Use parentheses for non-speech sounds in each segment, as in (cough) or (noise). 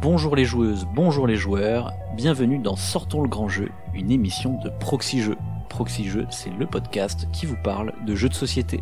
Bonjour les joueuses, bonjour les joueurs, bienvenue dans Sortons le grand jeu, une émission de Proxy Jeux. Proxy Jeux, c'est le podcast qui vous parle de jeux de société.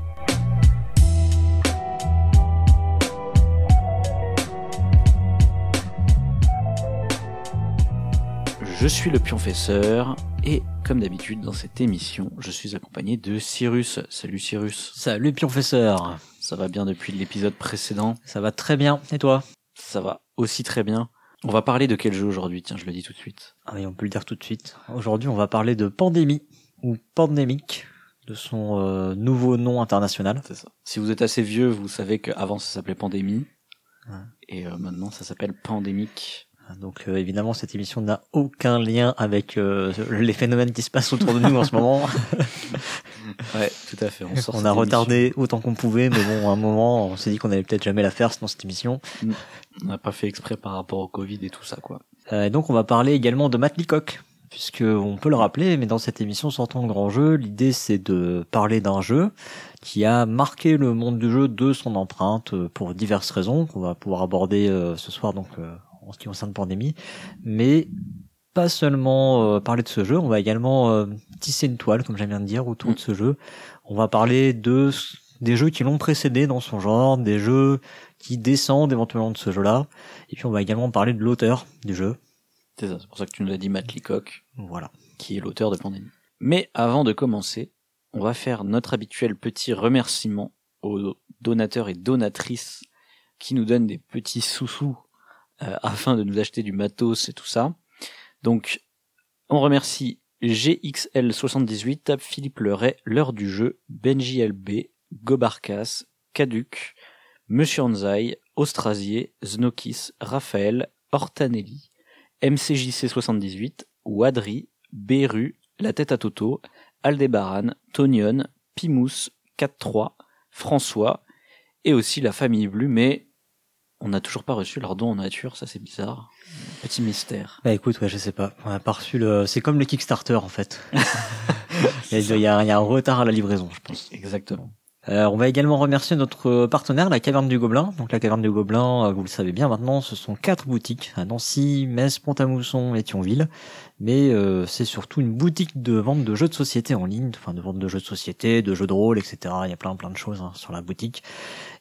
Je suis le pionfesseur et comme d'habitude dans cette émission, je suis accompagné de Cyrus. Salut Cyrus. Salut Pionfesseur. Ça va bien depuis l'épisode précédent? Ça va très bien. Et toi? Ça va aussi très bien. On va parler de quel jeu aujourd'hui? Tiens, je le dis tout de suite. Ah oui, on peut le dire tout de suite. Aujourd'hui, on va parler de Pandémie ou Pandémique de son euh, nouveau nom international. C'est ça. Si vous êtes assez vieux, vous savez qu'avant ça s'appelait Pandémie. Ouais. Et euh, maintenant ça s'appelle Pandémique. Donc euh, évidemment, cette émission n'a aucun lien avec euh, les phénomènes qui se passent autour de nous en ce moment. (laughs) Ouais, tout à fait. On, sort on cette a émission. retardé autant qu'on pouvait, mais bon, à un moment, on s'est dit qu'on allait peut-être jamais la faire sinon cette émission. On n'a pas fait exprès par rapport au Covid et tout ça, quoi. Euh, donc on va parler également de Matt Leacock, puisque on peut le rappeler, mais dans cette émission Sortons le grand jeu, l'idée c'est de parler d'un jeu qui a marqué le monde du jeu de son empreinte euh, pour diverses raisons qu'on va pouvoir aborder euh, ce soir donc euh, en ce qui concerne pandémie, mais pas seulement euh, parler de ce jeu, on va également euh, tisser une toile, comme j'aime bien dire, autour Mm. de ce jeu. On va parler de des jeux qui l'ont précédé dans son genre, des jeux qui descendent éventuellement de ce jeu-là, et puis on va également parler de l'auteur du jeu. C'est ça, c'est pour ça que tu nous as dit Matt Leacock, Voilà. qui est l'auteur de Pandémie. Mais avant de commencer, on va faire notre habituel petit remerciement aux donateurs et donatrices qui nous donnent des petits sous-sous euh, afin de nous acheter du matos et tout ça. Donc, on remercie GXL78, Tab Philippe Leray, L'heure du jeu, Benji LB, Gobarkas, Caduc, Monsieur Anzai, Austrasier, Znokis, Raphaël, Hortanelli, MCJC78, Wadri, Beru, La Tête à Toto, Aldébaran, Tonion, Pimous, 4-3, François, et aussi la famille Blue, mais on n'a toujours pas reçu leur don en nature, ça c'est bizarre. Petit mystère. Bah écoute, ouais, je sais pas. On a pas reçu le. C'est comme le Kickstarter en fait. (laughs) il, y a, il y a- il y a un retard à la livraison, je pense. Exactement. Euh, on va également remercier notre partenaire, la Caverne du Gobelin. Donc la Caverne du Gobelin, euh, vous le savez bien maintenant, ce sont quatre boutiques à Nancy, Metz, Pont-à-Mousson et Thionville. Mais euh, c'est surtout une boutique de vente de jeux de société en ligne, enfin de vente de jeux de société, de jeux de rôle, etc. Il y a plein plein de choses hein, sur la boutique.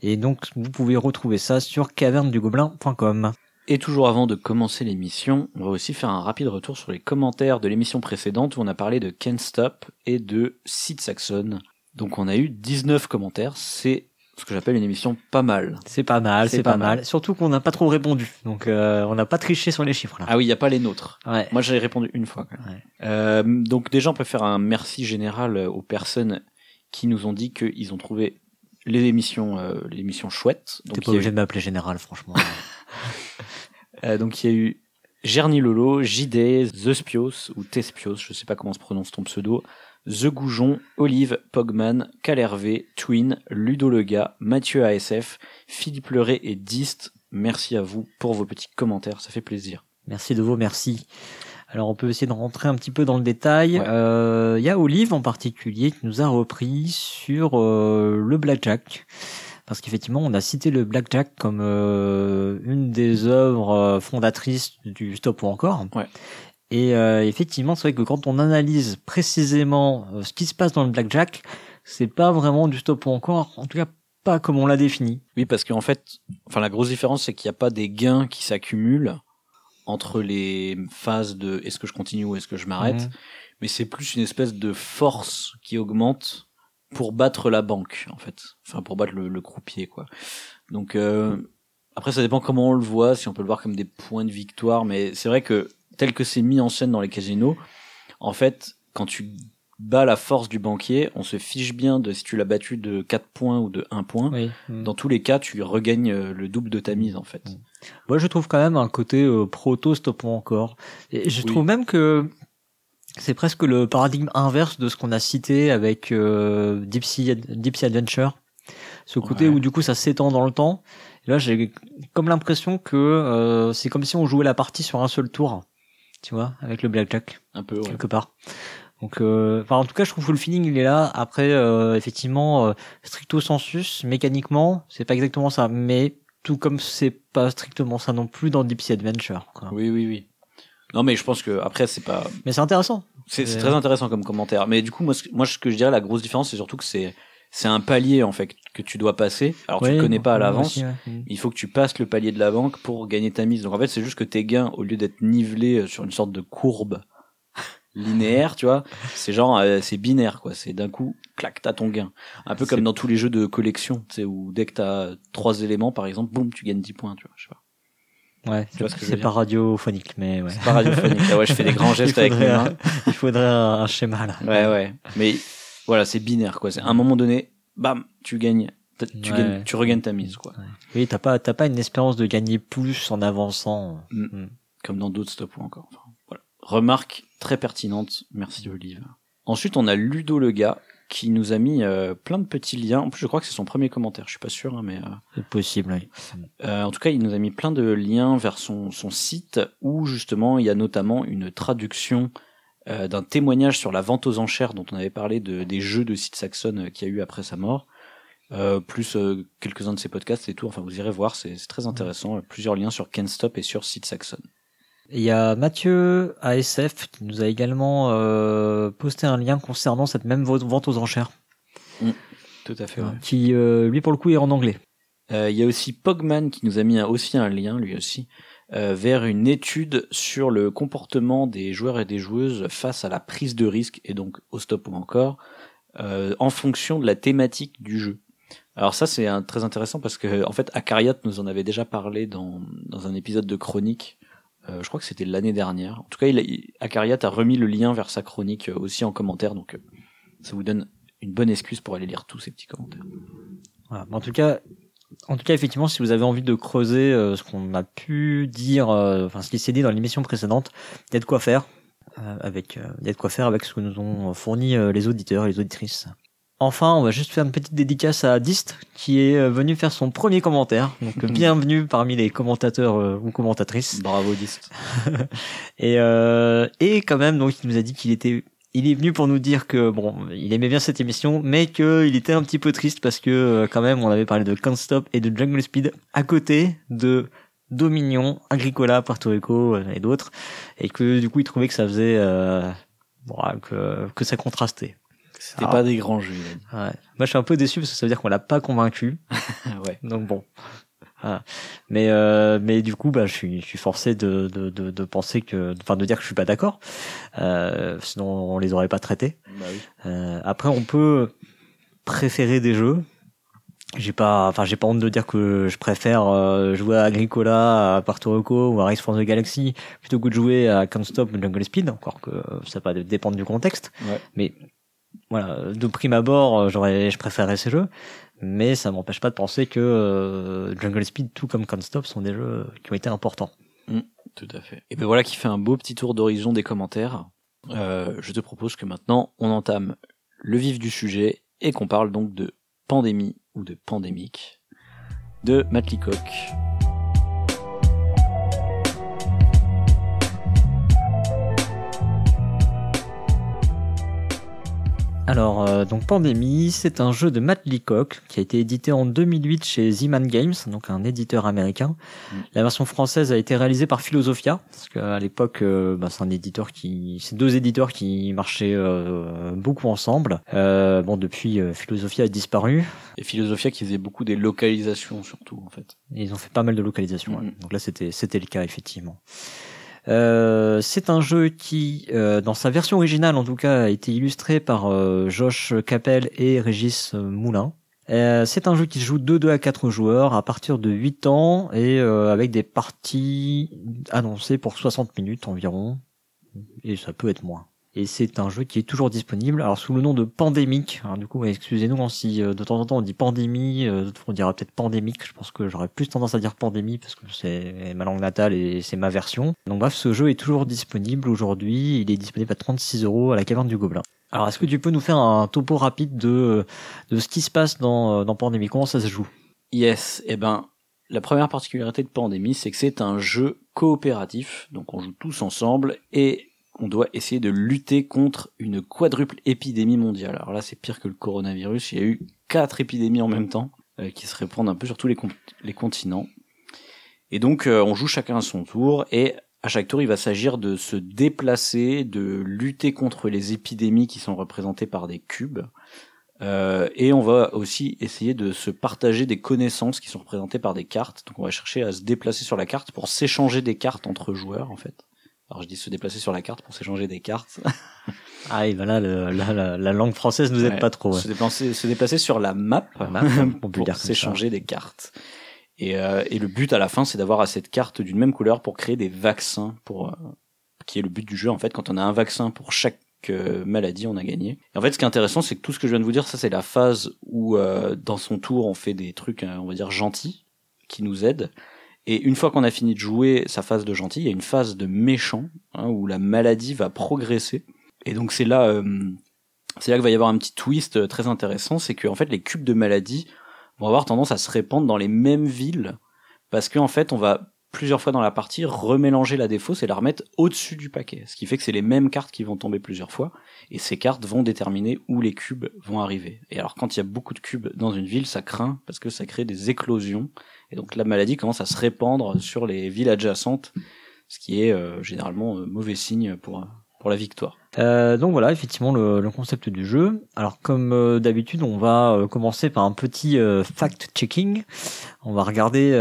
Et donc vous pouvez retrouver ça sur cavernedugobelin.com. Et toujours avant de commencer l'émission, on va aussi faire un rapide retour sur les commentaires de l'émission précédente où on a parlé de Can't Stop et de Sid Saxon. Donc on a eu 19 commentaires, c'est ce que j'appelle une émission pas mal. C'est pas mal, C'est pas pas, mal. mal. Surtout qu'on n'a pas trop répondu. Donc euh, on n'a pas triché sur les chiffres là. Ah oui, il n'y a pas les nôtres. Ouais. Moi j'ai répondu une fois. Quand même. Ouais. Euh, donc déjà on peut faire un merci général euh, aux personnes qui nous ont dit qu'ils ont trouvé les émissions, euh, les émissions chouettes. T'es pas obligé eu- de m'appeler général, franchement. (laughs) Euh, donc il y a eu Gerny Lolo, JD, The Spios ou Tespios, je sais pas comment se prononce ton pseudo, The Goujon, Olive, Pogman, Calervé, Twin, Ludo Lega, Mathieu ASF, Philippe Leray et Dist. Merci à vous pour vos petits commentaires, ça fait plaisir. Merci de vos merci. Alors on peut essayer de rentrer un petit peu dans le détail. Ouais. Euh, Il y a Olive en particulier qui nous a repris sur euh, le blackjack. Parce qu'effectivement, on a cité le blackjack comme euh, une des œuvres euh, fondatrices du stop ou encore. Ouais. Et euh, effectivement, c'est vrai que quand on analyse précisément euh, ce qui se passe dans le blackjack, c'est pas vraiment du stop ou encore, en tout cas pas comme on l'a défini. Oui, parce qu'en fait, enfin la grosse différence c'est qu'il n'y a pas des gains qui s'accumulent entre les phases de est-ce que je continue ou est-ce que je m'arrête, Mhm. mais c'est plus une espèce de force qui augmente pour battre la banque en fait enfin pour battre le, le croupier quoi donc euh, après ça dépend comment on le voit si on peut le voir comme des points de victoire mais c'est vrai que tel que c'est mis en scène dans les casinos en fait quand tu bats la force du banquier on se fiche bien de si tu l'as battu de 4 points ou de 1 point Oui. dans tous les cas tu regagnes euh, le double de ta mise en fait Mm. Moi, je trouve quand même un côté euh, proto stop encore. Et je Oui. trouve même que c'est presque le paradigme inverse de ce qu'on a cité avec euh, Deep, sea, Deep Sea Adventure. Ce côté Ouais. où du coup ça s'étend dans le temps. Et là, j'ai comme l'impression que euh, c'est comme si on jouait la partie sur un seul tour. Tu vois, avec le blackjack un peu ouais. quelque part. Donc, euh, enfin, en tout cas, je trouve que le feeling il est là. Après, euh, effectivement, euh, stricto sensus, mécaniquement, c'est pas exactement ça, mais Tout comme c'est pas strictement ça non plus dans Deep Sea Adventure. Quoi. Oui, oui, oui. Non, mais je pense que après, c'est pas. Mais c'est intéressant. C'est très intéressant comme commentaire. Mais du coup, moi, ce, moi, ce que je dirais, la grosse différence, c'est surtout que c'est c'est un palier en fait que tu dois passer. Alors tu le connais pas à l'avance. ouais. Mm. Il faut que tu passes le palier de la banque pour gagner ta mise. Donc en fait, c'est juste que tes gains, au lieu d'être nivelés euh, sur une sorte de courbe (laughs) linéaire, tu vois, c'est genre euh, c'est binaire quoi. C'est d'un coup, clac, t'as ton gain. Un peu comme dans tous les jeux de collection, tu sais, où dès que t'as trois éléments, par exemple, boum, tu gagnes 10 points, tu vois. Je sais pas. Ouais, c'est pas radiophonique, mais ouais. C'est pas radiophonique. Ah ouais, je fais des grands (laughs) gestes avec mes mains. un, il faudrait un, un schéma là. Ouais, ouais. Mais voilà, c'est binaire, quoi. C'est à un moment donné, bam, tu gagnes, tu Ouais. gagnes, tu regagnes ta mise, quoi. Oui, t'as pas, t'as pas une espérance de gagner plus en avançant. Mm. Comme dans d'autres stop ou encore. Enfin, voilà. Remarque très pertinente. Merci, Olive. Ensuite, on a Ludo le gars qui nous a mis euh, plein de petits liens. En plus, je crois que c'est son premier commentaire. Je suis pas sûr, hein, mais euh, C'est possible, oui. euh, en tout cas, il nous a mis plein de liens vers son, son site où justement il y a notamment une traduction euh, d'un témoignage sur la vente aux enchères dont on avait parlé de, des jeux de Sid Saxon euh, qu'il y a eu après sa mort, euh, plus euh, quelques-uns de ses podcasts et tout. Enfin, vous irez voir, c'est très intéressant. Plusieurs liens sur Ken Stop et sur Sid Saxon. Il y a Mathieu ASF qui nous a également euh, posté un lien concernant cette même vente aux enchères, Tout à fait. ouais. qui lui pour le coup est en anglais. Il y a aussi Pogman qui nous a mis un- aussi un lien, lui aussi, vers une étude sur le comportement des joueurs et des joueuses face à la prise de risque, et donc au stop ou encore, euh, en fonction de la thématique du jeu. Alors ça c'est très intéressant parce que en fait Akariat nous en avait déjà parlé dans, dans un épisode de chronique. Euh, je crois que c'était l'année dernière. En tout cas, il, a- il- Akariat a remis le lien vers sa chronique euh, aussi en commentaire, donc euh, ça vous donne une bonne excuse pour aller lire tous ces petits commentaires. Voilà. En tout cas, en tout cas, effectivement, si vous avez envie de creuser euh, ce qu'on a pu dire, euh, enfin ce qui s'est dit dans l'émission précédente, il y a de quoi faire euh, avec, il y a de quoi faire avec ce que nous ont fourni les auditeurs et les auditrices. Enfin, on va juste faire une petite dédicace à Dist qui est venu faire son premier commentaire. Donc (laughs) bienvenue parmi les commentateurs ou commentatrices. Bravo Dist. (laughs) Et et quand même, donc il nous a dit qu'il était, il est venu pour nous dire que bon, il aimait bien cette émission, mais que il était un petit peu triste parce que euh, quand même, on avait parlé de Can't Stop et de Jungle Speed à côté de Dominion, Agricola, Puerto Rico euh, et d'autres, et que du coup, il trouvait que ça faisait, euh, bon, que que ça contrastait. C'était Ah. pas des grands jeux. Ouais. Moi, je suis un peu déçu parce que ça veut dire qu'on l'a pas convaincu. (laughs) ouais. Donc bon. Voilà. Mais euh, mais du coup bah je suis je suis forcé de de de, de penser que enfin de dire que je suis pas d'accord. Euh, sinon on les aurait pas traités. Bah oui. Euh, après on peut préférer des jeux. J'ai pas enfin j'ai pas honte de dire que je préfère euh, jouer à Agricola, à Puerto Rico ou à Race for the Galaxy plutôt que de jouer à Can't Stop ou Jungle Speed encore que ça va dépendre du contexte. Ouais. Mais voilà, de prime abord, j'aurais, je préférerais ces jeux, mais ça m'empêche pas de penser que euh, Jungle Speed, tout comme Can't Stop, sont des jeux qui ont été importants. Tout à fait. Et ben voilà qui fait un beau petit tour d'horizon des commentaires. Euh, je te propose que maintenant on entame le vif du sujet et qu'on parle donc de pandémie ou de pandémique de Matt Leacock. Alors, euh, donc Pandémie, c'est un jeu de Matt Leacock qui a été édité en 2008 chez Z-Man Games, donc un éditeur américain. Mm. La version française a été réalisée par Philosophia, parce qu'à l'époque, euh, bah, c'est un éditeur qui, c'est deux éditeurs qui marchaient euh, beaucoup ensemble. Euh, bon, depuis, euh, Philosophia a disparu. Et Philosophia qui faisait beaucoup des localisations surtout en fait. Et Ils ont fait pas mal de localisations. ouais. Mhm. Donc là, c'était c'était le cas effectivement. Euh, c'est un jeu qui, euh, dans sa version originale en tout cas, a été illustré par euh, Josh Capel et Régis Moulin. Euh, c'est un jeu qui se joue de 2 à 4 joueurs à partir de 8 ans et euh, avec des parties annoncées pour 60 minutes environ. Et ça peut être moins. Et c'est un jeu qui est toujours disponible, alors sous le nom de Pandémique. Du coup, excusez-nous hein, si euh, de temps en temps on dit pandémie, euh, on dira peut-être pandémique. Je pense que j'aurais plus tendance à dire pandémie parce que c'est ma langue natale et c'est ma version. Donc bref, ce jeu est toujours disponible aujourd'hui. Il est disponible à 36 euros à la caverne du Gobelin. Alors, est-ce que tu peux nous faire un topo rapide de de ce qui se passe dans euh, dans Pandémie? Comment ça se joue? Yes, et ben la première particularité de Pandémie, c'est que c'est un jeu coopératif, donc on joue tous ensemble et on doit essayer de lutter contre une quadruple épidémie mondiale. Alors là, c'est pire que le coronavirus. Il y a eu quatre épidémies en même temps. euh, qui se répandent un peu sur tous les, continents. Et donc euh, on joue chacun à son tour et à chaque tour il va s'agir de se déplacer, de lutter contre les épidémies qui sont représentées par des cubes. Euh, et on va aussi essayer de se partager des connaissances qui sont représentées par des cartes. Donc on va chercher à se déplacer sur la carte pour s'échanger des cartes entre joueurs en fait. Alors je dis se déplacer sur la carte pour s'échanger des cartes. (laughs) ah et voilà, le, la, la, langue française nous aide pas trop. Se, déplacer, se déplacer sur la map, (laughs) peut pour s'échanger des cartes. Et, euh, et, le but à la fin, c'est d'avoir assez de cartes d'une même couleur pour créer des vaccins, pour euh, qui est le but du jeu en fait. Quand on a un vaccin pour chaque euh, maladie, on a gagné. Et en fait, ce qui est intéressant, c'est que tout ce que je viens de vous dire, ça c'est la phase où euh, dans son tour, on fait des trucs, on va dire gentils, qui nous aident. Et une fois qu'on a fini de jouer sa phase de gentil, il y a une phase de méchant hein, où la maladie va progresser. Et donc c'est là, euh, c'est là qu'il va y avoir un petit twist très intéressant, c'est que en fait les cubes de maladie vont avoir tendance à se répandre dans les mêmes villes parce qu'en fait on va plusieurs fois dans la partie remélanger la défausse et la remettre au-dessus du paquet. Ce qui fait que c'est les mêmes cartes qui vont tomber plusieurs fois et ces cartes vont déterminer où les cubes vont arriver. Et alors quand il y a beaucoup de cubes dans une ville, ça craint parce que ça crée des éclosions et donc la maladie commence à se répandre sur les villes adjacentes, ce qui est euh, généralement euh, mauvais signe pour la victoire. Euh, donc voilà, effectivement le, le, concept du jeu. Alors comme euh, d'habitude, on va commencer par un petit fact-checking. On va regarder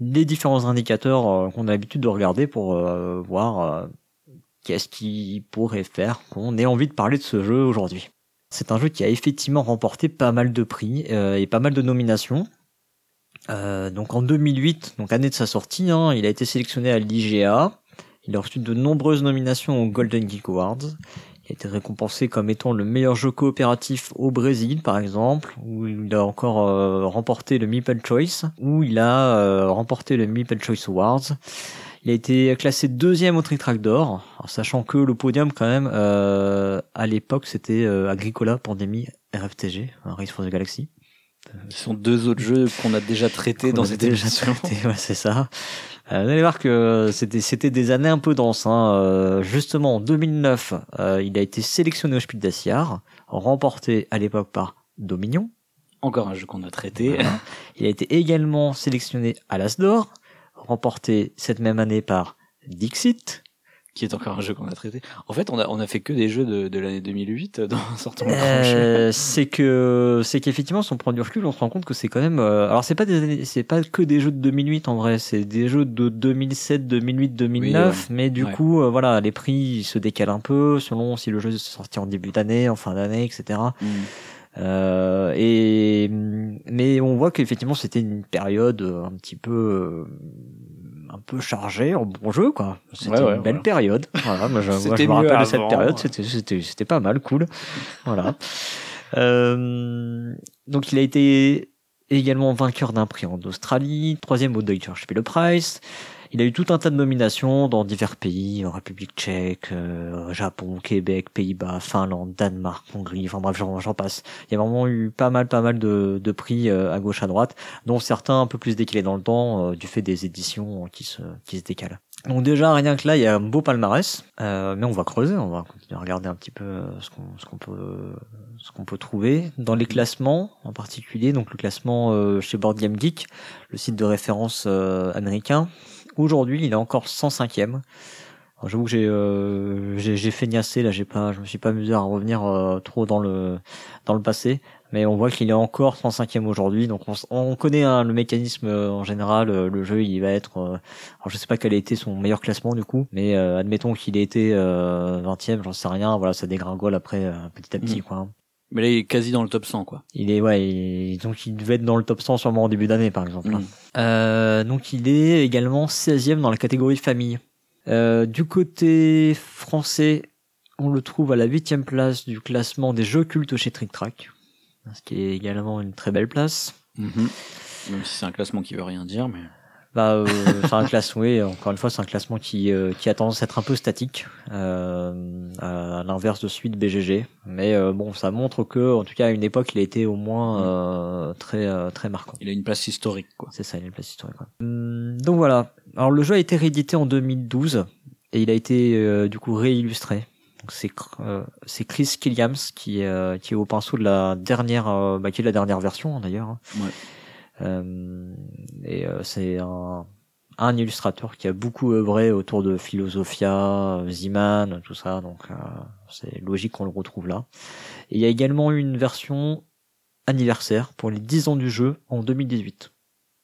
les différents indicateurs qu'on a l'habitude de regarder pour voir qu'est-ce qui pourrait faire qu'on ait envie de parler de ce jeu aujourd'hui. C'est un jeu qui a effectivement remporté pas mal de prix et pas mal de nominations. Donc en 2008, donc année de sa sortie, hein, il a été sélectionné à l'IGA, il a reçu de nombreuses nominations aux Golden Geek Awards. Il a été récompensé comme étant le meilleur jeu coopératif au Brésil, par exemple, où il a encore euh, remporté le Meeple Choice, où il a euh, remporté le Meeple Choice Awards. Il a été classé deuxième au Trick Track d'or, sachant que le podium quand même euh, à l'époque c'était Agricola, Pandémie, RFTG, Race for the Galaxy. Ce sont deux autres jeux qu'on a déjà traités dans cette émission. ouais, c'est ça. Euh, vous allez voir que c'était c'était des années un peu denses. Hein. Euh, justement, en 2009, euh, il a été sélectionné au Spiel des remporté à l'époque par Dominion. Encore un jeu qu'on a traité. Il a été également sélectionné à l'Asdor, remporté cette même année par Dixit qui est encore un jeu qu'on a traité. En fait, on a, on a fait que des jeux de, de l'année 2008 euh, dans (laughs) sortant euh, C'est que, c'est qu'effectivement, si on prend du recul, on se rend compte que c'est quand même, euh, alors c'est pas des, c'est pas que des jeux de 2008 en vrai, c'est des jeux de 2007, 2008, 2009, mais du coup, euh, voilà, les prix se décalent un peu selon si le jeu est sorti en début d'année, en fin d'année, etc. Mm. Euh, et mais on voit qu'effectivement c'était une période un petit peu un peu chargé en bon jeu quoi. C'était une belle période. (laughs) Voilà, moi je, moi, je me rappelle de cette période, c'était c'était c'était pas mal cool. Voilà. (laughs) Euh, donc il a été également vainqueur d'un prix en Australie, troisième au Deutscher Spielepreis. Il a eu tout un tas de nominations dans divers pays, en République tchèque, euh, Japon, Québec, Pays-Bas, Finlande, Danemark, Hongrie, enfin bref, j'en passe. Il y a vraiment eu pas mal, pas mal de, prix euh, à gauche, à droite, dont certains un peu plus décalés dans le temps, euh, du fait des éditions qui se, qui se décalent. Donc déjà, rien que là, il y a un beau palmarès, mais on va creuser, on va continuer à regarder un petit peu ce qu'on peut trouver dans les classements en particulier. Donc le classement chez Board Geek, le site de référence américain, Aujourd'hui, il est encore 105e. J'avoue que j'ai euh, j'ai feignacé là, j'ai pas, je me suis pas amusé à revenir euh, trop dans le dans le passé, mais on voit qu'il est encore 105e aujourd'hui. Donc on, on connaît hein, le mécanisme euh, en général. Euh, le jeu, il va être, alors je sais pas quel a été son meilleur classement du coup, mais admettons qu'il ait été 20e, j'en sais rien. Voilà, ça dégringole après petit à petit mm. quoi. Mais là, il est quasi dans le top 100, quoi. Il est, ouais, donc il devait être dans le top 100 sûrement en début d'année, par exemple. Mm. Euh, donc il est également 16e dans la catégorie famille. Euh, du côté français, on le trouve à la 8 place du classement des jeux cultes chez Trick Track, ce qui est également une très belle place. Mm-hmm. Même si c'est un classement qui veut rien dire, mais bah, euh, c'est un classement, oui, encore une fois, c'est un classement qui, euh, qui a tendance à être un peu statique, euh, à l'inverse de celui de BGG. Mais euh, bon, ça montre que, en tout cas, à une époque, il a été au moins euh, très très marquant. Il a une place historique, quoi. C'est ça, il a une place historique. Quoi. Hum, donc voilà. Alors le jeu a été réédité en 2012 et il a été du coup réillustré. Donc c'est euh, c'est Chris Killiams qui euh, qui est au pinceau de la dernière euh, bah, qui est la dernière version hein, d'ailleurs. hein. Ouais. Euh, et euh, c'est un un illustrateur qui a beaucoup œuvré autour de Philosophia, Z-Man, tout ça, donc euh, c'est logique qu'on le retrouve là. Et il y a également eu une version anniversaire pour les 10 ans du jeu en 2018.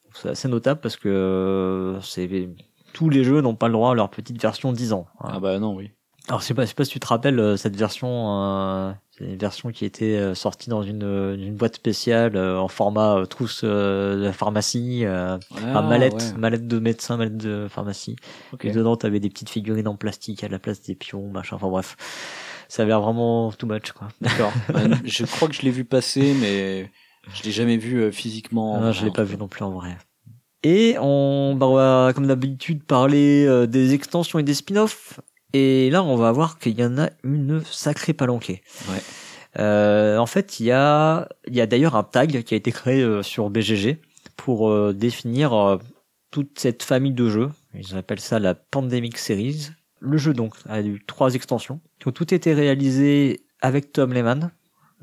Donc, C'est assez notable parce que euh, c'est tous les jeux n'ont pas le droit à leur petite version 10 ans. hein. Ah bah non, oui. Alors je sais pas, je sais pas si tu te rappelles euh, cette version, euh, c'est une version qui était euh, sortie dans une, euh, une boîte spéciale euh, en format euh, trousse euh, de la pharmacie, euh, enfin, Ah, mallette, ouais. mallette de médecin, mallette de pharmacie. Ok. Et dedans t'avais des petites figurines en plastique à la place des pions, machin. Enfin bref, ça avait l'air vraiment too much quoi. D'accord. Je crois que je l'ai vu passer, mais je l'ai jamais vu euh, physiquement. Non, je l'ai pas vu non plus en vrai. Et on, bah, on va, comme d'habitude, parler euh, des extensions et des spin-offs. Et là, on va voir qu'il y en a une sacrée palanquée. Ouais. Euh, en fait, il y a, il y a d'ailleurs un tag qui a été créé euh, sur BGG pour euh, définir euh, toute cette famille de jeux. Ils appellent ça la Pandemic Series. Le jeu donc a eu trois extensions qui ont toutes été réalisées avec Tom Lehman.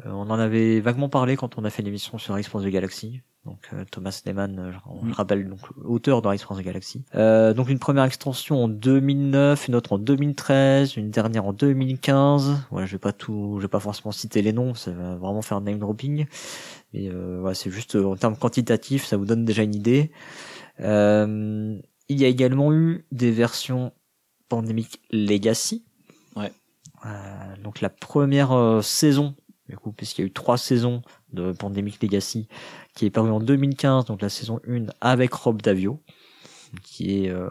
On en avait vaguement parlé quand on a fait l'émission sur Response de Galaxy. Donc euh, Thomas Lehman, euh, on Mm. le rappelle donc auteur de Response de Galaxy. Euh, donc une première extension en 2009, une autre en 2013, une dernière en 2015. Voilà, je vais pas tout, je vais pas forcément citer les noms, ça va vraiment faire un name dropping. Mais euh, voilà, c'est juste euh, en termes quantitatifs, ça vous donne déjà une idée. Euh, il y a également eu des versions Pandemic Legacy. Ouais. Euh, donc la première saison, du coup, puisqu'il y a eu trois saisons de Pandemic Legacy, qui est parue en 2015, donc la saison 1 avec Rob Davio, qui est euh,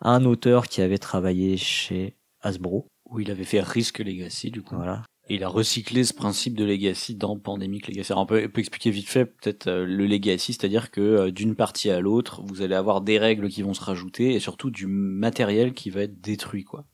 un auteur qui avait travaillé chez Hasbro. Où il avait fait Risk Legacy, du coup. Voilà. Et il a recyclé ce principe de Legacy dans Pandemic Legacy. Alors on peut, on peut expliquer vite fait peut-être euh, le Legacy, c'est-à-dire que euh, d'une partie à l'autre, vous allez avoir des règles qui vont se rajouter et surtout du matériel qui va être détruit, quoi.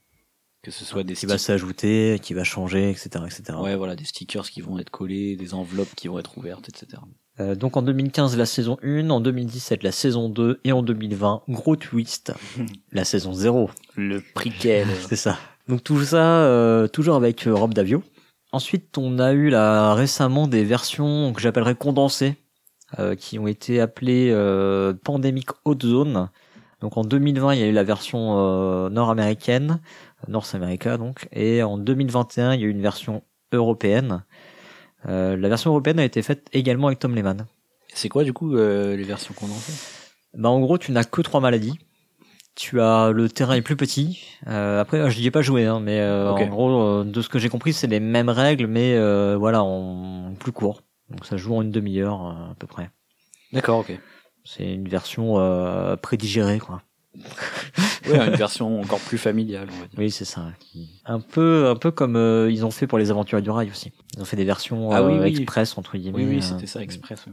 Que ce soit des Qui va s'ajouter, qui va changer, etc., etc. ouais, voilà, des stickers qui vont être collés, des enveloppes qui vont être ouvertes, etc. Euh, donc en 2015 la saison 1, en 2017 la saison 2 et en 2020 gros twist (laughs) la saison 0. Le prequel. (laughs) C'est ça. Donc tout ça euh, toujours avec euh, Rob Davio. Ensuite on a eu là récemment des versions que j'appellerais condensées qui ont été appelées Pandemic Hot Zone. Donc en 2020 il y a eu la version nord-américaine, North America donc, et en 2021 il y a eu une version européenne. Euh, la version européenne a été faite également avec Tom Lehman. C'est quoi du coup euh, les versions condensées Bah en gros tu n'as que trois maladies. Tu as le terrain est plus petit. Euh, après je n'y ai pas joué hein, mais euh, Ok. en gros euh, de ce que j'ai compris c'est les mêmes règles mais euh, voilà en plus court. Donc ça joue en une demi-heure à peu près. D'accord, ok. C'est une version euh, prédigérée quoi. Ouais, une version encore plus familiale, on va dire. Oui c'est ça. Un peu un peu comme euh, ils ont fait pour les aventures du rail aussi. Ils ont fait des versions Ah oui, euh, oui. express entre guillemets. Oui, oui, euh, c'était ça, Express.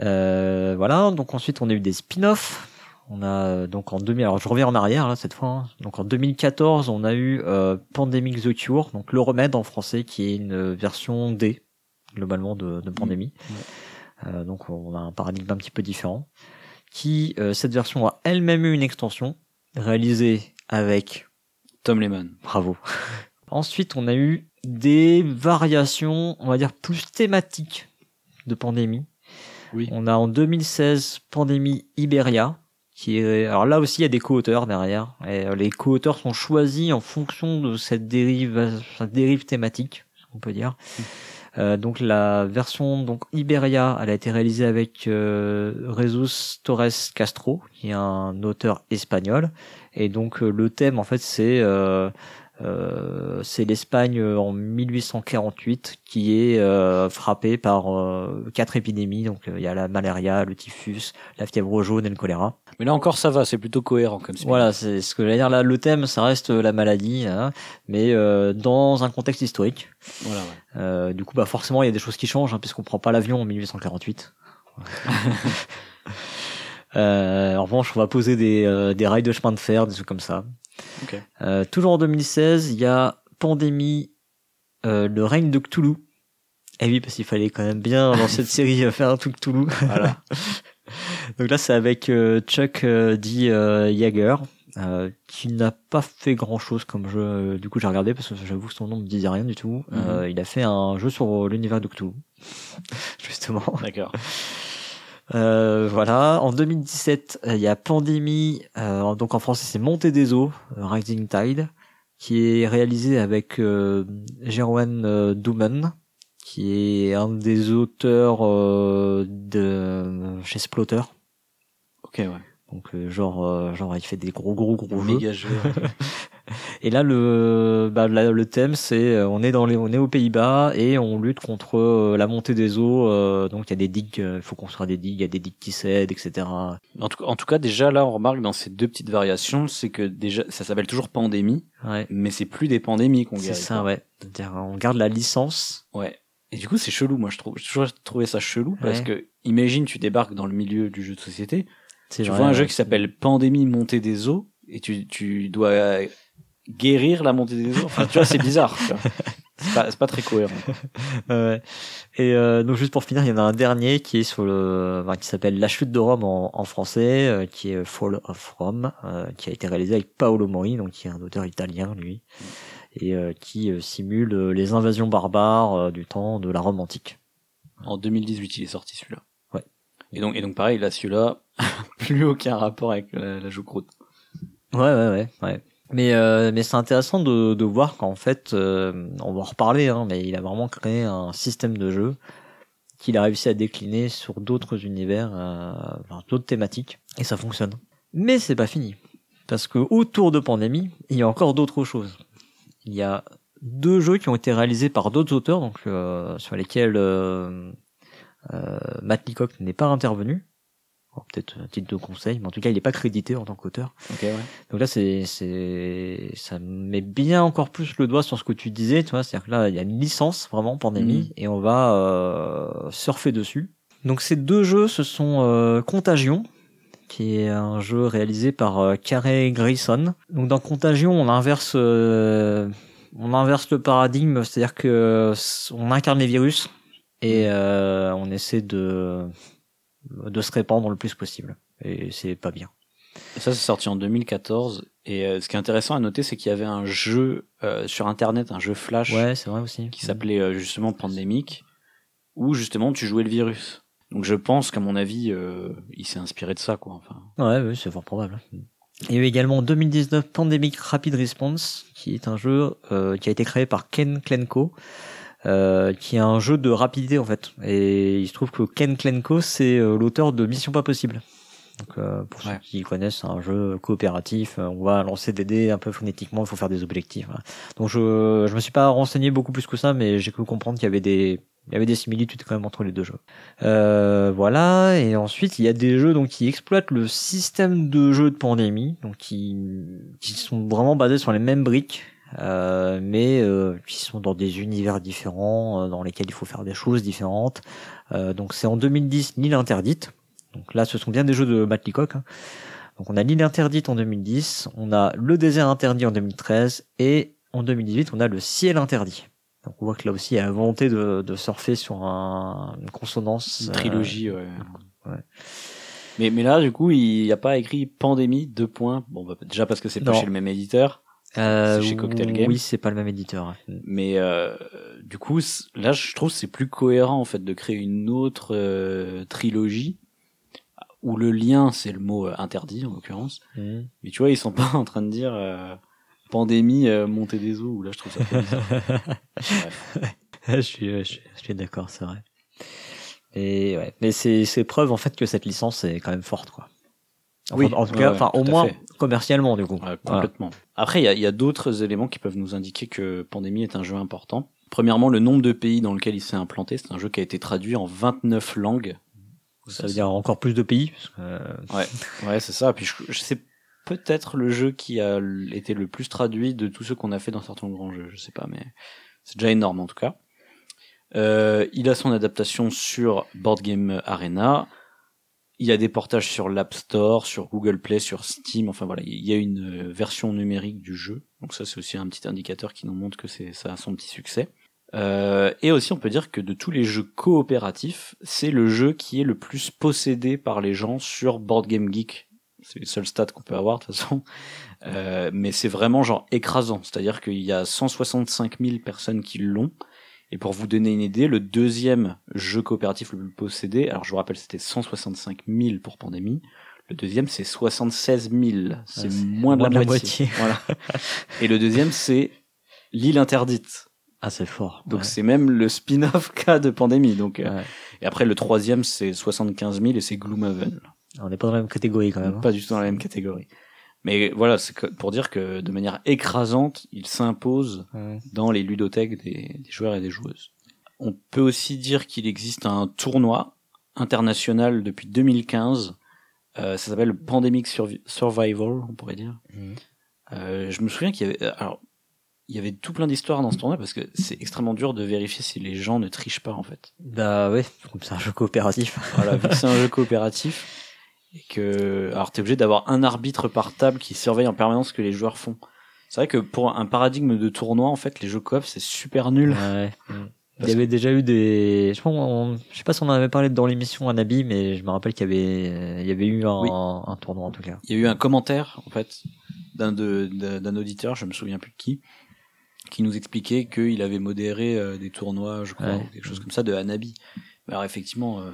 Euh, voilà, donc ensuite on a eu des spin-offs. On a donc en 2000, alors je reviens en arrière là cette fois. hein. Donc en 2014, on a eu Pandemic the Cure, donc le remède en français, qui est une version D globalement de, de Pandémie. Euh, donc on a un paradigme un petit peu différent. Qui euh, cette version a elle-même eu une extension réalisée avec Tom Lehman. Bravo. (laughs) Ensuite, on a eu des variations, on va dire, plus thématiques de pandémie. Oui. On a en 2016 Pandémie Iberia, qui est, alors là aussi, il y a des co-auteurs derrière. Et euh, les co-auteurs sont choisis en fonction de cette dérive, cette dérive thématique, on peut dire. Euh, donc la version donc Iberia, elle a été réalisée avec euh, Torres Castro, qui est un auteur espagnol. Et donc euh, le thème en fait c'est euh, euh, c'est l'Espagne en 1848 qui est euh, frappée par euh, quatre épidémies. Donc euh, il y a la malaria, le typhus, la fièvre jaune et le choléra. Mais là encore, ça va, c'est plutôt cohérent comme spin-off. Voilà, c'est ce que j'allais dire là. Le thème, ça reste la maladie, hein, mais euh, dans un contexte historique. Voilà, ouais. Euh, du coup, bah forcément, il y a des choses qui changent, hein, puisqu'on prend pas l'avion en 1848. (laughs) euh, en revanche, on va poser des, euh, des rails de chemin de fer, des trucs comme ça. Euh, toujours en 2016, il y a Pandémie, euh, le règne de Cthulhu. Et oui, parce qu'il fallait quand même bien dans cette (laughs) série euh, faire un truc Cthulhu. Voilà. (laughs) Donc là, c'est avec Chuck D. Yeager euh, qui n'a pas fait grand chose comme jeu. Du coup, j'ai regardé parce que j'avoue que son nom me disait rien du tout. Mhm. Euh, il a fait un jeu sur l'univers de Cthulhu, (laughs) justement. D'accord. Euh, voilà. En 2017, euh, il y a Pandémie. euh, donc en français, c'est Montée des eaux, euh, Rising Tide, qui est réalisé avec euh, Jeroen Douman, qui est un des auteurs euh, de chez Splotter. Ok, ouais. Donc genre genre il fait des gros gros gros jeux. Méga jeu. (laughs) Et là le bah, le thème c'est euh, on est dans les on est aux Pays-Bas et on lutte contre euh, la montée des eaux. euh, donc il y a des digues, euh, il faut construire des digues, il y a des digues qui cèdent, etc. En tout, en tout cas, déjà là, on remarque dans ces deux petites variations, c'est que déjà, ça s'appelle toujours pandémie, Ouais. mais c'est plus des pandémies qu'on C'est guérit. ça ouais. On garde la licence. Ouais. Et du coup, c'est chelou, moi, je trouve. J'ai toujours trouvé ça chelou parce Ouais. que, imagine, tu débarques dans le milieu du jeu de société, C'est tu vrai, vois un ouais. jeu qui s'appelle Pandémie montée des eaux et tu, tu dois guérir la montée des eaux. Enfin, tu vois, c'est bizarre. tu vois. C'est pas, c'est pas très cohérent. (laughs) Ouais. Et euh, donc juste pour finir, il y en a un dernier qui est sur le, enfin, qui s'appelle La chute de Rome en, en français, euh, qui est Fall of Rome, euh, qui a été réalisé avec Paolo Mori, donc qui est un auteur italien lui, et euh, qui euh, simule euh, les invasions barbares euh, du temps de la Rome antique. En 2018, il est sorti celui-là. Ouais. Et donc, et donc pareil, là, celui-là, (laughs) plus aucun rapport avec la, la choucroute. Ouais, ouais, ouais, ouais. Mais euh, mais c'est intéressant de, voir qu'en fait, euh, on va en reparler, hein, mais il a vraiment créé un système de jeu qu'il a réussi à décliner sur d'autres univers, euh, d'autres thématiques, et ça fonctionne. Mais c'est pas fini, parce que autour de Pandémie, il y a encore d'autres choses. Il y a deux jeux qui ont été réalisés par d'autres auteurs, donc euh, sur lesquels Matt Leacock n'est pas intervenu. Bon, Peut-être un titre de conseil, mais en tout cas, il n'est pas crédité en tant qu'auteur. Ok, ouais. Donc là, c'est, c'est, ça met bien encore plus le doigt sur ce que tu disais, tu vois. C'est-à-dire que là, il y a une licence vraiment pandémie Mhm. et on va euh, surfer dessus. Donc ces deux jeux, ce sont euh, Contagion, qui est un jeu réalisé par euh, Carey Grayson. Donc dans Contagion, on inverse, euh, on inverse le paradigme, c'est-à-dire que s- on incarne les virus et euh, on essaie de de se répandre le plus possible. Et c'est pas bien. Et ça, c'est sorti en 2014. Et euh, ce qui est intéressant à noter, c'est qu'il y avait un jeu euh, sur Internet, un jeu Flash, Ouais, c'est vrai aussi. qui s'appelait euh, justement Pandemic, où justement tu jouais le virus. Donc je pense qu'à mon avis, il s'est inspiré de ça, quoi. Enfin, Ouais, oui, c'est fort probable. Il y a eu également en 2019 Pandemic Rapid Response, qui est un jeu qui a été créé par Ken Klenko, euh, qui est un jeu de rapidité en fait. Et il se trouve que Ken Klenko, c'est euh, l'auteur de Mission Pas Possible. Donc, euh, pour Ouais. ceux qui connaissent, c'est un jeu coopératif. euh, On va lancer des dés un peu phonétiquement, il faut faire des objectifs. voilà. Donc je je me suis pas renseigné beaucoup plus que ça, mais j'ai cru comprendre qu'il y avait des il y avait des similitudes quand même entre les deux jeux. Euh, voilà, et ensuite il y a des jeux donc qui exploitent le système de jeu de pandémie, donc qui qui sont vraiment basés sur les mêmes briques, euh, mais euh, qui sont dans des univers différents, euh, dans lesquels il faut faire des choses différentes. Euh, donc c'est en 2010 L'île interdite. Donc là, ce sont bien des jeux de Matt Leacock. hein. Donc on a L'île interdite en 2010, on a Le désert interdit en 2013 et en 2018 on a Le ciel interdit. Donc on voit que là aussi il y a la volonté de, de surfer sur un, une consonance. une euh, trilogie, ouais. ouais. Mais, mais là, du coup, il n'y a pas écrit Pandémie, deux points. Bon, bah, déjà parce que c'est pas Non. chez le même éditeur. Euh, chez Cocktail. Oui, c'est pas le même éditeur. Mais euh, du coup, là, je trouve c'est plus cohérent en fait de créer une autre euh, trilogie où le lien, c'est le mot euh, interdit en l'occurrence. Mhm. Mais tu vois, ils sont (laughs) pas en train de dire euh, pandémie, euh, montée des eaux. Là, je trouve ça bizarre. (laughs) Je suis, je suis, je suis d'accord, c'est vrai. Et ouais, mais c'est preuve en fait que cette licence est quand même forte quoi. Enfin, Oui, en tout cas, ouais, enfin au moins fait. Commercialement du coup. Ouais, complètement. Après, il y a, a d'autres éléments qui peuvent nous indiquer que Pandémie est un jeu important. Premièrement, le nombre de pays dans lequel il s'est implanté. C'est un jeu qui a été traduit en 29 langues. Ça veut dire encore plus de pays. Parce que, euh, Ouais, (laughs) c'est ça. Puis je, je sais peut-être le jeu qui a été le plus traduit de tous ceux qu'on a fait dans certains grands jeux. Je sais pas, mais c'est déjà énorme en tout cas. Euh, il a son adaptation sur Board Game Arena. Il y a des portages sur l'App Store, sur Google Play, sur Steam. Enfin voilà, il y a une euh, version numérique du jeu. Donc ça, c'est aussi un petit indicateur qui nous montre que ça a son petit succès. Euh, et aussi, on peut dire que de tous les jeux coopératifs, c'est le jeu qui est le plus possédé par les gens sur Board Game Geek c'est le seul stat qu'on peut avoir de toute façon. Euh, mais c'est vraiment genre écrasant, c'est-à-dire qu'il y a 165 000 personnes qui l'ont. Et pour vous donner une idée, le deuxième jeu coopératif le plus possédé, alors je vous rappelle c'était 165 000 pour Pandémie, le deuxième c'est 76 000, c'est Ouais, moins de la moitié. Voilà. Et le deuxième c'est L'île interdite. Ah, c'est fort. Donc Ouais. c'est même le spin-off (laughs) cas de Pandémie. Donc euh, et après le troisième c'est 75 000 et c'est Gloomhaven. On n'est pas dans la même catégorie quand même. hein. Pas du tout dans la même catégorie. Mais voilà, c'est pour dire que de manière écrasante, il s'impose Ouais. dans les ludothèques des, des joueurs et des joueuses. On peut aussi dire qu'il existe un tournoi international depuis 2015. Euh, ça s'appelle Pandemic Survi- Survival, on pourrait dire. Mhm. Euh, je me souviens qu'il y avait, alors, il y avait tout plein d'histoires dans ce tournoi parce que c'est extrêmement dur de vérifier si les gens ne trichent pas en fait. Bah ouais, comme c'est un jeu coopératif. Voilà, vu que c'est un jeu coopératif (laughs) et que, alors t'es obligé d'avoir un arbitre par table qui surveille en permanence ce que les joueurs font. C'est vrai que pour un paradigme de tournoi, en fait, les jeux coop c'est super nul. Ouais. (laughs) Il Parce y avait déjà eu des. Je, pense, on- je sais pas si on en avait parlé dans l'émission Anabi, mais je me rappelle qu'il y avait, il y avait eu un, Oui. un tournoi en tout cas. Il y a eu un commentaire, en fait, d'un de- de- d'un auditeur, je me souviens plus de qui, qui nous expliquait qu'il avait modéré euh, des tournois, je crois, Ouais. ou quelque chose comme ça, de Hanabi. Mais alors effectivement, euh,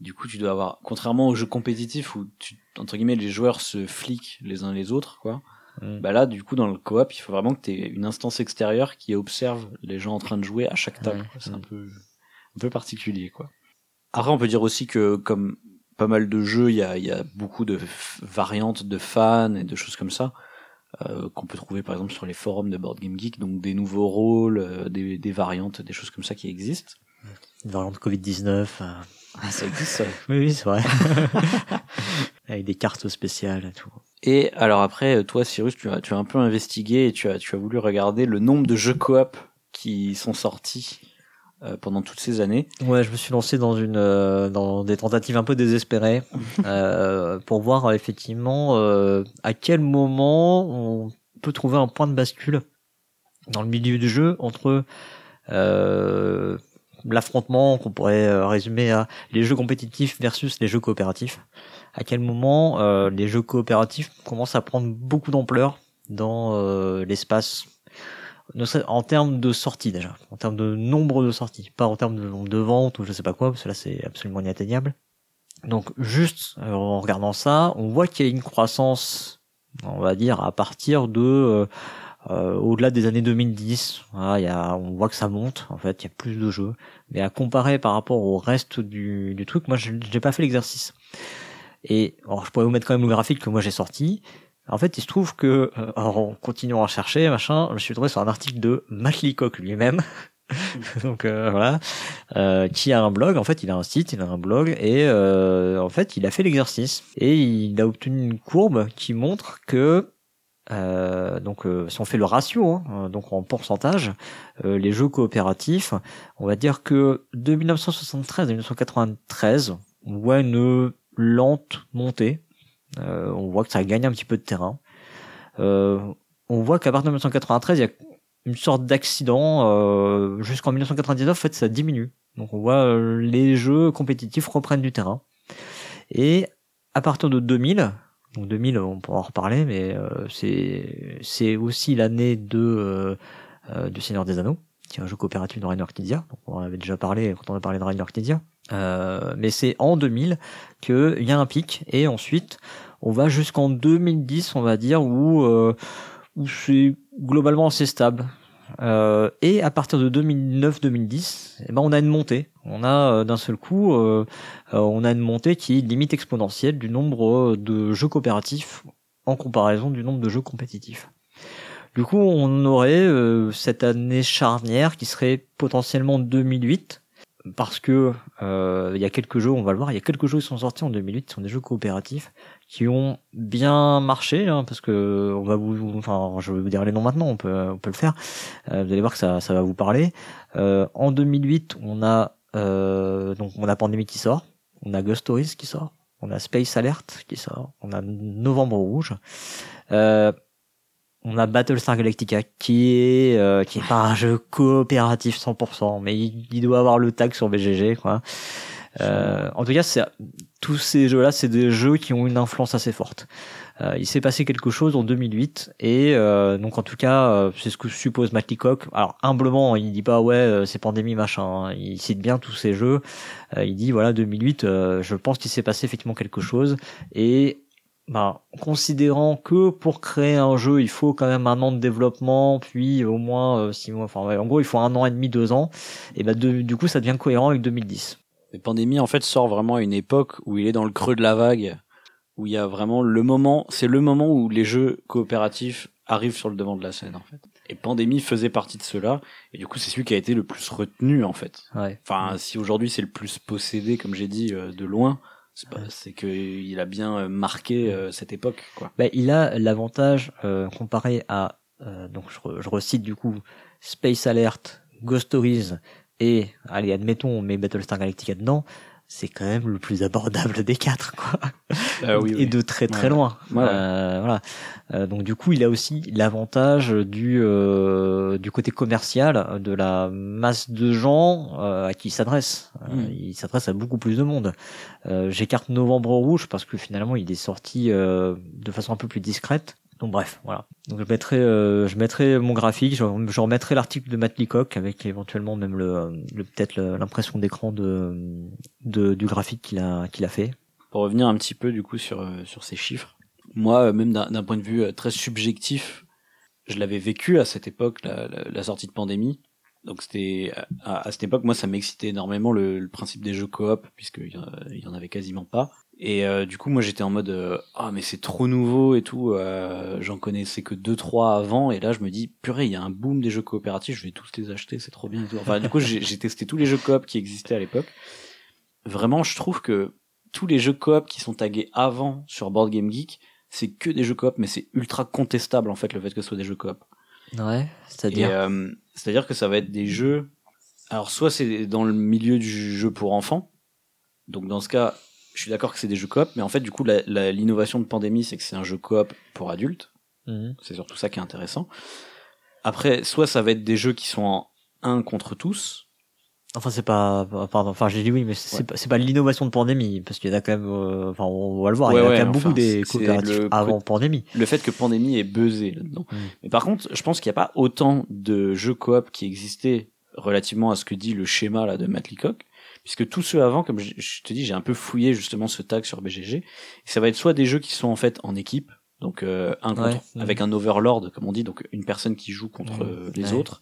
du coup, tu dois avoir, contrairement aux jeux compétitifs où tu, entre guillemets, les joueurs se fliquent les uns les autres, quoi. Mm. Bah là, du coup, dans le coop, il faut vraiment que tu aies une instance extérieure qui observe les gens en train de jouer à chaque table. Ouais. quoi. C'est un Mm. peu, un peu particulier, quoi. Après, on peut dire aussi que, comme pas mal de jeux, il y a, il y a beaucoup de variantes de fans et de choses comme ça, euh, qu'on peut trouver par exemple sur les forums de Board Game Geek, donc des nouveaux rôles, euh, des, des variantes, des choses comme ça qui existent. Une variante Covid-19. euh. Ah, ça existe, ça. Oui, oui, c'est vrai. (laughs) Avec des cartes spéciales et tout. Et alors après, toi, Cyrus, tu as, tu as un peu investigué et tu as, tu as voulu regarder le nombre de jeux coop qui sont sortis euh, pendant toutes ces années. Ouais, je me suis lancé dans une euh, dans des tentatives un peu désespérées (laughs) euh, pour voir effectivement euh, à quel moment on peut trouver un point de bascule dans le milieu du jeu entre euh, l'affrontement qu'on pourrait euh, résumer à les jeux compétitifs versus les jeux coopératifs. À quel moment euh, les jeux coopératifs commencent à prendre beaucoup d'ampleur dans euh, l'espace en termes de sorties déjà, en termes de nombre de sorties, pas en termes de nombre de ventes ou je sais pas quoi, parce que là c'est absolument inatteignable. Donc juste euh, en regardant ça, on voit qu'il y a une croissance, on va dire à partir de euh, au-delà des années 2010. Voilà, il y a, on voit que ça monte en fait, il y a plus de jeux, mais à comparer par rapport au reste du, du truc, moi je n'ai pas fait l'exercice. Et alors je pourrais vous mettre quand même le graphique que moi j'ai sorti. En fait, il se trouve que, euh, en continuant à chercher, machin, je suis trouvé sur un article de Matt Leacock lui-même. (laughs) Donc euh, voilà, euh, qui a un blog. En fait, il a un site, il a un blog, et euh, en fait, il a fait l'exercice et il a obtenu une courbe qui montre que euh, donc euh, si on fait le ratio, hein, euh, donc en pourcentage, euh, les jeux coopératifs, on va dire que de 1973 à 1993, on voit une lente montée. Euh, on voit que ça gagne un petit peu de terrain. On voit qu'à partir de 1993, il y a une sorte d'accident. Jusqu'en 1999, en fait, ça diminue. Donc on voit les jeux compétitifs reprennent du terrain. Et à partir de 2000, donc 2000, on pourra en reparler, mais euh, c'est c'est aussi l'année de euh, euh, du Seigneur des Anneaux, qui est un jeu coopératif de Rainer Knizia. On en avait déjà parlé quand on a parlé de Rainer Knizia. Euh, mais c'est en 2000 qu'il y a un pic, et ensuite on va jusqu'en 2010, on va dire, où euh, où c'est globalement assez stable. Euh, et à partir de 2009-2010, eh ben on a une montée. On a euh, d'un seul coup, euh, on a une montée qui est limite exponentielle du nombre de jeux coopératifs en comparaison du nombre de jeux compétitifs. Du coup, on aurait cette année charnière qui serait potentiellement 2008, parce que euh, il y a quelques jeux, on va le voir, il y a quelques jeux qui sont sortis en 2008, qui sont des jeux coopératifs qui ont bien marché, hein, parce que on va vous, enfin, je vais vous dire les noms maintenant, on peut, on peut le faire. Euh, vous allez voir que ça, ça va vous parler. Euh, en 2008, on a euh, donc on a Pandémie qui sort, on a Ghost Stories qui sort, on a Space Alert qui sort, on a Novembre Rouge. On a Battlestar Galactica qui est euh, qui est pas un jeu coopératif 100%, mais il, il doit avoir le tag sur BGG quoi. Euh, en tout cas, c'est tous ces jeux-là, c'est des jeux qui ont une influence assez forte. Euh, il s'est passé quelque chose en 2008 et euh, donc en tout cas euh, c'est ce que suppose Matt Leacock. Alors humblement il dit pas ouais euh, c'est pandémie machin. hein. Il cite bien tous ces jeux. Il dit voilà 2008 euh, je pense qu'il s'est passé effectivement quelque chose et bah, considérant que pour créer un jeu il faut quand même un an de développement puis au moins euh, six mois. Enfin ouais, en gros il faut un an et demi deux ans et bah de- du coup ça devient cohérent avec 2010. Et Pandémie, en fait, sort vraiment à une époque où il est dans le creux de la vague, où il y a vraiment le moment, c'est le moment où les jeux coopératifs arrivent sur le devant de la scène, en fait. Et Pandémie faisait partie de cela, et du coup, c'est celui qui a été le plus retenu, en fait. Ouais. Enfin, si aujourd'hui c'est le plus possédé, comme j'ai dit, euh, de loin, c'est pas- c'est que il a bien euh, marqué euh, cette époque, quoi. Bah, il a l'avantage euh, comparé à euh, donc je, re- je recite du coup Space Alert, Ghost Stories et allez admettons on met Battlestar Galactica dedans, c'est quand même le plus abordable des quatre quoi. Ah oui, et oui. de très très Ouais. loin. Ouais. Euh, voilà. Euh, donc du coup il a aussi l'avantage du euh, du côté commercial de la masse de gens à qui il s'adresse. Euh, Mm. il s'adresse à beaucoup plus de monde. J'écarte Novembre Rouge parce que finalement il est sorti de façon un peu plus discrète. Donc bref, voilà. Donc je mettrai, euh, je mettrai mon graphique, je, remettrai l'article de Matt Leacock avec éventuellement même le, le peut-être l'impression d'écran de, du graphique qu'il a qu'il a fait. Pour revenir un petit peu du coup sur euh, sur ces chiffres, moi euh, même d'un point de vue euh, très subjectif, je l'avais vécu à cette époque, la, sortie de pandémie. Donc c'était à, à cette époque, moi ça m'excitait énormément le, principe des jeux coop puisqu'il y, y en avait quasiment pas. Et euh, du coup moi j'étais en mode euh, ah mais c'est trop nouveau et tout. euh, J'en connaissais que deux trois avant et là je me dis purée il y a un boom des jeux coopératifs, je vais tous les acheter, c'est trop bien et tout. Enfin du coup j'ai testé tous les jeux coop qui existaient à l'époque. Vraiment je trouve que tous les jeux coop qui sont tagués avant sur Board Game Geek, c'est que des jeux coop, mais c'est ultra contestable en fait le fait que ce soit des jeux coop. Ouais, c'est-à-dire. euh, C'est-à-dire que ça va être des jeux. Alors soit c'est dans le milieu du jeu pour enfants, donc dans ce cas, je suis d'accord que c'est des jeux coop, mais en fait du coup l'innovation de Pandémie, c'est que c'est un jeu coop pour adultes. Mhm. C'est surtout ça qui est intéressant. Après, soit ça va être des jeux qui sont en un contre tous, Enfin c'est pas, pardon, enfin j'ai dit oui, mais c'est Ouais. pas, l'innovation de pandémie parce qu'il y en a quand même, euh, enfin on va le voir, Ouais, il y en a ouais, quand même enfin, beaucoup des le avant pandémie. le fait que Pandémie est buzzé là-dedans. Mm. Mais par contre, je pense qu'il n'y a pas autant de jeux coop qui existaient relativement à ce que dit le schéma là de Matt Leacock, puisque tous ceux avant, comme je, je te dis, j'ai un peu fouillé justement ce tag sur BGG, et ça va être soit des jeux qui sont en fait en équipe, donc euh, un contre, Ouais. Avec un overlord comme on dit, donc une personne qui joue contre euh, les autres,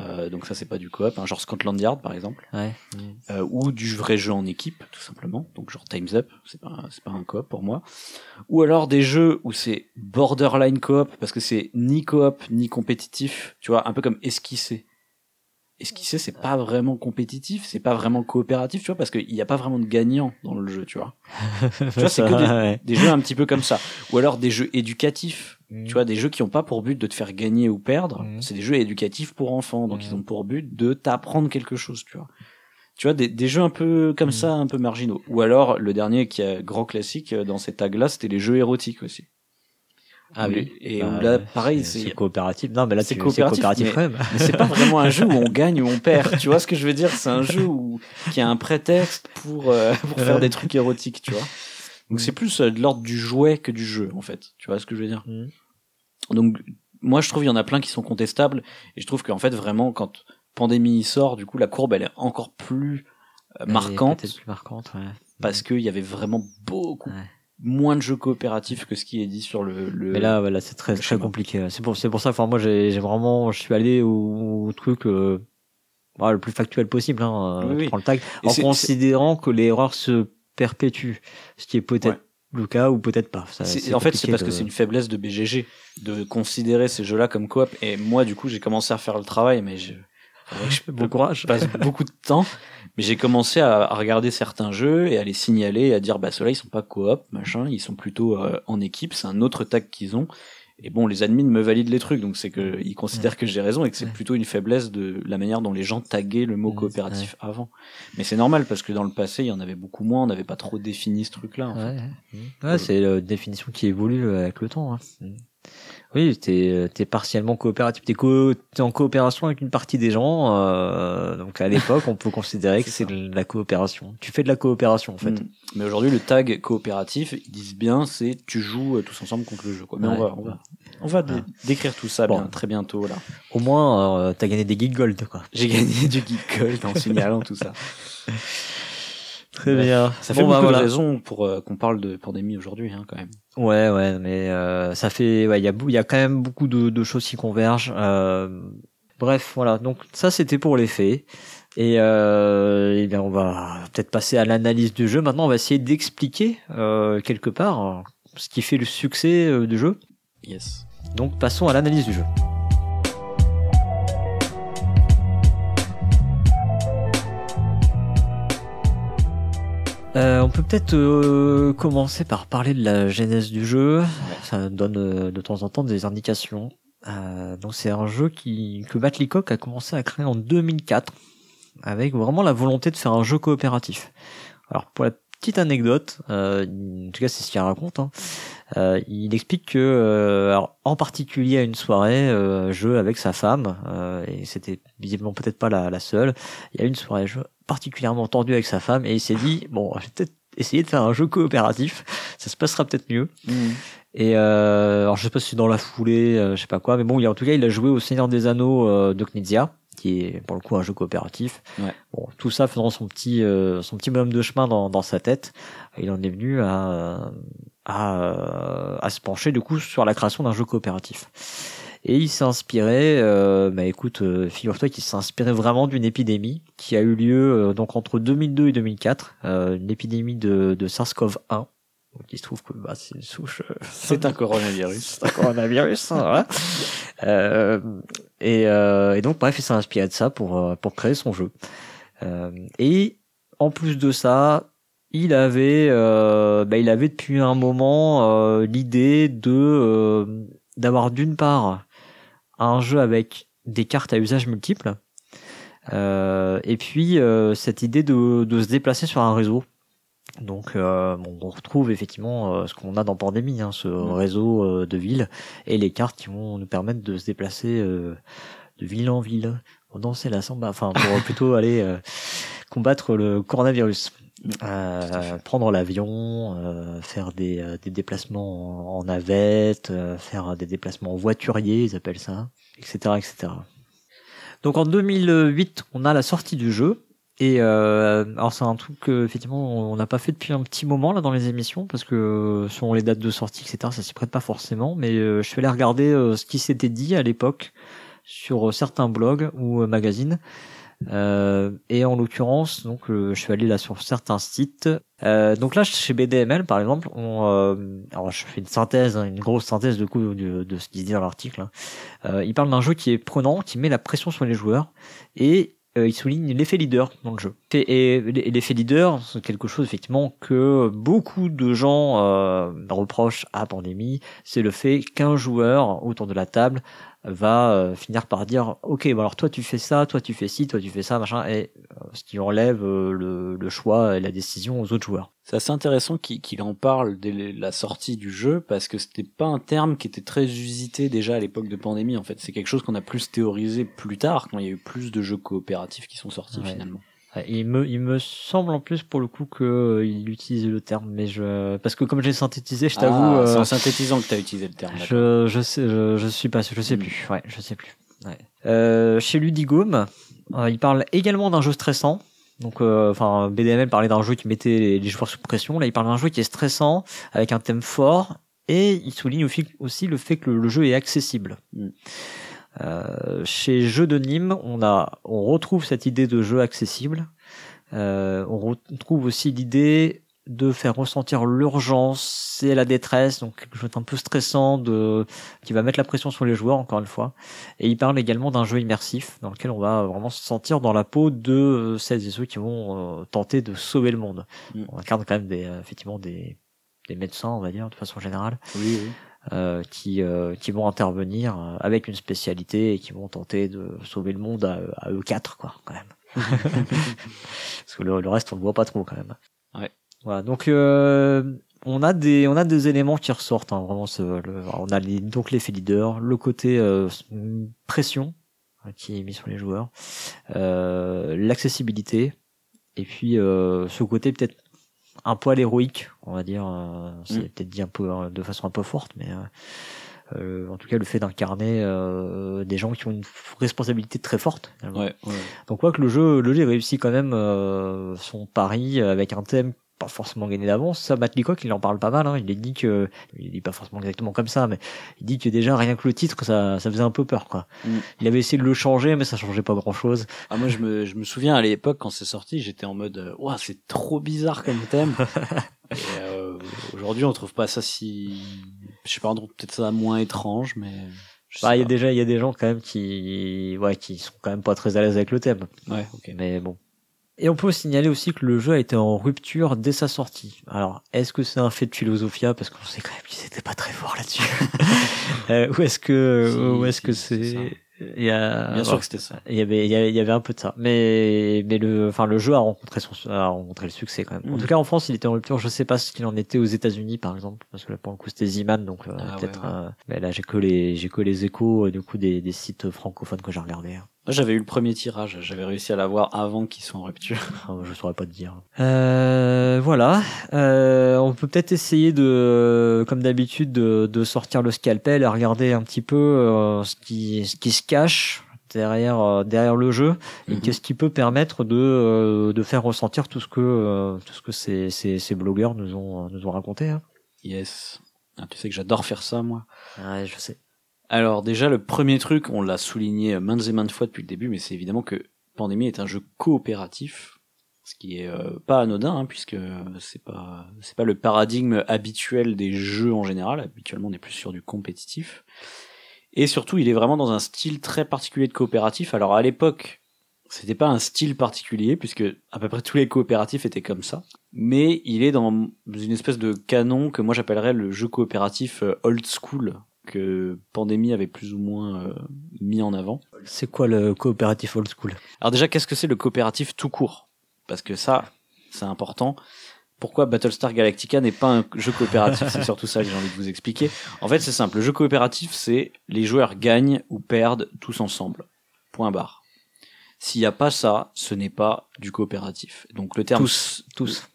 euh, donc ça c'est pas du coop, hein, genre Scotland Yard par exemple, Ouais. euh, ou du vrai jeu en équipe tout simplement. Donc genre Times Up c'est pas un- c'est pas un coop pour moi. Ou alors des jeux où c'est borderline coop parce que c'est ni coop ni compétitif tu vois un peu comme esquisser esquisser c'est pas vraiment compétitif c'est pas vraiment coopératif tu vois parce qu'il n'y a pas vraiment de gagnant dans le jeu tu vois (laughs) tu vois c'est que des, Ouais. des jeux un petit peu comme ça ou alors des jeux éducatifs Mhm. tu vois, des jeux qui ont pas pour but de te faire gagner ou perdre, Mhm. c'est des jeux éducatifs pour enfants, donc ils ont pour but de t'apprendre quelque chose, tu vois. Tu vois, des, des jeux un peu comme ça, un peu marginaux. Ou alors, le dernier qui est grand classique euh, dans ces tags-là, c'était les jeux érotiques aussi. Ah oui. Et Bah, où là, pareil, c'est coopératif. Non, mais là, c'est coopératif, coopératif, mais- quand même. mais c'est pas vraiment un jeu où on (laughs) gagne ou on perd. Tu vois ce que je veux dire? C'est un jeu où, qui a un prétexte pour, euh, pour faire des trucs érotiques, tu vois. Donc c'est plus euh, de l'ordre du jouet que du jeu, en fait. Tu vois ce que je veux dire? Mhm. Donc, moi, je trouve qu'il y en a plein qui sont contestables. Et je trouve qu'en fait, vraiment, quand Pandémie sort, du coup, la courbe, elle est encore plus euh, Elle est marquante. peut-être plus marquante, ouais. Parce qu'il y avait vraiment beaucoup Ouais. Moins de jeux coopératifs que ce qui est dit sur le. le... Mais là, voilà, c'est très, très compliqué. ouais. C'est pour, c'est pour ça, enfin, moi, j'ai, vraiment, je suis allé au, au truc, euh, voilà, le plus factuel possible, hein, euh, Oui, oui. prends le tag, Et en considérant que l'erreur se perpétue. Ce qui est peut-être le cas ou peut-être pas. Ça, en fait, c'est parce de- que c'est une faiblesse de BGG de considérer ces jeux-là comme coop. Et moi, du coup, j'ai commencé à faire le travail, mais je, je Bon courage. passe (laughs) beaucoup de temps. Mais j'ai commencé à, à regarder certains jeux et à les signaler et à dire, bah, ceux-là, ils sont pas coop, machin, ils sont plutôt euh, en équipe, c'est un autre tag qu'ils ont. Et bon, les admins me valident les trucs, donc c'est que ils considèrent que j'ai raison et que c'est Ouais. plutôt une faiblesse de la manière dont les gens taguaient le mot coopératif avant. Mais c'est normal parce que dans le passé, il y en avait beaucoup moins, on n'avait pas trop défini ce truc-là. en fait. Ouais, c'est la définition qui évolue avec le temps. hein. Oui, t'es es partiellement coopératif. T'es co t'es en coopération avec une partie des gens. Euh, donc à l'époque, on peut considérer (laughs) que c'est de la coopération. Tu fais de la coopération en fait. Mm. Mais aujourd'hui, le tag coopératif, ils disent bien, c'est tu joues euh, tous ensemble contre le jeu. Quoi. Mais Ouais. on va, on va, on va dé- décrire tout ça Bon. bien, très bientôt là. Au moins, euh, t'as gagné des geek gold quoi. J'ai gagné du Geek Gold en signalant tout ça. (laughs) Très bien. Ça fait Bon, bah, beaucoup voilà. de raisons pour euh, qu'on parle de pandémie aujourd'hui, hein, quand même. Ouais, ouais, mais euh, ça fait, ouais, il y a, bou- il y a quand même beaucoup de, de choses qui convergent. Euh, bref, voilà. Donc ça, c'était pour les faits. Et, eh bien, on va peut-être passer à l'analyse du jeu. Maintenant, on va essayer d'expliquer quelque part ce qui fait le succès du jeu. Yes. Donc, passons à l'analyse du jeu. Euh, on peut peut-être euh, commencer par parler de la genèse du jeu. Ça donne euh, de temps en temps des indications. Euh, donc c'est un jeu qui que Matt Leacock a commencé à créer en 2004 avec vraiment la volonté de faire un jeu coopératif. Alors pour la petite anecdote, euh, en tout cas c'est ce qu'il raconte, hein, euh, il explique que euh, alors, en particulier à une soirée euh, jeu avec sa femme euh, et c'était visiblement peut-être pas la, la seule, il y a une soirée jeu particulièrement tendue avec sa femme et il s'est dit bon je vais peut-être essayer de faire un jeu coopératif, ça se passera peut-être mieux. Et euh, alors je sais pas si c'est dans la foulée, euh, je sais pas quoi, mais bon, il, en tout cas, il a joué au Seigneur des Anneaux euh, de Knizia, qui est pour le coup un jeu coopératif. Ouais. Bon, tout ça faisant son petit euh, son petit bonhomme de chemin dans, dans sa tête, il en est venu à à, à se pencher du coup sur la création d'un jeu coopératif. Et il s'est inspiré, euh, bah écoute, euh, figure-toi qu'il s'est inspiré vraiment d'une épidémie qui a eu lieu euh, donc entre 2002 et 2004, euh, une épidémie de, de SARS-CoV-1. Donc il se trouve que bah, c'est une souche euh, (laughs) C'est un coronavirus. (laughs) c'est un coronavirus. hein, voilà. Euh, et, euh, et donc, bref, il s'est inspiré de ça pour, pour créer son jeu. Euh, et en plus de ça, il avait, euh, bah, il avait depuis un moment euh, l'idée de euh, d'avoir d'une part un jeu avec des cartes à usage multiple, euh, et puis euh, cette idée de, de se déplacer sur un réseau. Donc euh, bon, on retrouve effectivement ce qu'on a dans Pandémie, hein, ce Mm. réseau de villes et les cartes qui vont nous permettre de se déplacer de ville en ville, pour danser la samba, enfin pour (laughs) plutôt aller combattre le coronavirus. Euh, prendre l'avion, euh, faire des, euh, des déplacements en, navette, euh, faire des déplacements en voiturier, ils appellent ça, etc., etc. Donc en 2008, on a la sortie du jeu. Et euh, alors c'est un truc que effectivement on n'a pas fait depuis un petit moment là dans les émissions parce que euh, selon les dates de sortie etc ça s'y prête pas forcément mais euh, je suis allé regarder euh, ce qui s'était dit à l'époque sur euh, certains blogs ou euh, magazines euh, et en l'occurrence donc euh, je suis allé là sur certains sites Euh, donc là chez BDML par exemple on euh, alors je fais une synthèse hein, une grosse synthèse de coup de, de ce qui se dit dans l'article hein. Euh, il parle d'un jeu qui est prenant qui met la pression sur les joueurs et euh, il souligne l'effet leader dans le jeu. Et, et l'effet leader, c'est quelque chose effectivement que beaucoup de gens euh, reprochent à Pandémie, c'est le fait qu'un joueur autour de la table va euh, finir par dire ok bon alors toi tu fais ça toi tu fais ci toi tu fais ça machin et euh, ce qui enlève euh, le choix et la décision aux autres joueurs C'est assez intéressant qu'il qu'il en parle dès la sortie du jeu parce que c'était pas un terme qui était très usité déjà à l'époque de pandémie en fait. C'est quelque chose qu'on a plus théorisé plus tard quand il y a eu plus de jeux coopératifs qui sont sortis Ouais. finalement. Il me, il me semble en plus pour le coup que euh, il utilisait le terme, mais je parce que comme j'ai synthétisé, je t'avoue, Ah, c'est euh, en synthétisant que tu as utilisé le terme. je, je sais, je, je suis pas, je sais Mm. plus, ouais, je sais plus. Ouais. Euh, chez Ludigome, euh, il parle également d'un jeu stressant. Donc, euh, enfin, BDML parlait d'un jeu qui mettait les, les joueurs sous pression. Là, il parle d'un jeu qui est stressant, avec un thème fort, et il souligne aussi, aussi le fait que le, le jeu est accessible. Mm. Euh, chez Jeux de Nîmes, on a, on retrouve cette idée de jeu accessible. Euh, on retrouve aussi l'idée de faire ressentir l'urgence et la détresse, donc quelque chose d'un peu stressant, de qui va mettre la pression sur les joueurs encore une fois. Et il parle également d'un jeu immersif dans lequel on va vraiment se sentir dans la peau de euh, celles et ceux qui vont euh, tenter de sauver le monde. Mm. On incarne quand même des euh, effectivement des des médecins, on va dire de façon générale, Oui, oui. euh, qui euh, qui vont intervenir avec une spécialité et qui vont tenter de sauver le monde à, à eux quatre quoi quand même. (laughs) (laughs) Parce que le, le reste on le voit pas trop quand même. Ouais. Voilà donc euh, on a des on a des éléments qui ressortent hein, vraiment ce, le- on a les, donc l'effet leader le côté euh, pression euh, qui est mis sur les joueurs euh, l'accessibilité et puis euh, ce côté peut-être un poil héroïque on va dire euh, c'est Mm. peut-être dit un peu euh, de façon un peu forte mais euh, euh, en tout cas le fait d'incarner euh, des gens qui ont une responsabilité très forte ouais. Donc quoi que le jeu, le jeu réussit quand même euh, son pari avec un thème pas forcément gagné d'avance. Ça, Matt Leacock, il en parle pas mal. Hein. Il dit que, il dit pas forcément exactement comme ça, mais il dit que déjà rien que le titre, ça, ça faisait un peu peur. Quoi. Mm. Il avait essayé de le changer, mais ça changeait pas grand chose. Ah, moi, je me, je me souviens à l'époque, quand c'est sorti, j'étais en mode, Ouah, c'est trop bizarre comme thème. (laughs) Euh, aujourd'hui, on trouve pas ça si. Je sais pas, on trouve peut-être ça moins étrange, mais. je Bah, il y a déjà, il y a des gens quand même qui, ouais, qui sont quand même pas très à l'aise avec le thème. Ouais, ok. Mais bon. Et on peut signaler aussi que le jeu a été en rupture dès sa sortie. Alors, est-ce que c'est un fait de philosophia? Parce qu'on sait quand même qu'ils étaient pas très forts là-dessus (laughs) euh, Ou est-ce que, Si, ou est-ce si, que c'est il y a, Bien sûr que c'était ça. il y avait, il y avait un peu de ça. Mais, mais le, enfin, le jeu a rencontré son, a rencontré le succès quand même. En Mm. tout cas, en France, il était en rupture. Je sais pas ce qu'il en était aux États-Unis, par exemple, parce que là, pour le coup, c'était Z-Man, donc euh, Ah, peut-être. ouais. euh, mais là, j'ai que les, j'ai que les échos euh, du coup des, des sites francophones que j'ai regardés. hein. J'avais eu le premier tirage. J'avais réussi à l'avoir avant qu'ils soient en rupture. Ah, je saurais pas te dire. Euh, voilà. Euh, on peut peut-être essayer de, comme d'habitude, de, de sortir le scalpel et regarder un petit peu euh, ce qui, ce qui se cache derrière, euh, derrière le jeu et Mhm. qu'est-ce qui peut permettre de, euh, de faire ressentir tout ce que, euh, tout ce que ces, ces, ces blogueurs nous ont, nous ont raconté. Hein. Yes. Ah, tu sais que j'adore faire ça, moi. Ouais, je sais. Alors déjà, le premier truc, on l'a souligné maintes et maintes fois depuis le début, mais c'est évidemment que Pandémie est un jeu coopératif, ce qui est euh, pas anodin, hein, puisque c'est pas c'est pas le paradigme habituel des jeux en général. Habituellement, on est plus sur du compétitif. Et surtout, il est vraiment dans un style très particulier de coopératif. Alors à l'époque, c'était pas un style particulier, puisque à peu près tous les coopératifs étaient comme ça. Mais il est dans une espèce de canon que moi j'appellerais le jeu coopératif euh, old school, que Pandémie avait plus ou moins euh, mis en avant. C'est quoi le coopératif old school? Alors déjà, qu'est-ce que c'est le coopératif tout court? Parce que ça, c'est important. Pourquoi Battlestar Galactica n'est pas un jeu coopératif? C'est surtout ça que j'ai envie de vous expliquer. En fait, c'est simple. Le jeu coopératif, c'est les joueurs gagnent ou perdent tous ensemble. Point barre. S'il n'y a pas ça, ce n'est pas du coopératif. Donc le terme... Tous, tous,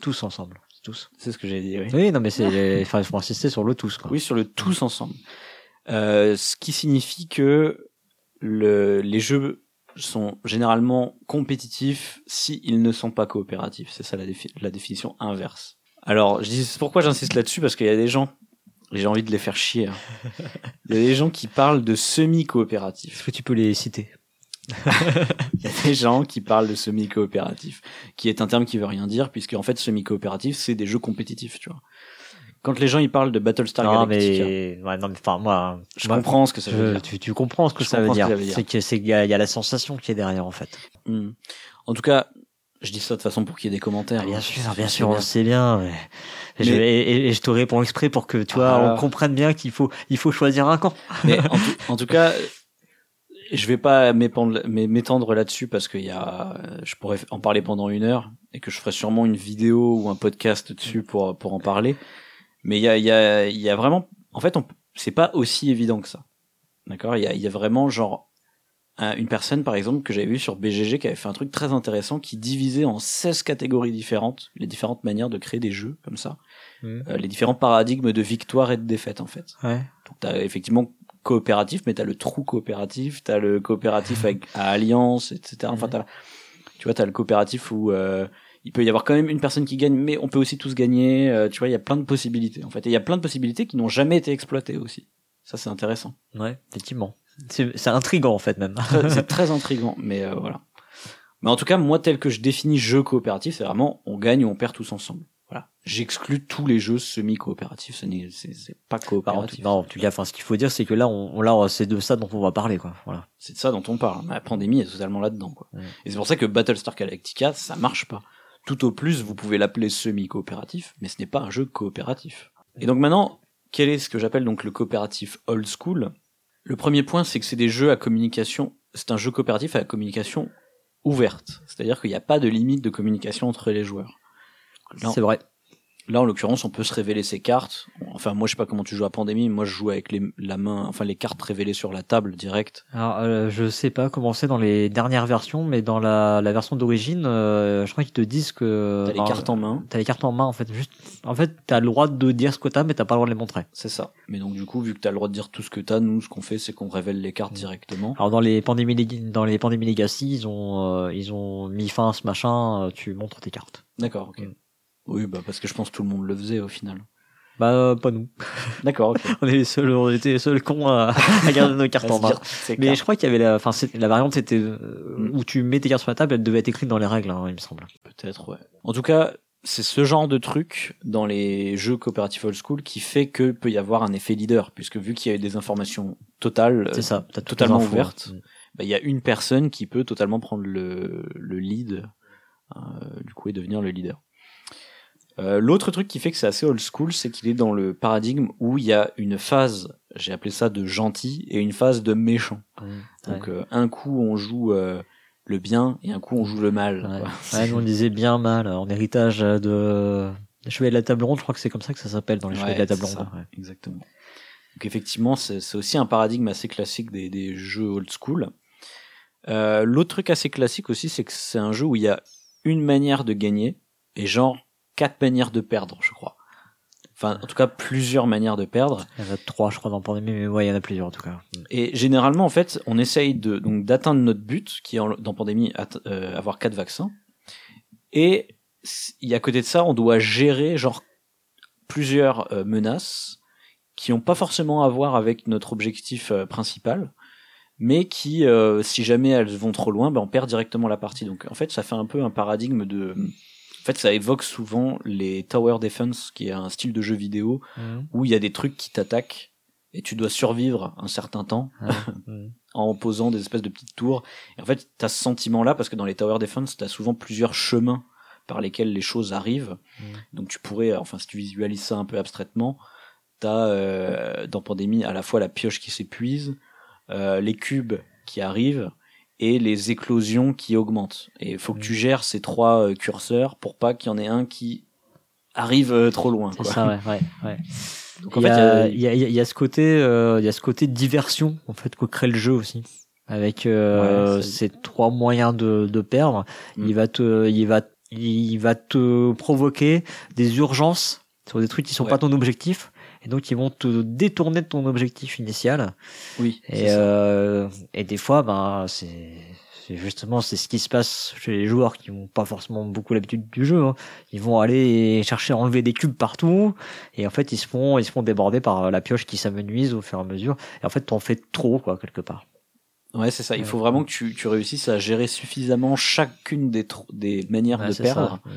tous ensemble, tous. C'est ce que j'ai dit, oui. Oui, non, mais c'est, (laughs) enfin, il faut insister sur le tous, quoi. Oui, sur le tous ensemble. Euh, ce qui signifie que le, les jeux sont généralement compétitifs s'ils ne sont pas coopératifs. C'est ça la, défi- la définition inverse. Alors, je dis pourquoi j'insiste là-dessus parce qu'il y a des gens, j'ai envie de les faire chier. hein. (laughs) Il y a des gens qui parlent de semi-coopératif. Est-ce que tu peux les citer? (laughs) Il y a des gens qui parlent de semi-coopératif, qui est un terme qui veut rien dire puisque en fait semi-coopératif c'est des jeux compétitifs, tu vois. Quand les gens ils parlent de Battlestar Non, Galactica, mais, ouais, non, mais, enfin, moi, je moi, comprends ce que ça veut je- dire. tu, tu comprends ce que Je ça veut ce dire. que ça veut dire. C'est que, c'est y a, il y a la sensation qui est derrière, en fait. Hmm. En tout cas, je dis ça de façon pour qu'il y ait des commentaires. Ah, bien hein. sûr, bien sûr, on sait bien. Mais... Et, je, Mais- et, et- et je te réponds exprès pour que, tu vois, Ah. on comprenne bien qu'il faut, il faut choisir un camp. Mais en (laughs) tout, en tout cas, je vais pas m'étendre là-dessus parce qu'il y a, je pourrais en parler pendant une heure et que je ferai sûrement une vidéo ou un podcast dessus pour pour en parler. Mais il y a, il y a, il y a vraiment, en fait, c'est pas aussi évident que ça. D'accord? Il y a, il y a vraiment genre un- une personne, par exemple, que j'avais vu sur BGG qui avait fait un truc très intéressant qui divisait en 16 catégories différentes les différentes manières de créer des jeux comme ça, Mhm. Euh, les différents paradigmes de victoire et de défaite en fait. Ouais. Donc t'as effectivement coopératif, mais t'as le trou coopératif, t'as le coopératif avec à alliance, etc. Enfin, t'as, tu vois, t'as le coopératif où euh, il peut y avoir quand même une personne qui gagne, mais on peut aussi tous gagner. euh, tu vois, il y a plein de possibilités. En fait, et il y a plein de possibilités qui n'ont jamais été exploitées aussi. Ça, c'est intéressant. Ouais, effectivement. C'est, intriguant, en fait, même. C'est très intriguant, mais euh, voilà. Mais en tout cas, moi, tel que je définis jeu coopératif, c'est vraiment on gagne ou on perd tous ensemble. Voilà. J'exclus tous les jeux semi-coopératifs. Ce n'est, pas coopératif. non, en tout cas, enfin, ce qu'il faut dire, c'est que là, on, on- là, c'est de ça dont on va parler, quoi. Voilà. C'est de ça dont on parle. La pandémie est totalement là-dedans, quoi. Ouais. Et c'est pour ça que Battlestar Galactica, ça marche pas. Tout au plus, vous pouvez l'appeler semi-coopératif, mais ce n'est pas un jeu coopératif. Et donc maintenant, quel est ce que j'appelle donc le coopératif old school? Le premier point, c'est que c'est des jeux à communication. C'est un jeu coopératif à communication ouverte. C'est-à-dire qu'il n'y a pas de limite de communication entre les joueurs. C'est vrai. là, en l'occurrence, on peut se révéler ses cartes. Enfin, moi, je sais pas comment tu joues à Pandémie. Moi, je joue avec les, la main, enfin, les cartes révélées sur la table direct. Alors, euh, je sais pas comment c'est dans les dernières versions, mais dans la, la version d'origine, euh, je crois qu'ils te disent que T'as les alors, cartes en main. T'as les cartes en main en fait. Juste, en fait, t'as le droit de dire ce que t'as, mais t'as pas le droit de les montrer. C'est ça. Mais donc, du coup, vu que t'as le droit de dire tout ce que t'as, nous, ce qu'on fait, c'est qu'on révèle les cartes Mm. directement. Alors dans les pandémies dans les pandémies Legacy, ils ont euh, ils ont mis fin à ce machin. euh, tu montres tes cartes. D'accord, ok. Mm. Oui, bah, parce que je pense que tout le monde le faisait au final. Bah euh, pas nous. (laughs) D'accord. On est les seuls, on était les seuls cons à, à garder nos cartes en main. Mais je crois qu'il y avait la, enfin la variante c'était euh, Mm. où tu mets tes cartes sur la table, elle devait être écrite dans les règles, hein, il me semble. Peut-être, ouais. En tout cas, c'est ce genre de truc dans les jeux coopératifs old school qui fait que peut y avoir un effet leader, puisque vu qu'il y a eu des informations totales, C'est ça. T'as toutes totalement les infos, ouverte. hein. bah, il y a une personne qui peut totalement prendre le, le lead, euh, du coup, et devenir le leader. Euh, L'autre truc qui fait que c'est assez old school, c'est qu'il est dans le paradigme où il y a une phase, j'ai appelé ça de gentil, et une phase de méchant. Mm. Ouais. Donc euh, un coup on joue euh, le bien et un coup on joue le mal. Ouais. Ouais, nous on disait bien mal en héritage de les Chevaliers de la table ronde. Je crois que c'est comme ça que ça s'appelle dans les Chevaliers de la table ronde. ça, ouais. Exactement. Donc effectivement, c'est c'est aussi un paradigme assez classique des, des jeux old school. Euh, L'autre truc assez classique aussi, c'est que c'est un jeu où il y a une manière de gagner et genre quatre manières de perdre, je crois. Enfin, en tout cas, plusieurs manières de perdre. Il y en a trois, je crois, dans Pandémie, mais ouais, il y en a plusieurs en tout cas. Et généralement, en fait, on essaye de donc d'atteindre notre but, qui est en- dans pandémie at- euh, avoir quatre vaccins. Et il y à côté de ça, on doit gérer genre plusieurs euh, menaces qui n'ont pas forcément à voir avec notre objectif euh, principal, mais qui, si jamais elles vont trop loin, ben on perd directement la partie. Donc en fait, ça fait un peu un paradigme de fait, ça évoque souvent les tower defense, qui est un style de jeu vidéo où il y a des trucs qui t'attaquent et tu dois survivre un certain temps (laughs) (laughs) en posant des espèces de petites tours. Et en fait, t'as ce sentiment-là parce que dans les tower defense, t'as souvent plusieurs chemins par lesquels les choses arrivent. Mm. Donc tu pourrais, enfin si tu visualises ça un peu abstraitement, t'as euh, dans Pandémie à la fois la pioche qui s'épuise, euh, les cubes qui arrivent et les éclosions qui augmentent. Et il faut que Mm. tu gères ces trois euh, curseurs pour pas qu'il y en ait un qui arrive euh, trop loin. C'est ça, ouais, ouais, ouais. (laughs) Donc en il, y fait, a, il y a- il y a- il y a ce côté, euh, il y a ce côté diversion en fait que crée le jeu aussi, avec euh, Ouais, ces trois moyens de, de perdre. Mm. Il va te, il va, il va te provoquer des urgences sur des trucs qui sont Ouais. pas ton objectif, et donc ils vont te détourner de ton objectif initial. oui, Et, euh, et des fois, ben, c'est c'est justement c'est ce qui se passe chez les joueurs qui n'ont pas forcément beaucoup l'habitude du jeu. hein. Ils vont aller chercher à enlever des cubes partout, et en fait ils se font ils se font déborder par la pioche qui s'amenuise au fur et à mesure. Et en fait, t'en fais trop quoi quelque part. Ouais, c'est ça. Il Ouais. faut vraiment que tu, tu réussisses à gérer suffisamment chacune des, des manières Ouais, de perdre ça.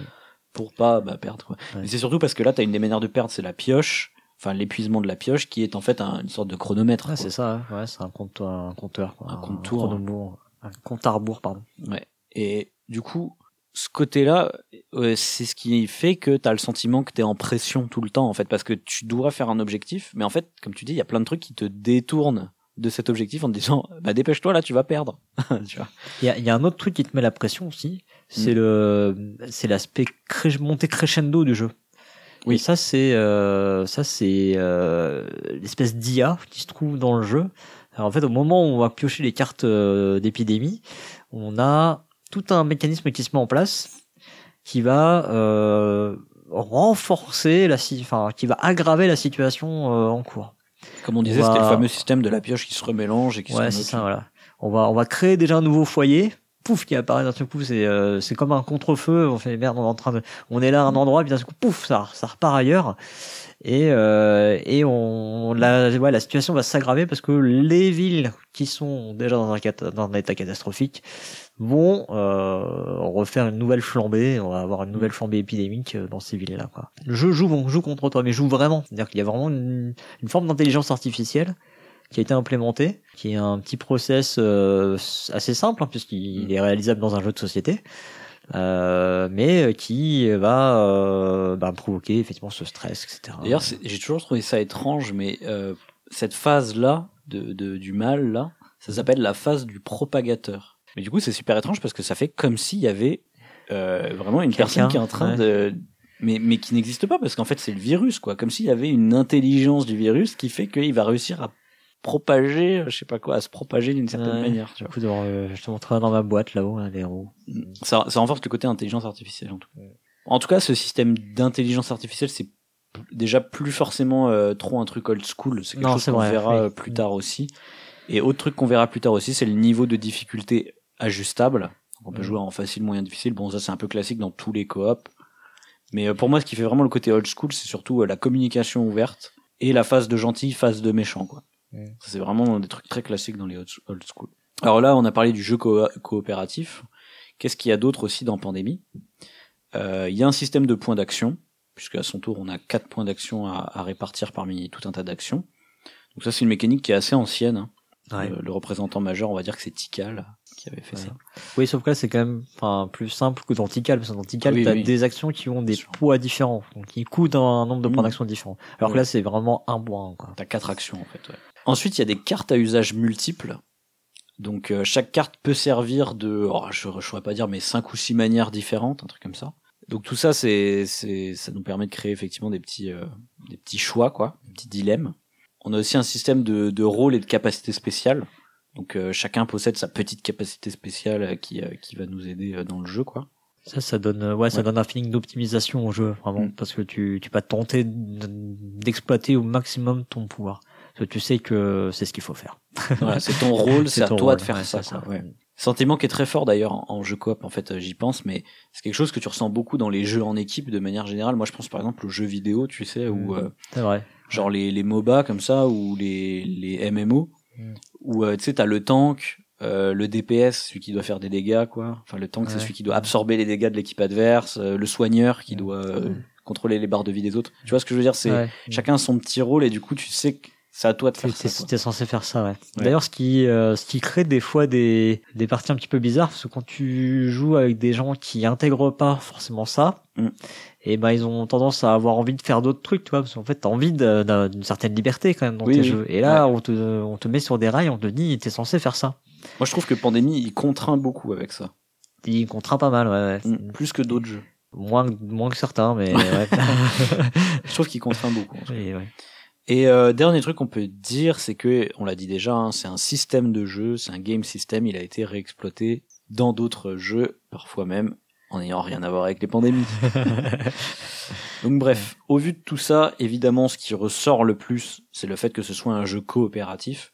pour pas bah, perdre. Ouais. Mais c'est surtout parce que là, tu as une des manières de perdre, c'est la pioche, enfin l'épuisement de la pioche, qui est en fait un- une sorte de chronomètre. Quoi. c'est ça. hein. Ouais, c'est un compteur, un compteur, quoi. Un compte-tour. chronobourg, un compte à rebours, pardon. Ouais. Et du coup, ce côté-là, euh, c'est ce qui fait que tu as le sentiment que tu es en pression tout le temps, en fait, parce que tu dois faire un objectif, mais en fait, comme tu dis, il y a plein de trucs qui te détournent de cet objectif en te disant, bah dépêche-toi là, tu vas perdre. (laughs) tu vois. Il y y a un autre truc qui te met la pression aussi, Mm. c'est le, c'est l'aspect cré- montée crescendo du jeu. Oui. Et ça c'est, euh, ça c'est euh, l'espèce d'IA qui se trouve dans le jeu. Alors en fait, au moment où on va piocher les cartes euh, d'épidémie, on a tout un mécanisme qui se met en place qui va euh, renforcer la, enfin, qui va aggraver la situation euh, en cours. Comme on disait, On va- c'était le fameux système de la pioche qui se remélange et qui Ouais, se c'est remet ça, voilà. On va, on va créer déjà un nouveau foyer. Pouf, qui apparaît d'un seul coup, c'est, euh, c'est comme un contre-feu. On fait merde, on est en train de, on est là à un endroit, puis d'un seul coup, pouf, ça, ça repart ailleurs. Et, euh, et on, la, ouais, la situation va s'aggraver parce que les villes qui sont déjà dans un, dans un état catastrophique vont euh, refaire une nouvelle flambée. On va avoir une nouvelle flambée épidémique euh, dans ces villes-là. Quoi. Le jeu joue, bon, joue contre toi, mais joue vraiment. C'est-à-dire qu'il y a vraiment une, une forme d'intelligence artificielle qui a été implémenté, qui est un petit process euh, assez simple, hein, puisqu'il est réalisable dans un jeu de société, euh, mais qui va euh, bah, provoquer effectivement ce stress, etc. D'ailleurs, j'ai toujours trouvé ça étrange, mais euh, cette phase-là de, de- du mal, là, ça s'appelle la phase du propagateur. Mais du coup, c'est super étrange parce que ça fait comme s'il y avait euh, vraiment une personne qui est en train ouais. de mais, mais qui n'existe pas parce qu'en fait c'est le virus quoi, comme s'il y avait une intelligence du virus qui fait qu'il va réussir à propager, je sais pas quoi, à se propager d'une certaine Ouais. manière. Tu vois. Euh, je te montrerai dans ma boîte là-haut, hein, les roues. Ça, ça renforce le côté intelligence artificielle en tout cas. En tout cas, ce système d'intelligence artificielle, c'est déjà plus forcément euh, trop un truc old school. C'est quelque Non, chose qu'on verra oui. euh, plus tard aussi. Et autre truc qu'on verra plus tard aussi, c'est le niveau de difficulté ajustable. Donc, on peut Mhm. jouer en facile, moyen, difficile. Bon, ça c'est un peu classique dans tous les coops. Mais euh, pour moi, ce qui fait vraiment le côté old school, c'est surtout euh, la communication ouverte et la phase de gentil, phase de méchant, quoi. Ça, C'est vraiment des trucs très classiques dans les old school. Alors là, on a parlé du jeu co- coopératif. Qu'est-ce qu'il y a d'autre aussi dans Pandémie? Euh, Il y a un système de points d'action, puisque à son tour, on a quatre points d'action à, à répartir parmi tout un tas d'actions. Donc ça, c'est une mécanique qui est assez ancienne. hein. Ouais. Euh, le représentant majeur, on va dire que c'est Tikal qui avait fait Ouais. ça. Oui, sauf que là, c'est quand même enfin, plus simple que dans Tikal, parce que dans Tikal, Oui, t'as oui. des actions qui ont des poids différents, donc qui coûtent un nombre de points Mhm. d'action différents. Alors que là, c'est vraiment un point, quoi. T'as quatre actions en fait. Ouais. Ensuite, il y a des cartes à usage multiple. Donc euh, chaque carte peut servir de, oh, je ne saurais pas dire, mais cinq ou six manières différentes, un truc comme ça. Donc tout ça, c'est, ça nous permet de créer effectivement des petits, euh, des petits choix, quoi, des petits dilemmes. On a aussi un système de, de rôle et de capacité spéciale. Donc euh, chacun possède sa petite capacité spéciale qui, qui va nous aider dans le jeu, quoi. Ça, ça donne, ouais, ça donne un feeling d'optimisation au jeu, vraiment, Mm. parce que tu, tu vas tenter d'exploiter au maximum ton pouvoir. Parce que tu sais que c'est ce qu'il faut faire. Voilà, (laughs) c'est ton rôle, c'est à toi rôle, de faire ouais, ça. ouais. Sentiment qui est très fort d'ailleurs en, en jeu coop, en fait, euh, j'y pense, mais c'est quelque chose que tu ressens beaucoup dans les jeux en équipe de manière générale. Moi, je pense par exemple aux jeux vidéo, tu sais, ou Mm. euh, vrai. genre les, les MOBA comme ça, ou les, les MMO, Mm. où euh, tu sais, t'as le tank, euh, le DPS, celui qui doit faire des dégâts, quoi. Enfin, le tank, c'est celui qui doit absorber les dégâts de l'équipe adverse, le soigneur qui Mm. doit euh, contrôler les barres de vie des autres. Tu vois ce que je veux dire? C'est chacun a son petit rôle et du coup, tu sais que c'est à toi de faire ça. quoi. es, censé faire ça, ouais. Ouais. D'ailleurs, ce qui, euh, ce qui crée des fois des, des parties un petit peu bizarres, parce que quand tu joues avec des gens qui intègrent pas forcément ça, Mm. et ben ils ont tendance à avoir envie de faire d'autres trucs, tu vois, parce qu'en fait, t'as envie d'une certaine liberté quand même dans Oui, tes oui. jeux. Et là, on te, on te met sur des rails, on te dit, t'es censé faire ça. Moi, je trouve que Pandémie, il contraint beaucoup avec ça. Il contraint pas mal, ouais. ouais. Mm, Plus que d'autres jeux. Moins, moins que certains, mais ouais. (laughs) (laughs) Je trouve qu'il contraint beaucoup. Oui, ouais. Et euh, dernier truc qu'on peut dire, c'est que, on l'a dit déjà, hein, c'est un système de jeu, c'est un game system, il a été réexploité dans d'autres jeux, parfois même en n'ayant rien à voir avec les pandémies. (laughs) Donc bref, au vu de tout ça, évidemment, ce qui ressort le plus, c'est le fait que ce soit un jeu coopératif,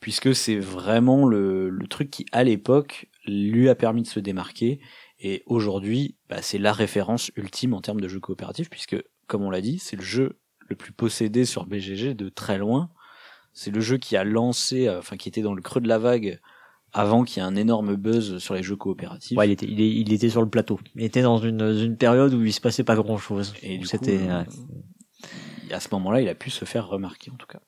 puisque c'est vraiment le, le truc qui, à l'époque, lui a permis de se démarquer, et aujourd'hui, bah, c'est la référence ultime en termes de jeu coopératif, puisque, comme on l'a dit, c'est le jeu le plus possédé sur BGG de très loin. C'est le jeu qui a lancé, euh, enfin qui était dans le creux de la vague avant qu'il y ait un énorme buzz sur les jeux coopératifs. Ouais, il était, il, est- il était sur le plateau. Il était dans une, une période où il se passait pas grand chose. Et C'était, euh, à ce moment-là, il a pu se faire remarquer en tout cas.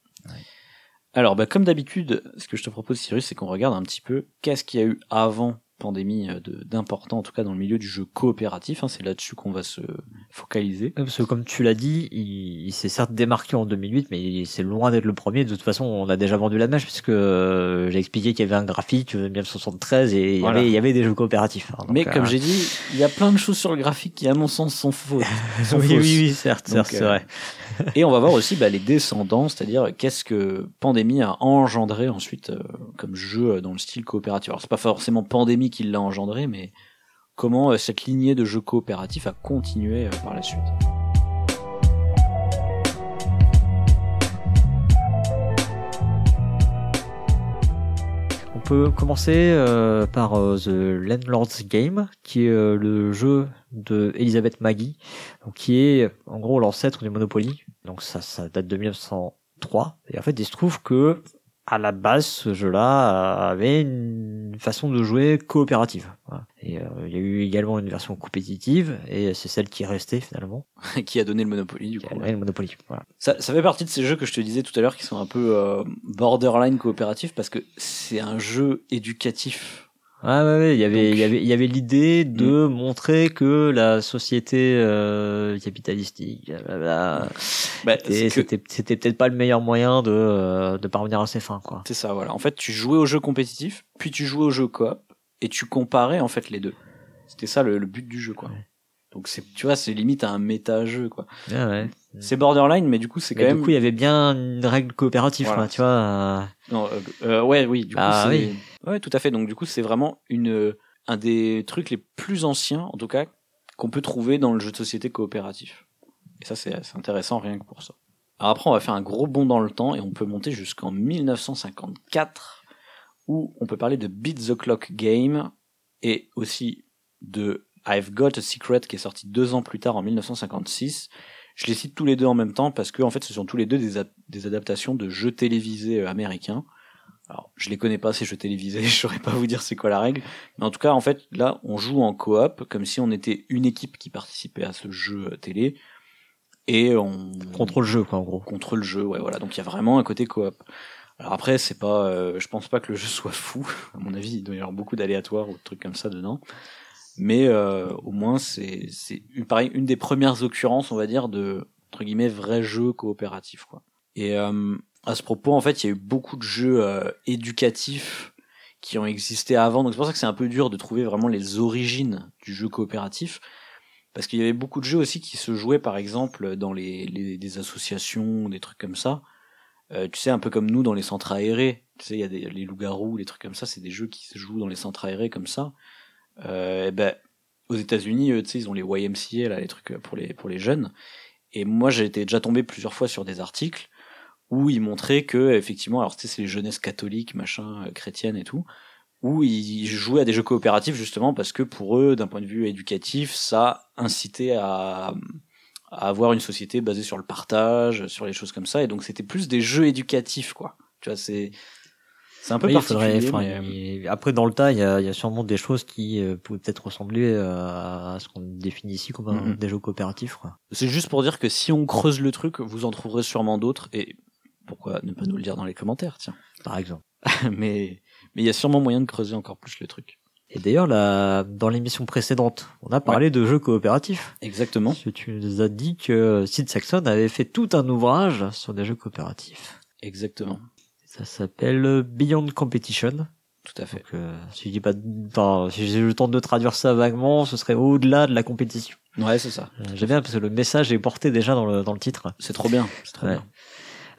Alors, bah, comme d'habitude, ce que je te propose, Cyrus, c'est qu'on regarde un petit peu qu'est-ce qu'il y a eu avant pandémie euh, d'important, en tout cas dans le milieu du jeu coopératif. hein, c'est là-dessus qu'on va se focaliser. Parce que comme tu l'as dit, il, il s'est certes démarqué en 2008, mais c'est loin d'être le premier. De toute façon, on a déjà vendu la mèche puisque euh, j'ai expliqué qu'il y avait un graphique euh, 1973 et il y, Voilà. avait, il y avait des jeux coopératifs. hein, Mais comme euh, j'ai dit, il y a plein de choses sur le graphique qui, à mon sens, sont fausses. (laughs) sont oui, fausses. oui, oui, certes, c'est euh, vrai. (laughs) Et on va voir aussi bah, les descendants, c'est-à-dire qu'est-ce que Pandémie a engendré ensuite euh, comme jeu euh, dans le style coopératif. Alors c'est pas forcément Pandémie qui l'a engendré, mais comment euh, cette lignée de jeux coopératifs a continué euh, par la suite? On peut commencer euh, par The Landlord's Game, qui est le jeu de Elizabeth Maggie, qui est en gros l'ancêtre du Monopoly. Donc ça, ça date de 1903. Et en fait, il se trouve que à la base, ce jeu-là avait une façon de jouer coopérative. Et euh, il y a eu également une version compétitive, et c'est celle qui est restée finalement, (laughs) qui a donné le Monopoly du qui coup. est le Monopoly. Voilà. Ça, ça fait partie de ces jeux que je te disais tout à l'heure qui sont un peu euh, borderline coopératifs parce que c'est un jeu éducatif. Ah ouais, ouais, il y avait, il y avait, il y avait l'idée de montrer que la société euh, capitalistique, blablabla, Bah, que- c'était, c'était peut-être pas le meilleur moyen de, euh, de parvenir à ses fins, quoi. C'est ça, voilà. En fait, tu jouais au jeu compétitif, puis tu jouais au jeu coop, et tu comparais en fait les deux. C'était ça le, le but du jeu, quoi. Ouais. Donc c'est, tu vois, c'est limite un méta-jeu, quoi. Ah ouais. C'est borderline, mais du coup, c'est quand même. du coup, il y avait bien une règle coopérative, Voilà. quoi, tu vois. euh, Non, euh, euh, ouais, oui, du coup, Ah, c'est. oui. Ouais, tout à fait. Donc, du coup, c'est vraiment une, euh, un des trucs les plus anciens, en tout cas, qu'on peut trouver dans le jeu de société coopératif. Et ça, c'est intéressant rien que pour ça. Alors après, on va faire un gros bond dans le temps et on peut monter jusqu'en 1954, où on peut parler de Beat the Clock Game et aussi de I've Got a Secret qui est sorti deux ans plus tard en 1956. Je les cite tous les deux en même temps parce que en fait, ce sont tous les deux des, des adaptations de jeux télévisés euh, américains. Alors, je les connais pas ces jeux télévisés, (laughs) je saurais pas vous dire c'est quoi la règle, mais en tout cas, en fait, là, on joue en coop comme si on était une équipe qui participait à ce jeu euh, télé et on contre le jeu, quoi, en gros. contre le jeu, ouais, voilà. Donc il y a vraiment un côté coop. Alors après, c'est pas, euh, je pense pas que le jeu (laughs) soit fou. À mon avis, il doit y avoir beaucoup d'aléatoires ou de trucs comme ça dedans. Mais euh, au moins, c'est c'est une, pareil, une des premières occurrences, on va dire, de entre guillemets vrai jeu coopératif, quoi. Et euh, à ce propos, en fait, il y a eu beaucoup de jeux euh, éducatifs qui ont existé avant. Donc c'est pour ça que c'est un peu dur de trouver vraiment les origines du jeu coopératif. Parce qu'il y avait beaucoup de jeux aussi qui se jouaient, par exemple, dans les, des associations, des trucs comme ça. Euh, tu sais, un peu comme nous dans les centres aérés. Tu sais, il y a des, les loups-garous, les trucs comme ça. C'est des jeux qui se jouent dans les centres aérés comme ça. Euh, et ben, aux États-Unis, tu sais, ils ont les YMCA, là, les trucs pour les, pour les jeunes. Et moi, j'ai été déjà tombé plusieurs fois sur des articles où ils montraient que, effectivement, alors, tu sais, c'est les jeunesses catholiques, machin, euh, chrétiennes et tout, où ils jouaient à des jeux coopératifs, justement, parce que pour eux, d'un point de vue éducatif, ça incitait à, à avoir une société basée sur le partage, sur les choses comme ça. Et donc, c'était plus des jeux éducatifs, quoi. Tu vois, c'est, c'est un peu Oui, il particulier. faudrait- enfin, mais, il- Après, dans le tas, il y a, il y a sûrement des choses qui euh, pouvaient peut-être ressembler à ce qu'on définit ici comme Mhm. des jeux coopératifs. C'est juste pour dire que si on creuse le truc, vous en trouverez sûrement d'autres. Et pourquoi ne pas nous le dire dans les commentaires, tiens. Par exemple. (laughs) mais mais il y a sûrement moyen de creuser encore plus le truc. Et d'ailleurs, là, dans l'émission précédente, on a parlé de jeux coopératifs. Exactement. Parce que tu nous as dit que Sid Saxon avait fait tout un ouvrage sur des jeux coopératifs. Exactement. Ça s'appelle Beyond Competition. Tout à fait. Donc, euh, si je dis pas, enfin, si j'ai le temps de traduire ça vaguement, ce serait au-delà de la compétition. Ouais, c'est ça. Euh, J'aime bien parce que le message est porté déjà dans le, dans le titre. C'est trop bien. C'est trop Ouais. bien.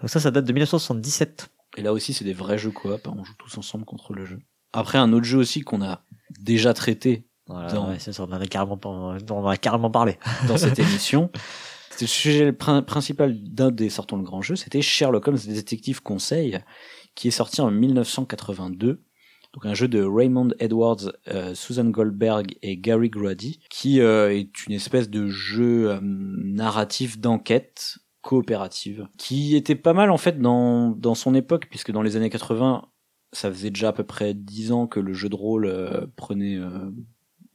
Donc ça, ça date de 1977. Et là aussi, c'est des vrais jeux coop. hein, On joue tous ensemble contre le jeu. Après, un autre jeu aussi qu'on a déjà traité Voilà, Dans- ouais, ça, on en a carrément, on en a carrément parlé. dans cette (laughs) émission. C'était le sujet prin- principal d'un des sortons le grand jeu, c'était Sherlock Holmes détective conseil, qui est sorti en 1982. Donc un jeu de Raymond Edwards, euh, Susan Goldberg et Gary Grady, qui euh, est une espèce de jeu euh, narratif d'enquête coopérative, qui était pas mal en fait dans, dans son époque, puisque dans les années 80, ça faisait déjà à peu près 10 ans que le jeu de rôle euh, prenait euh,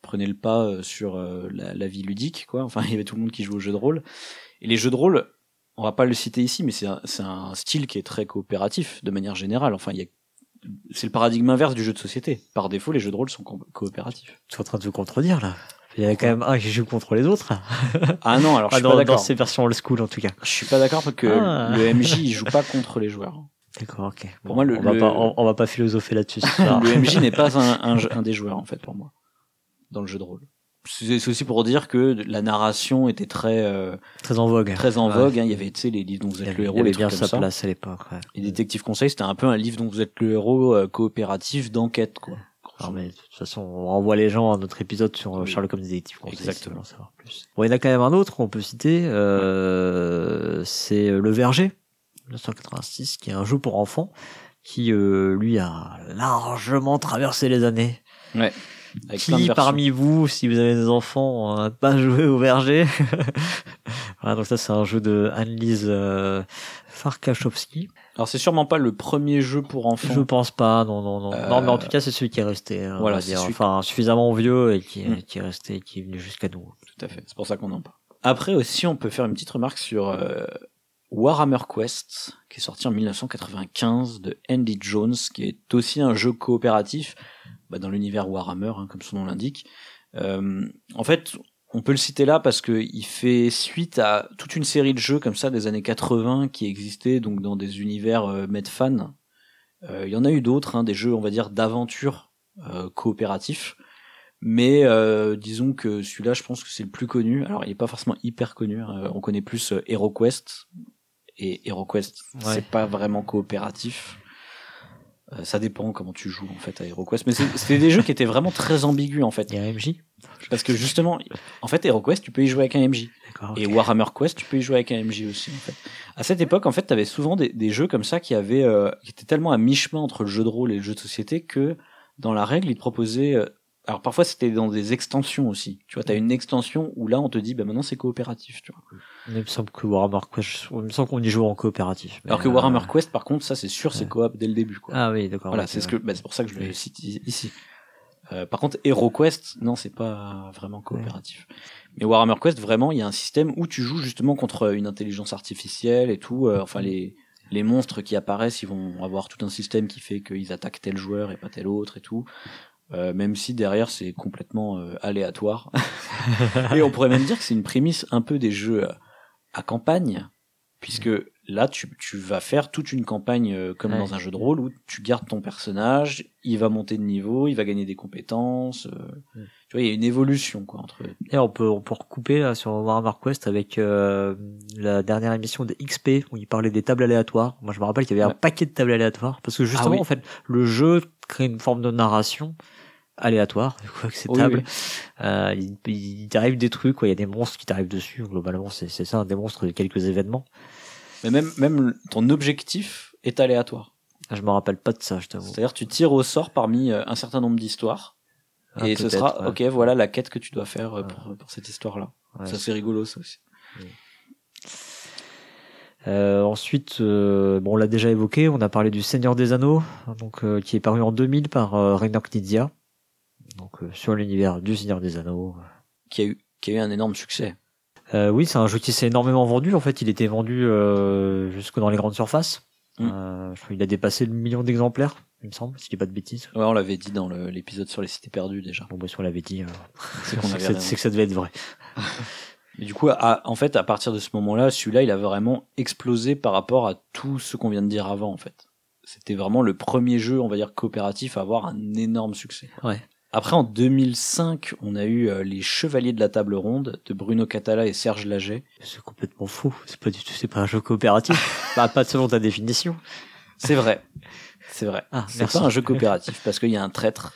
prenait le pas euh, sur la, vie ludique, quoi. (laughs) Enfin, il y avait tout le monde qui jouait aux jeux de rôle. Et les jeux de rôle, on va pas le citer ici, mais c'est un, un style qui est très coopératif de manière générale. Enfin, il c'est le paradigme inverse du jeu de société. Par défaut, les jeux de rôle sont co- coopératifs. Tu es en train de te contredire, là. Il y a quand même un qui joue contre les autres. (laughs) Ah non, alors je suis dans, pas dans d'accord. ces versions old school, en tout cas. Je suis pas d'accord parce que Ah. le MJ il joue pas contre les joueurs. D'accord, ok. Pour moi, le- on, va le- pas, on, on va pas philosopher là-dessus. le MJ (laughs) n'est pas un, un un des joueurs en fait pour moi dans le jeu de rôle. C'est aussi pour dire que la narration était très euh, Très en vogue. très en Ouais. vogue. hein. Il y avait tu sais les livres dont vous Il êtes le il héros, avait les bien sa ça. place à l'époque. Ouais. Les détectives conseils, c'était un peu un livre dont vous êtes le héros euh, coopératif d'enquête, quoi. Mais de toute façon, on renvoie les gens à notre épisode sur euh, Oui. Sherlock Holmes détective. Conseil, Exactement. en savoir plus. Bon, il y en a quand même un autre qu'on peut citer. Euh, c'est Le Verger, 1986, qui est un jeu pour enfants qui, euh, lui, a largement traversé les années. Ouais. Avec Qui parmi vous, si vous avez des enfants, n'a pas joué au Verger (laughs) Voilà, donc ça, c'est un jeu de Annelise euh, Farkachowski. Alors c'est sûrement pas le premier jeu pour enfants. Je pense pas, non, non, non. Euh, Non, mais en tout cas, c'est celui qui est resté. hein, on voilà, va dire. celui- Enfin, suffisamment vieux et qui, Hmm. qui est resté, qui est venu jusqu'à nous. Tout à fait. C'est pour ça qu'on en parle. Après aussi, on peut faire une petite remarque sur euh, Warhammer Quest, qui est sorti en 1995 de Andy Jones, qui est aussi un jeu coopératif bah, dans l'univers Warhammer, hein, comme son nom l'indique. Euh, en fait, on peut le citer là parce que il fait suite à toute une série de jeux comme ça des années 80 qui existaient donc dans des univers euh, Medfan. Euh, Il y en a eu d'autres, hein, des jeux on va dire d'aventure euh, coopératifs. Mais euh, disons que celui-là, je pense que c'est le plus connu. Alors, il est pas forcément hyper connu. hein. on connaît plus euh, HeroQuest. Et HeroQuest, Ouais. c'est pas vraiment coopératif. Euh, ça dépend comment tu joues en fait à HeroQuest. Mais c'était des jeux qui étaient vraiment très ambigus en fait. Il y a un MJ Parce que justement, en fait, HeroQuest, tu peux y jouer avec un MJ. D'accord. Et Warhammer Quest, tu peux y jouer avec un MJ aussi, en fait. À cette époque, en fait, t'avais souvent des, des jeux comme ça qui avaient, euh, qui étaient tellement à mi-chemin entre le jeu de rôle et le jeu de société que, dans la règle, ils te proposaient, euh, alors parfois c'était dans des extensions aussi. Tu vois, t'as une extension où là, on te dit, bah maintenant c'est coopératif, tu vois. Il me semble que Warhammer Quest, il me semble qu'on y joue en coopératif. Alors que euh, Warhammer Quest, par contre, ça c'est sûr, c'est coop dès le début, quoi. Ah oui, d'accord. voilà, c'est ce que, bah, c'est pour ça que je le cite ici. Euh, par contre, HeroQuest, non, c'est pas vraiment coopératif. Mais Warhammer Quest, vraiment, il y a un système où tu joues justement contre une intelligence artificielle et tout. euh, enfin, les, les monstres qui apparaissent, ils vont avoir tout un système qui fait qu'ils attaquent tel joueur et pas tel autre et tout. Euh, même si derrière c'est complètement euh, aléatoire. (laughs) et on pourrait même dire que c'est une prémisse un peu des jeux à campagne, puisque là tu, tu vas faire toute une campagne euh, comme Ouais. dans un jeu de rôle où tu gardes ton personnage, il va monter de niveau, il va gagner des compétences. euh, Ouais. Tu vois, il y a une évolution quoi entre. Et on peut, on peut recouper là, sur Warhammer Quest avec euh, la dernière émission de XP où il parlait des tables aléatoires. Moi, je me rappelle qu'il y avait Ouais. un paquet de tables aléatoires parce que justement, Ah oui. en fait, le jeu crée une forme de narration aléatoire, ces Oui, oui. Euh, il, il t'arrive des trucs, quoi. Il y a des monstres qui t'arrivent dessus. Globalement, c'est c'est ça, des monstres de quelques événements. Mais même même ton objectif est aléatoire. Ah, Je me rappelle pas de ça, je t'avoue. C'est-à-dire tu tires au sort parmi euh, un certain nombre d'histoires. Ah, et ce sera, ouais. ok, voilà la quête que tu dois faire euh, pour, pour cette histoire-là. Ouais. Ça c'est rigolo ça aussi. Euh, ensuite, euh, bon, on l'a déjà évoqué, on a parlé du Seigneur des Anneaux, donc euh, qui est paru en 2000 par euh, Reiner Knizia, donc euh, sur l'univers du Seigneur des Anneaux. Qui a eu, qui a eu un énorme succès. Euh, oui, c'est un jeu qui s'est énormément vendu. En fait, il était vendu euh, jusque dans les grandes surfaces. Mm. Euh, je crois qu'il a dépassé le million d'exemplaires, il me semble, si je dis pas de bêtises. Ouais, on l'avait dit dans l'épisode sur les cités perdues déjà. Bon, bah, si on l'avait dit, euh, (laughs) C'est que, ça- que devait être vrai. (laughs) Et du coup, à- en fait, à partir de ce moment-là, celui-là, il a vraiment explosé par rapport à tout ce qu'on vient de dire avant, en fait. C'était vraiment le premier jeu, on va dire, coopératif à avoir un énorme succès. Ouais. Après, en 2005, on a eu euh, les Chevaliers de la Table Ronde de Bruno Catala et Serge Laget. C'est complètement faux. C'est pas du tout, c'est pas un jeu coopératif. (laughs) bah, pas selon ta définition. C'est vrai. C'est vrai. Ah, c'est pas un jeu coopératif parce qu'il y a un traître.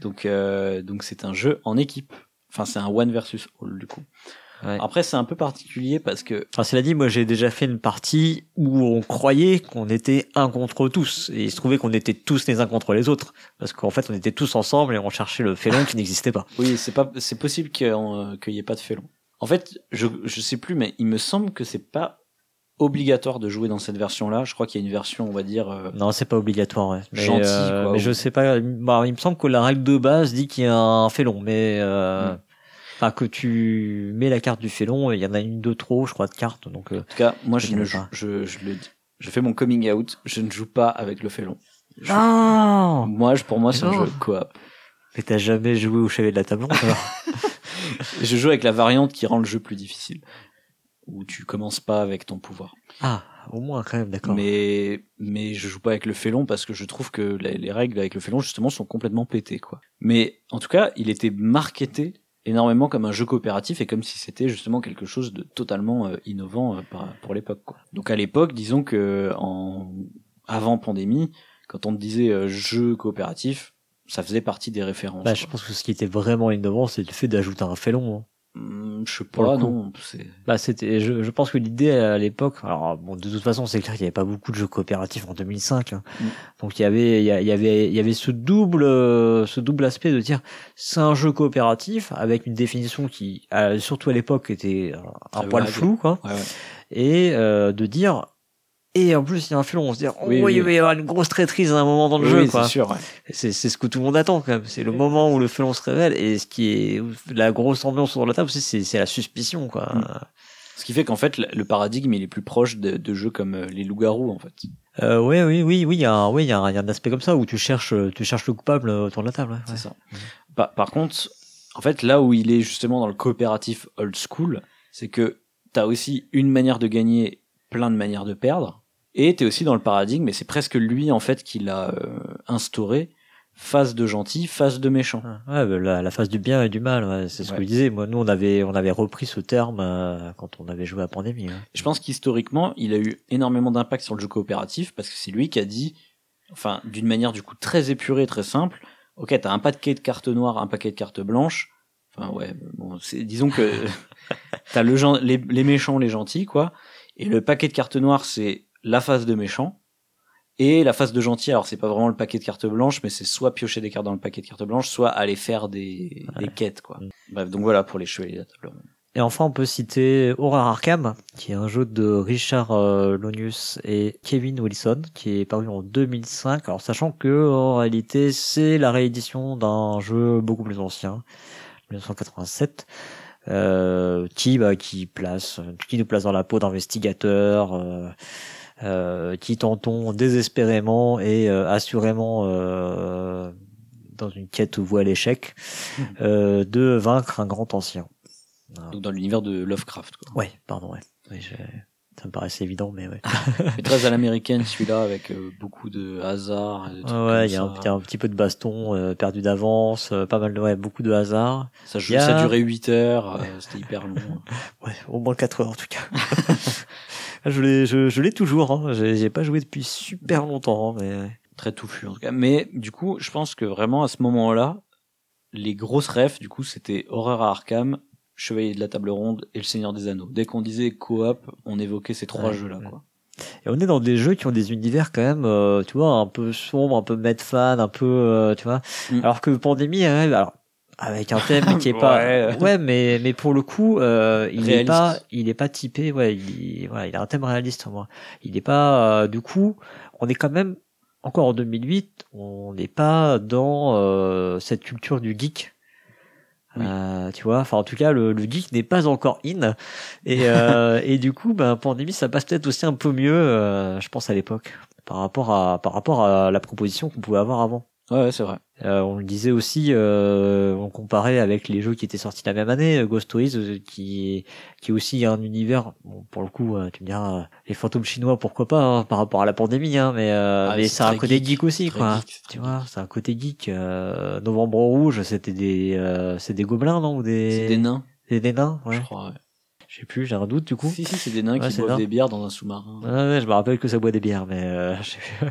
Donc, euh, donc c'est un jeu en équipe. Enfin, c'est un one versus all du coup. Ouais. Après, c'est un peu particulier parce que Enfin, cela dit, moi j'ai déjà fait une partie où on croyait qu'on était un contre tous. Et il se trouvait qu'on était tous les uns contre les autres. Parce qu'en fait, on était tous ensemble et on cherchait le félon qui n'existait pas. oui, c'est pas, c'est possible qu'il y ait- euh, qu'il y ait pas de félon. En fait, je, je sais plus, mais il me semble que c'est pas obligatoire de jouer dans cette version-là. Je crois qu'il y a une version, on va dire. euh, Non, c'est pas obligatoire. Ouais. Mais, Gentil, euh, quoi, mais ou- je sais pas. bah, il me semble que la règle de base dit qu'il y a un félon. Mais. Euh... Mm. Enfin, que tu mets la carte du félon, il y en a une de trop, je crois, de cartes. Donc, euh, En tout cas, moi, je, ne joue, je, je le dis. Je fais mon coming out. Je ne joue pas avec le félon. Je- Non moi, je, pour moi, c'est un Non. jeu coop. Mais t'as jamais joué au chevet de la table (laughs) (laughs) Je joue avec la variante qui rend le jeu plus difficile. Où tu commences pas avec ton pouvoir. Ah, au moins quand même, d'accord. Mais, mais je joue pas avec le félon parce que je trouve que les, les règles avec le félon, justement, sont complètement pétées, quoi. Mais, en tout cas, il était marketé énormément comme un jeu coopératif et comme si c'était justement quelque chose de totalement euh, innovant euh, pour l'époque, quoi. Donc, à l'époque, disons que, en, avant pandémie, quand on disait euh, jeu coopératif, ça faisait partie des références. Bah, je pense que ce qui était vraiment innovant, c'est le fait d'ajouter un félon. hein. Hum, je sais pas, non, Bah, c'était, je, je pense que l'idée à l'époque, alors bon, de toute façon, c'est clair qu'il n'y avait pas beaucoup de jeux coopératifs en 2005. hein. Mm. Donc il y avait, il y avait, il y avait ce double, euh, ce double aspect de dire, c'est un jeu coopératif avec une définition qui, euh, surtout à l'époque, était euh, un poil vague. flou, quoi. ouais, ouais. Et euh, de dire, et en plus il y a un félon, on se dit, Oui, oui, oui. il va y avoir une grosse traîtrise à un moment dans le Oui, jeu, oui, quoi. c'est sûr, ouais. C'est c'est ce que tout le monde attend quand même. C'est le moment où le félon se révèle et ce qui est la grosse ambiance sur la table aussi, c'est c'est la suspicion quoi. Mm. Ce qui fait qu'en fait, le paradigme, il est plus proche de, de jeux comme euh, les loups-garous, en fait. Euh, ouais, oui, oui, oui, il y a, oui, il y, a un- il y a un aspect comme ça où tu cherches, tu cherches le coupable autour de la table. ouais, C'est ça. Par, par contre, en fait, là où il est justement dans le coopératif old school, c'est que t'as aussi une manière de gagner, plein de manières de perdre, et t'es aussi dans le paradigme, et c'est presque lui, en fait, qui l'a euh, instauré, face de gentil, face de méchant. Ouais, bah, la, la phase du bien et du mal, ouais, c'est ce Ouais. que je disais. Moi, nous, on avait, on avait repris ce terme euh, quand on avait joué à Pandémie. hein. Je pense qu'historiquement, il a eu énormément d'impact sur le jeu coopératif parce que c'est lui qui a dit, enfin, d'une manière du coup très épurée, très simple, ok, t'as un paquet de cartes noires, un paquet de cartes blanches. Enfin ouais, bon, disons que (laughs) t'as le les, les méchants, les gentils, quoi. Et le paquet de cartes noires, c'est la phase de méchant. Et la phase de gentil, alors c'est pas vraiment le paquet de cartes blanches, mais c'est soit piocher des cartes dans le paquet de cartes blanches, soit aller faire des, des quêtes, quoi. Bref, donc voilà pour les chevaliers de la table ronde. Et enfin, on peut citer Horror Arkham, qui est un jeu de Richard euh, Lonius et Kevin Wilson, qui est paru en 2005. Alors, sachant que, en réalité, c'est la réédition d'un jeu beaucoup plus ancien, 1987, euh, qui, bah, qui place, qui nous place dans la peau d'investigateurs, euh, euh, qui tentons désespérément et euh, assurément euh, dans une quête voie à l'échec, euh, de vaincre un grand ancien. Donc dans l'univers de Lovecraft, quoi. Ouais, pardon, ouais. Oui, je- Ça me paraissait évident, mais ouais. (laughs) Mais très à (laughs) l'américaine celui-là avec euh, beaucoup de hasard. et des trucs Ouais, il y, a un ça. il y a un petit peu de baston, euh, perdu d'avance, euh, pas mal de, ouais, beaucoup de hasard. Ça, y a- ça durait 8 heures, euh, c'était hyper long. (laughs) Ouais, au moins 4 heures en tout cas. Je l'ai, je, je l'ai toujours, hein. J'ai, j'ai pas joué depuis super longtemps, hein, mais. Très touffu en tout cas. Mais du coup, je pense que vraiment à ce moment-là, les grosses refs, du coup, c'était Horreur à Arkham, Chevalier de la Table Ronde et Le Seigneur des Anneaux. Dès qu'on disait coop, on évoquait ces trois Ouais, jeux-là, ouais. quoi. Et on est dans des jeux qui ont des univers quand même, euh, tu vois, un peu sombres, un peu mad fan, un peu, euh, tu vois. Mm. Alors que Pandémie, ouais, alors avec un thème qui est (laughs) pas, Ouais. (laughs) ouais, mais mais pour le coup, euh, il est Réaliste. pas, il est pas typé, ouais, il, voilà, il a un thème réaliste, moi. Il est pas, euh, du coup, on est quand même encore en 2008, on n'est pas dans euh, cette culture du geek. Oui. Euh, tu vois, enfin en tout cas le, le geek n'est pas encore in et euh, (laughs) et du coup ben pandémie ça passe peut-être aussi un peu mieux euh, je pense à l'époque par rapport à par rapport à la proposition qu'on pouvait avoir avant. Ouais, ouais, c'est vrai. Euh, on le disait aussi, euh, on comparait avec les jeux qui étaient sortis la même année, euh, Ghost Toys, euh, qui qui est aussi un univers. Bon, pour le coup, euh, tu me diras, les fantômes chinois, pourquoi pas, hein, par rapport à la pandémie, hein, mais euh, Ah, mais c'est c'est un côté geek, geek, aussi, quoi. geek, c'est tu vois, c'est un côté geek. Euh, Novembre rouge, c'était des, euh, c'est des gobelins, non, ou des, C'est des nains, des, des nains, ouais. je crois. Ouais. Je sais plus, j'ai un doute du coup. Si, si, c'est des nains Ouais, qui boivent nains. des bières dans un sous-marin. Ouais, ouais, je me rappelle que ça boit des bières, mais euh, (laughs) je sais plus.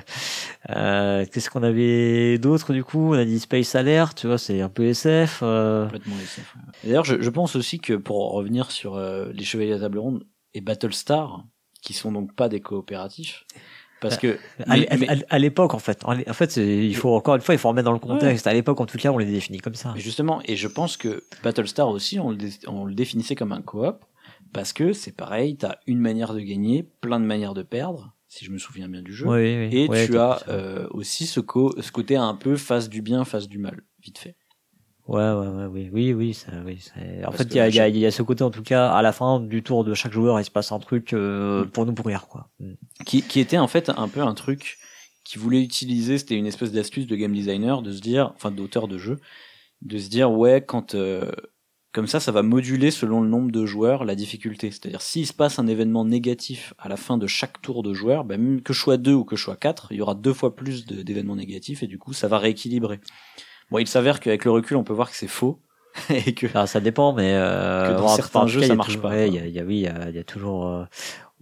euh, qu'est-ce qu'on avait d'autre du coup? On a dit Space Alert, tu vois, c'est un peu SF. Euh... Complètement SF. D'ailleurs, je, je pense aussi que pour revenir sur euh, les Chevaliers la Table Ronde et Battlestar, qui sont donc pas des coopératifs, parce que À, mais- à- mais- à- à l'époque, en fait, en fait, il faut encore une fois, il faut remettre dans le contexte. À l'époque, en tout cas, on les définit comme ça. Mais justement, et je pense que Battlestar aussi, on le, dé- on le définissait comme un coop, parce que c'est pareil, t'as une manière de gagner, plein de manières de perdre, si je me souviens bien du jeu. Oui, oui, Et ouais, tu as euh, aussi ce, co- ce côté un peu face du bien, face du mal, vite fait. Ouais, ouais, ouais, oui, oui, oui, ça, oui. En Parce fait, que il y a, moi, il y, a, il y a ce côté, en tout cas, à la fin du tour de chaque joueur, il se passe un truc euh, Mm. pour nous pourrir, quoi. Mm. Qui, qui était en fait un peu un truc qui voulait utiliser, c'était une espèce d'astuce de game designer, de se dire, enfin d'auteur de jeu, de se dire, ouais, quand... euh, comme ça, ça va moduler selon le nombre de joueurs la difficulté. C'est-à-dire, s'il se passe un événement négatif à la fin de chaque tour de joueur, ben, même que je sois deux ou que je sois quatre, il y aura deux fois plus d'événements négatifs et du coup, ça va rééquilibrer. Bon, il s'avère qu'avec le recul, on peut voir que c'est faux (laughs) et que Alors, ça dépend, mais euh, Que dans certains jeux, cas, ça marche toujours- pas, ouais, il y a, il y a- oui, il y a, il y a toujours. euh,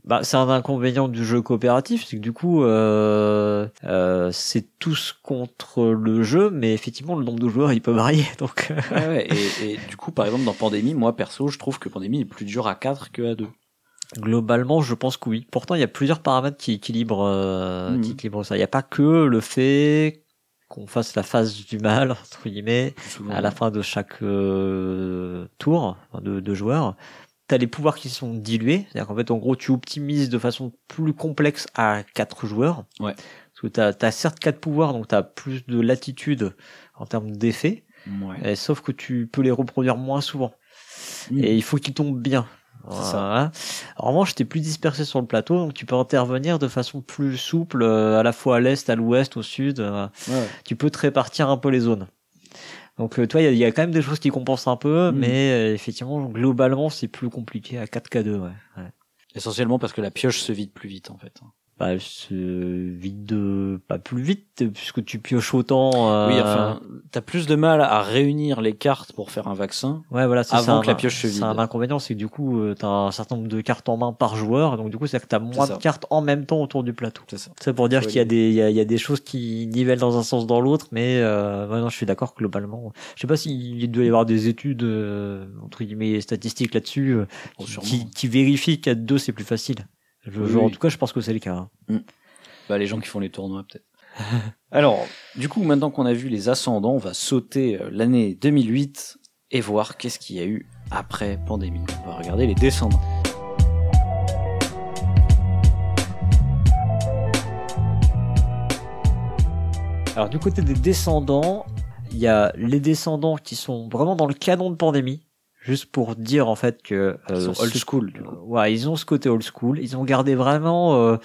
Bah, c'est un inconvénient du jeu coopératif, c'est que du coup, euh, euh, c'est tous contre le jeu, mais effectivement, le nombre de joueurs, il peut varier. (laughs) Donc, euh, Ouais, ouais, et, et du coup, par exemple, dans Pandémie, moi perso, je trouve que Pandémie est plus dur à 4 que à 2. globalement, je pense que oui. Pourtant, il y a plusieurs paramètres qui équilibrent, euh, Mhm. qui équilibrent ça. Il n'y a pas que le fait qu'on fasse la phase du mal (laughs) entre guillemets Souvent. à la fin de chaque euh, tour de, de joueurs. T'as les pouvoirs qui sont dilués, c'est-à-dire qu'en fait, en gros, tu optimises de façon plus complexe à quatre joueurs. Ouais. Parce que t'as as certes quatre pouvoirs, donc t'as plus de latitude en termes d'effets, Ouais. et sauf que tu peux les reproduire moins souvent. Mm. Et il faut qu'ils tombent bien. Voilà. En revanche, t'es plus dispersé sur le plateau, donc tu peux intervenir de façon plus souple, euh, à la fois à l'est, à l'ouest, au sud. euh, ouais. tu peux te répartir un peu les zones. Donc, euh, toi, il y, a- il y a quand même des choses qui compensent un peu, Mm. mais euh, effectivement, globalement, c'est plus compliqué à 4K2. Ouais. ouais. Essentiellement parce que la pioche se vide plus vite, en fait. Bah, se vide pas plus vite puisque tu pioches autant. euh, Oui, enfin, t'as plus de mal à réunir les cartes pour faire un vaccin. ouais, voilà, c'est avant ça, que la un- pioche se C'est vide. un inconvénient, c'est que du coup, euh, t'as un certain nombre de cartes en main par joueur, donc du coup, c'est que t'as moins de cartes en même temps autour du plateau. C'est ça. C'est pour dire qu'il y a des, il y a, il y a des choses qui nivellent dans un sens dans l'autre, mais euh, ouais, non, je suis d'accord globalement. Je sais pas s'il doit y avoir des études euh, entre guillemets statistiques là-dessus euh, Bon, qui, qui, qui vérifient qu'à deux c'est plus facile. Je, Oui, en tout cas, je pense que c'est le cas. hein. Bah, les gens qui font les tournois, peut-être. (laughs) Alors, du coup, maintenant qu'on a vu les ascendants, on va sauter euh, l'année 2008 et voir qu'est-ce qu'il y a eu après pandémie. On va regarder les descendants. Alors du côté des descendants, il y a les descendants qui sont vraiment dans le canon de pandémie. Juste pour dire en fait que Ils euh, sont old school, du coup. Ouais, ils ont ce côté old school. Ils ont gardé vraiment euh,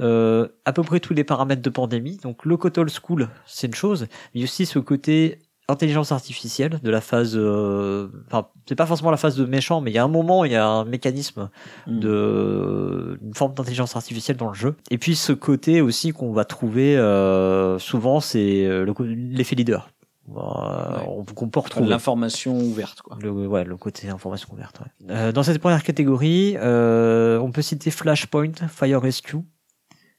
euh, à peu près tous les paramètres de pandémie. Donc le côté old school, c'est une chose, mais aussi ce côté intelligence artificielle de la phase. euh, Enfin, c'est pas forcément la phase de méchant, mais il y a un moment, il y a un mécanisme Mm. de une forme d'intelligence artificielle dans le jeu. Et puis ce côté aussi qu'on va trouver euh, souvent, c'est l'effet leader. Euh, on- Qu'on peut retrouver. L'information ouverte, quoi. Le, ouais, le côté information ouverte. ouais. Euh, dans cette première catégorie, euh, on peut citer Flashpoint, Fire Rescue,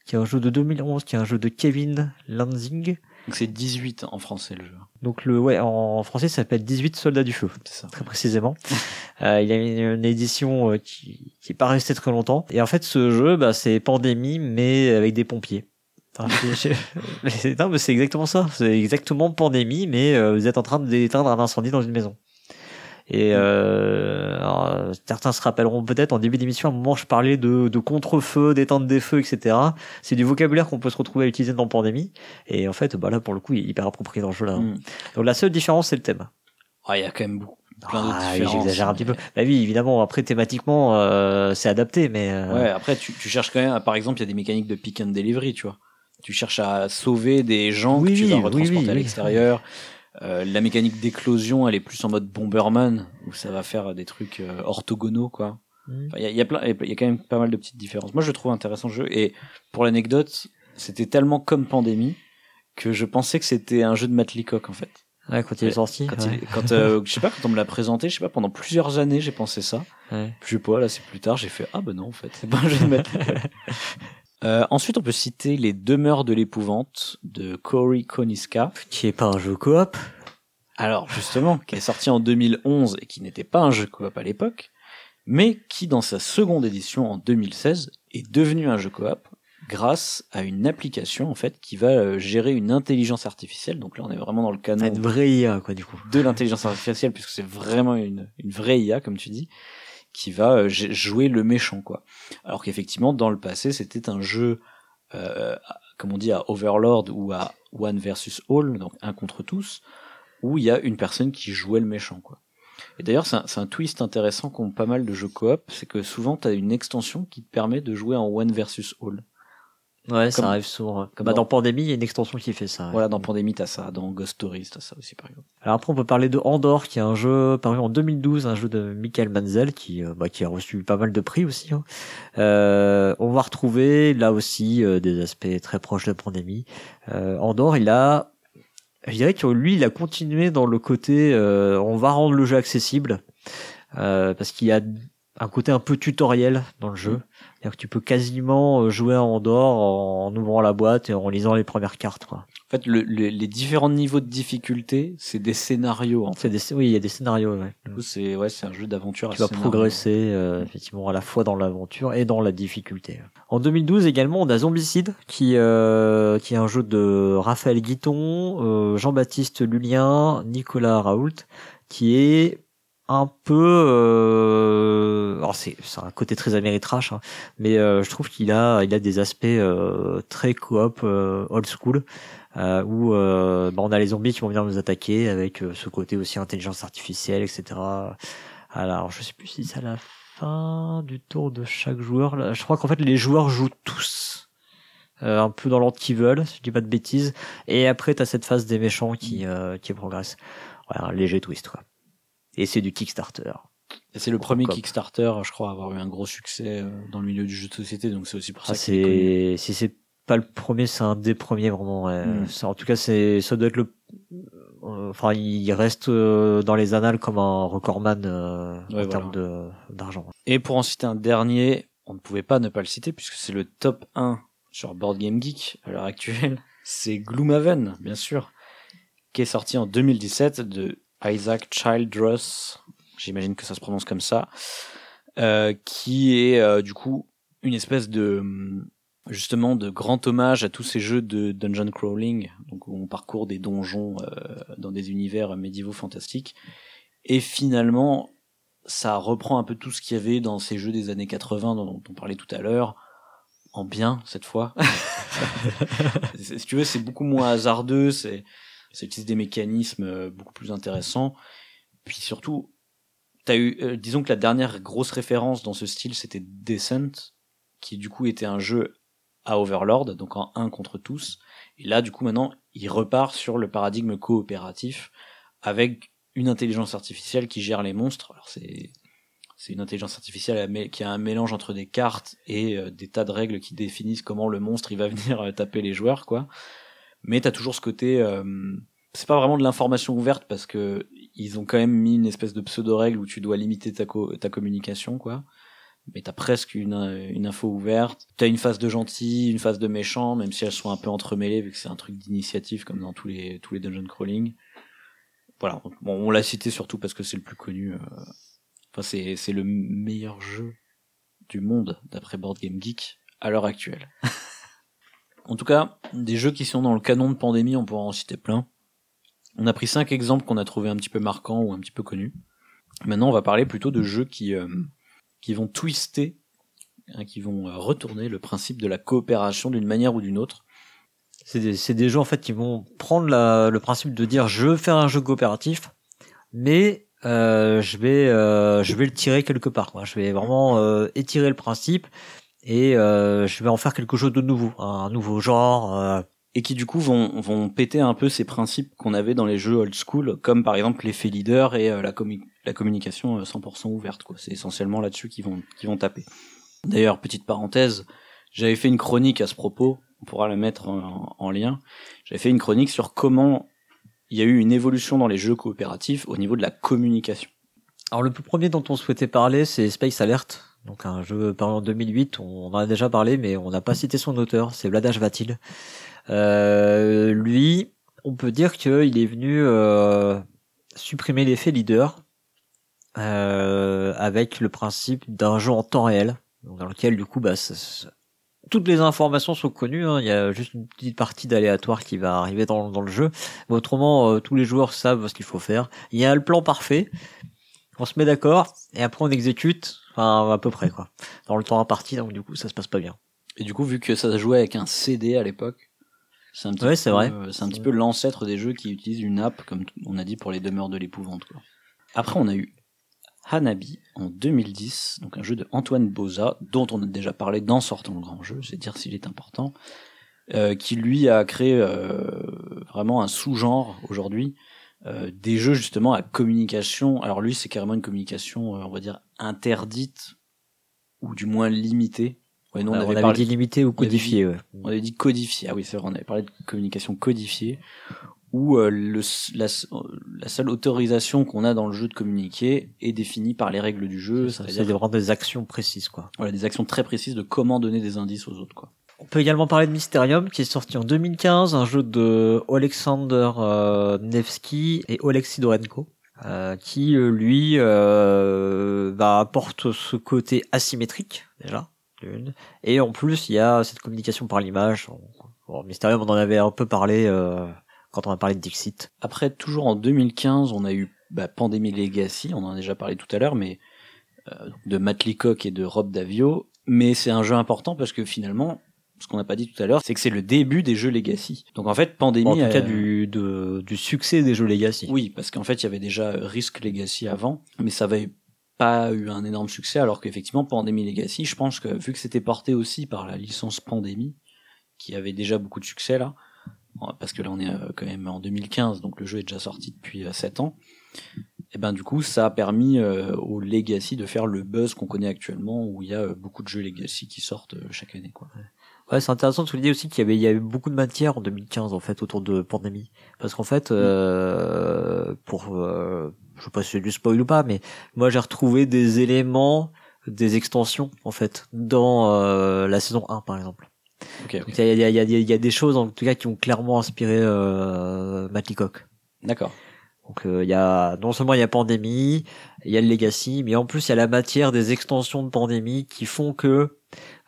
qui est un jeu de 2011, qui est un jeu de Kevin Lansing. Donc c'est 18 en français, le jeu. Donc le, ouais, en français, ça s'appelle 18 Soldats du Feu, C'est ça. très précisément. (laughs) Euh, il y a une, une édition euh, qui, qui est pas restée très longtemps. Et en fait, ce jeu, bah, c'est pandémie, mais avec des pompiers. Enfin, (laughs) c'est- non, mais c'est exactement ça. C'est exactement pandémie, mais euh, vous êtes en train d'éteindre un incendie dans une maison. Et euh, alors, euh, certains se rappelleront peut-être en début d'émission, à un moment, je parlais de, de contre-feu, d'éteindre des feux, etc. C'est du vocabulaire qu'on peut se retrouver à utiliser dans Pandémie. Et en fait, bah là, pour le coup, il est hyper approprié dans le jeu là. Mm. Donc la seule différence, c'est le thème. Ah, il y a quand même beaucoup, plein d'autres Ah oui, j'exagère un petit peu. Bah oui, évidemment. Après, thématiquement, euh, c'est adapté, mais Ouais, après, tu, tu cherches quand même, à- par exemple, il y a des mécaniques de pick and delivery, tu vois. Tu cherches à sauver des gens Oui, que tu vas oui, oui, retransporter oui, à l'extérieur. Euh, la mécanique d'éclosion, elle est plus en mode Bomberman, où ça va faire des trucs euh, orthogonaux, quoi. Mm. Enfin, Il y, a, y a plein, y a quand même pas mal de petites différences. Moi, je le trouve intéressant le jeu. Et pour l'anecdote, c'était tellement comme Pandémie que je pensais que c'était un jeu de Matt Leacock, en fait. ouais, quand il est sorti. Quand, ouais. il- quand euh, (laughs) je sais pas, quand on me l'a présenté, je sais pas, pendant plusieurs années, j'ai pensé ça. Ouais. Je sais pas, là c'est plus tard, j'ai fait ah ben non en fait, c'est pas un jeu de (laughs) Matt Leacock. Euh, ensuite, on peut citer Les Demeures de l'épouvante de Cory Koniska. Qui est pas un jeu coop. Alors justement, qui est sorti en 2011 et qui n'était pas un jeu coop à l'époque, mais qui dans sa seconde édition en 2016 est devenu un jeu coop grâce à une application en fait qui va euh, gérer une intelligence artificielle. Donc là, on est vraiment dans le canon Une vraie IA, quoi, du coup. de l'intelligence artificielle puisque c'est vraiment une, une vraie IA comme tu dis qui va euh, jouer le méchant quoi. Alors qu'effectivement dans le passé c'était un jeu euh, comme on dit à Overlord ou à One versus All donc un contre tous où il y a une personne qui jouait le méchant quoi. Et d'ailleurs c'est un, c'est un twist intéressant qu'ont pas mal de jeux coop c'est que souvent tu as une extension qui te permet de jouer en One versus All Ouais, Comme- ça arrive souvent. comme bah, dans- dans Pandémie, il y a une extension qui fait ça. ouais. voilà dans Pandémie t'as ça dans Ghost Stories t'as ça aussi par exemple Alors après, on peut parler de Andor, qui est un jeu paru en 2012, un jeu de Michael Manzel, qui, euh, bah, qui a reçu pas mal de prix aussi. hein. Euh, on va retrouver là aussi euh, des aspects très proches de Pandémie. Euh, Andor, il a, je dirais que lui, il a continué dans le côté, euh, on va rendre le jeu accessible, euh, parce qu'il y a un côté un peu tutoriel dans le jeu. C'est-à-dire que tu peux quasiment euh, jouer à Andor en, en ouvrant la boîte et en lisant les premières cartes. Quoi. en fait le- le- les différents niveaux de difficulté c'est des scénarios en fait des, oui, il y a des scénarios. Ouais. Du coup, c'est ouais, c'est un jeu d'aventure. tu vas scénario. progresser euh, effectivement à la fois dans l'aventure et dans la difficulté. En 2012 également, on a Zombicide qui euh, qui est un jeu de Raphaël Guiton, euh, Jean-Baptiste Lulien, Nicolas Raoult, qui est un peu euh, alors c'est un côté très améritrash hein, mais euh, je trouve qu'il a il a des aspects euh, très coop euh, old school euh, où euh, bah, on a les zombies qui vont venir nous attaquer avec ce côté aussi intelligence artificielle etc alors, je sais plus si c'est à la fin du tour de chaque joueur. Là, je crois qu'en fait, les joueurs jouent tous. un peu dans l'ordre qu'ils veulent, si je dis pas de bêtises. Et après, t'as cette phase des méchants qui, qui progresse. Voilà, un léger twist, quoi. Et c'est du Kickstarter. C'est le premier. Kickstarter, je crois, à avoir eu un gros succès euh, dans le milieu du jeu de société, donc c'est aussi pour ça Ah, est connu. c'est si c'est pas le premier, c'est un des premiers vraiment. ouais. Mm. C'est- En tout cas, c'est ça doit être le. euh, Enfin, il reste euh, dans les annales comme un recordman euh, en termes de d'argent. Et pour en citer un dernier, on ne pouvait pas ne pas le citer puisque c'est le top 1 sur Board Game Geek à l'heure actuelle. (laughs) C'est Gloomhaven, bien sûr, qui est sorti en 2017 de Isaac Childress, j'imagine que ça se prononce comme ça, euh, qui est euh, du coup une espèce de justement de grand hommage à tous ces jeux de dungeon crawling, donc où on parcourt des donjons euh, dans des univers médiévaux fantastiques. Et finalement, ça reprend un peu tout ce qu'il y avait dans ces jeux des années 80 dont on parlait tout à l'heure, en bien cette fois. (laughs) Si tu veux, c'est beaucoup moins hasardeux, c'est ça utilise des mécanismes euh, beaucoup plus intéressants. Puis surtout, t'as eu, euh, disons que la dernière grosse référence dans ce style, c'était Descent, qui du coup était un jeu à Overlord, donc en un contre tous. Et là, du coup, maintenant, il repart sur le paradigme coopératif avec une intelligence artificielle qui gère les monstres. Alors c'est c'est une intelligence artificielle qui a un mélange entre des cartes et euh, des tas de règles qui définissent comment le monstre va (laughs) venir taper les joueurs quoi. Mais t'as toujours ce côté euh, c'est pas vraiment de l'information ouverte parce que ils ont quand même mis une espèce de pseudo règle où tu dois limiter ta co- ta communication quoi. Mais t'as presque une, euh, une info ouverte. T'as une phase de gentil, une phase de méchant, même si elles sont un peu entremêlées vu que c'est un truc d'initiative comme dans tous les tous les dungeon crawling. Voilà, bon, on l'a cité surtout parce que c'est le plus connu. euh, Enfin, c'est c'est le meilleur jeu du monde d'après Board Game Geek à l'heure actuelle. (laughs) en tout cas, des jeux qui sont dans le canon de pandémie, on pourra en citer plein. On a pris cinq exemples qu'on a trouvé un petit peu marquants ou un petit peu connus. Maintenant, on va parler plutôt de jeux qui euh, qui vont twister, hein, qui vont euh, retourner le principe de la coopération d'une manière ou d'une autre. C'est des, jeux en fait qui vont prendre le principe de dire je veux faire un jeu coopératif, mais euh, je vais je vais le tirer quelque part. Je vais vraiment étirer le principe et euh, je vais en faire quelque chose de nouveau, un nouveau genre. euh, et qui du coup vont, vont péter un peu ces principes qu'on avait dans les jeux old school, comme par exemple l'effet leader et euh, la, commu- la communication euh, 100% ouverte. quoi. C'est essentiellement là-dessus qu'ils vont, qu'ils vont taper. D'ailleurs, petite parenthèse, j'avais fait une chronique à ce propos, on pourra la mettre en, en lien. J'avais fait une chronique sur comment il y a eu une évolution dans les jeux coopératifs au niveau de la communication. Alors le premier dont on souhaitait parler, c'est Space Alert, donc un jeu paru en 2008. On en a déjà parlé, mais on n'a pas cité son auteur. C'est Vladash Vatil. Euh, lui, on peut dire qu'il est venu euh, supprimer l'effet leader euh, avec le principe d'un jeu en temps réel, dans lequel du coup, bah, ça- ça- toutes les informations sont connues. hein. Il y a juste une petite partie d'aléatoire qui va arriver dans, dans le jeu. Mais autrement, euh, tous les joueurs savent ce qu'il faut faire. Il y a le plan parfait. On se met d'accord et après on exécute. Enfin, à peu près quoi. Dans le temps imparti, donc du coup, ça se passe pas bien. Et du coup, vu que ça se jouait avec un CD à l'époque, c'est un petit Ouais, c'est vrai. c'est un petit peu l'ancêtre des jeux qui utilisent une app, comme on a dit pour les demeures de l'épouvante. quoi. Après, on a eu Hanabi en 2010, donc un jeu de Antoine Boza, dont on a déjà parlé dans Sortant le grand jeu, c'est dire s'il est important, euh, qui lui a créé euh, vraiment un sous-genre aujourd'hui euh, des jeux justement à communication. Alors lui, c'est carrément une communication, euh, on va dire interdite ou du moins limitée. Ouais, nous, on, on avait, avait parlé dit limité ou avait dit- codifié. ouais. on avait dit codifié. Ah oui, c'est vrai, on avait parlé de communication codifiée, où euh, le, la, la seule autorisation qu'on a dans le jeu de communiquer est définie par les règles du jeu, Ça, C'est vraiment des actions précises quoi. voilà, des actions très précises de comment donner des indices aux autres. Quoi. On peut également parler de Mysterium qui est sorti en 2015, un jeu de Alexander euh, Nevsky et Oleg Sidorenko. euh, qui euh, lui euh, bah, apporte ce côté asymétrique déjà et en plus il y a cette communication par l'image Mysterium on en avait un peu parlé quand on a parlé de Dixit Après, toujours en 2015, on a eu bah, Pandemic Legacy, on en a déjà parlé tout à l'heure, mais de Matt Leacock et de Rob Davio. Mais c'est un jeu important parce que finalement, ce qu'on n'a pas dit tout à l'heure, c'est que c'est le début des jeux Legacy. Donc en fait, Pandemic... Bon, en tout cas euh, du, de, du succès des jeux Legacy Oui, parce qu'en fait, il y avait déjà euh, Risk Legacy avant, mais ça avait pas eu un énorme succès, alors qu'effectivement, Pandemic Legacy, je pense que vu que c'était porté aussi par la licence Pandémie, qui avait déjà beaucoup de succès là, parce que là on est euh, quand même en 2015, donc le jeu est déjà sorti depuis euh, 7 ans, Et ben du coup, ça a permis euh, au Legacy de faire le buzz qu'on connaît actuellement, où il y a euh, beaucoup de jeux Legacy qui sortent euh, chaque année. Quoi. Ouais, c'est intéressant de souligner aussi qu'il y avait, il y a eu beaucoup de matière en 2015 en fait autour de Pandémie, parce qu'en fait, euh, pour, euh, je sais pas si c'est du spoil ou pas, mais moi j'ai retrouvé des éléments, des extensions en fait dans euh, la saison 1 par exemple. Ok, Donc, Il y, a, il y, a, il y, a, il y a des choses en tout cas qui ont clairement inspiré euh, Matt Leacock. d'accord. Donc euh, il y a non seulement il y a Pandémie, il y a le Legacy, mais en plus il y a la matière des extensions de Pandémie qui font que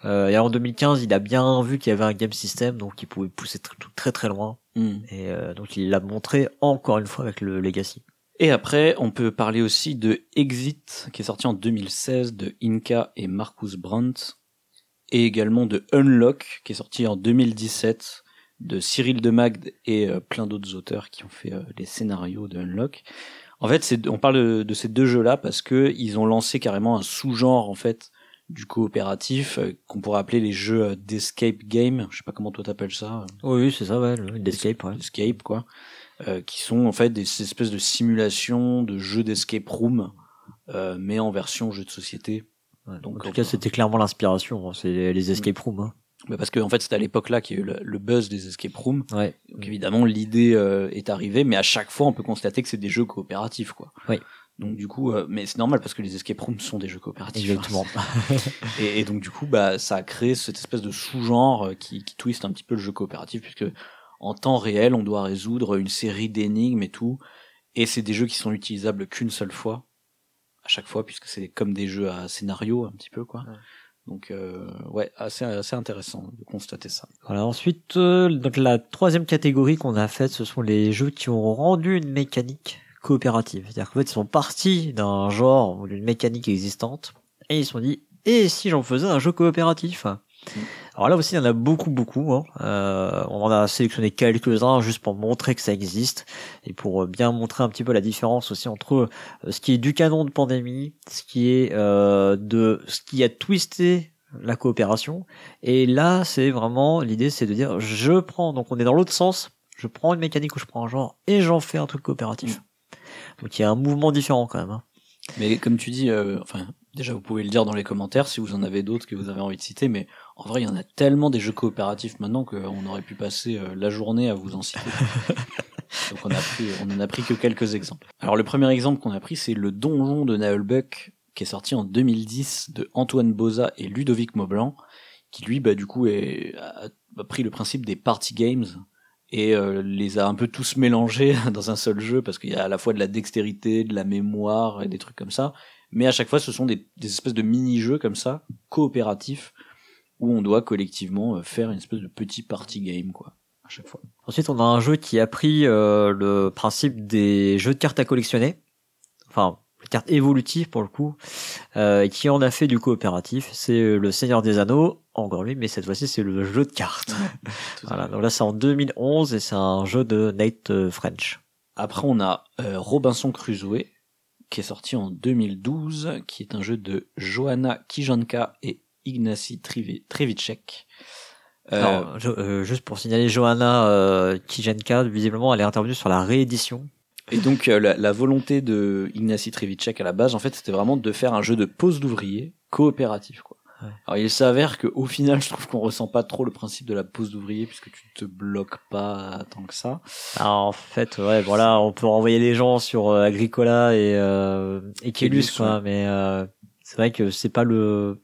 euh, et en 2015 il a bien vu qu'il y avait un game system donc il pouvait pousser très très, très loin Hmm. et euh, donc il l'a montré encore une fois avec le Legacy. Et après, on peut parler aussi de Exit, qui est sorti en 2016 de Inca et Marcus Brandt, et également de Unlock, qui est sorti en 2017 de Cyril Demagde et euh, plein d'autres auteurs qui ont fait euh, les scénarios de Unlock. En fait, c'est, on parle de, de ces deux jeux-là parce que ils ont lancé carrément un sous-genre en fait du coopératif euh, qu'on pourrait appeler les jeux euh, d'escape game. Je sais pas comment toi t'appelles ça. Oui, oui c'est ça, ouais, le Escape. Ouais. Escape quoi, euh, qui sont en fait des espèces de simulations de jeux d'escape room, euh, mais en version jeu de société. Ouais. Donc, en tout cas, c'était clairement l'inspiration. hein, C'est les escape rooms. Hein. Bah, parce que en fait c'était à l'époque là qu'il y a eu le, le buzz des escape rooms. Ouais. Donc évidemment l'idée euh, est arrivée, mais à chaque fois on peut constater que c'est des jeux coopératifs quoi. Oui. Donc du coup, euh, mais c'est normal parce que les escape rooms sont des jeux coopératifs. Exactement. (laughs) Et, et donc du coup, bah, ça a créé cette espèce de sous-genre euh, qui, qui twiste un petit peu le jeu coopératif, puisque en temps réel, on doit résoudre une série d'énigmes et tout, et c'est des jeux qui sont utilisables qu'une seule fois, à chaque fois, puisque c'est comme des jeux à scénario un petit peu, quoi. Ouais. Donc euh, ouais, assez, assez intéressant de constater ça. Voilà, ensuite, euh, donc la troisième catégorie qu'on a faite, ce sont les jeux qui ont rendu une mécanique coopérative. C'est-à-dire qu'en fait, ils sont partis d'un genre ou d'une mécanique existante et ils se sont dit, et si j'en faisais un jeu coopératif? Alors là aussi, il y en a beaucoup, beaucoup. Hein. Euh, on en a sélectionné quelques-uns juste pour montrer que ça existe et pour euh, bien montrer un petit peu la différence aussi entre euh, ce qui est du canon de pandémie, ce qui est euh, de ce qui a twisté la coopération et là, c'est vraiment l'idée, c'est de dire, je prends, donc on est dans l'autre sens, je prends une mécanique ou je prends un genre et j'en fais un truc coopératif. Donc il y a un mouvement différent quand même. hein. Mais comme tu dis, euh, enfin, déjà vous pouvez le dire dans les commentaires si vous en avez d'autres que vous avez envie de citer, mais en vrai, il y en a tellement des jeux coopératifs maintenant qu'on aurait pu passer euh, la journée à vous en citer. (laughs) Donc on a pris, on en a pris que quelques exemples. Alors le premier exemple qu'on a pris, c'est le Donjon de Naelbuck, qui est sorti en 2010 de Antoine Boza et Ludovic Maublanc, qui lui, bah du coup, est, a, a pris le principe des party games et euh, les a un peu tous mélangés (laughs) dans un seul jeu parce qu'il y a à la fois de la dextérité, de la mémoire et des trucs comme ça. Mais à chaque fois, ce sont des, des espèces de mini-jeux comme ça, coopératifs, où on doit collectivement euh, faire une espèce de petit party game, quoi, à chaque fois. Ensuite, on a un jeu qui a pris euh, le principe des jeux de cartes à collectionner, enfin les cartes évolutives pour le coup, euh, et qui en a fait du coopératif. C'est le Seigneur des Anneaux, encore lui, mais cette fois-ci c'est le jeu de cartes. (laughs) Voilà, donc là c'est en 2011 et c'est un jeu de Nate euh, French. Après, on a euh, Robinson Crusoe, qui est sorti en 2012, qui est un jeu de Johanna Kijanka et Ignacy Trevicek. Euh, Alors, je- euh, juste pour signaler, Johanna euh, Kijenka, visiblement, elle est intervenue sur la réédition. Et donc la, la volonté de Ignacy Trevicek à la base, en fait, c'était vraiment de faire un jeu de pose d'ouvrier coopératif. Quoi. Ouais. Alors il s'avère qu'au final, je trouve qu'on ressent pas trop le principe de la pose d'ouvrier puisque tu te bloques pas tant que ça. Alors, en fait, ouais, voilà, on peut renvoyer les gens sur euh, Agricola et euh, et Kélus, quoi. Mais euh, c'est vrai que c'est pas le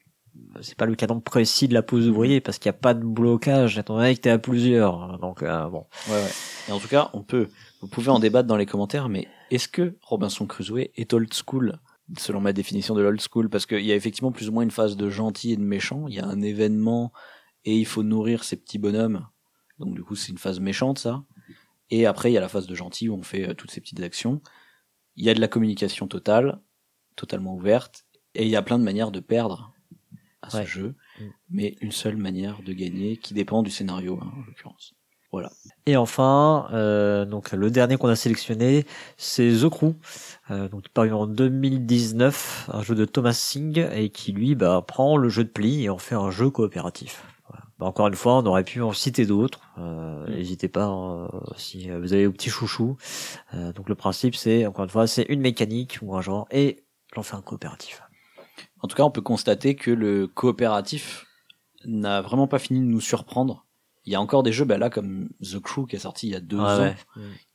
c'est pas le canon précis de la pose d'ouvrier parce qu'il y a pas de blocage étant donné que t'es à plusieurs. Donc euh, bon. Ouais, ouais. Et en tout cas, on peut, vous pouvez en débattre dans les commentaires, mais est-ce que Robinson Crusoe est old school? Selon ma définition de l'old school Parce qu'il y a effectivement plus ou moins une phase de gentil et de méchant. Il y a un événement et il faut nourrir ces petits bonhommes. Donc du coup, c'est une phase méchante, ça. Et après, il y a la phase de gentil où on fait euh, toutes ces petites actions. Il y a de la communication totale, totalement ouverte, et il y a plein de manières de perdre à ce Ouais. jeu, Mm. mais une seule manière de gagner qui dépend du scénario, hein, en l'occurrence. Voilà. Et enfin, euh, donc le dernier qu'on a sélectionné, c'est The Crew, euh, donc paru en 2019, un jeu de Thomas Singh et qui lui bah, prend le jeu de pli et en fait un jeu coopératif. Voilà. Bah, encore une fois, on aurait pu en citer d'autres. Euh, Mm. N'hésitez pas euh, si vous avez au petit chouchou. Euh, donc le principe, c'est encore une fois, c'est une mécanique ou un genre et j'en fais un coopératif. En tout cas, on peut constater que le coopératif n'a vraiment pas fini de nous surprendre. Il y a encore des jeux, bah là, comme The Crew qui est sorti il y a deux ans, ouais.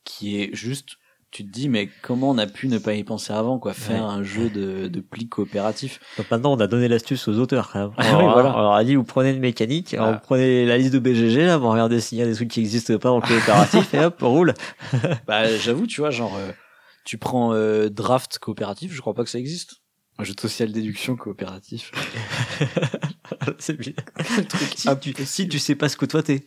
qui est juste, tu te dis, mais comment on a pu ne pas y penser avant, quoi, faire Ouais. un jeu de, de pli coopératif. Donc maintenant, on a donné l'astuce aux auteurs quand même. Ah oui, Alors, voilà. on leur a dit, vous prenez une mécanique, Ah. vous prenez la liste de BGG, là, vous regardez s'il y a des trucs qui existent pas dans le coopératif et hop, on roule. (laughs) Bah, j'avoue, tu vois, genre, euh, tu prends euh, draft coopératif, je crois pas que ça existe. Un jeu de social déduction coopératif. (laughs) c'est bien. (laughs) Le truc Si tu, si tu sais pas ce que toi t'es.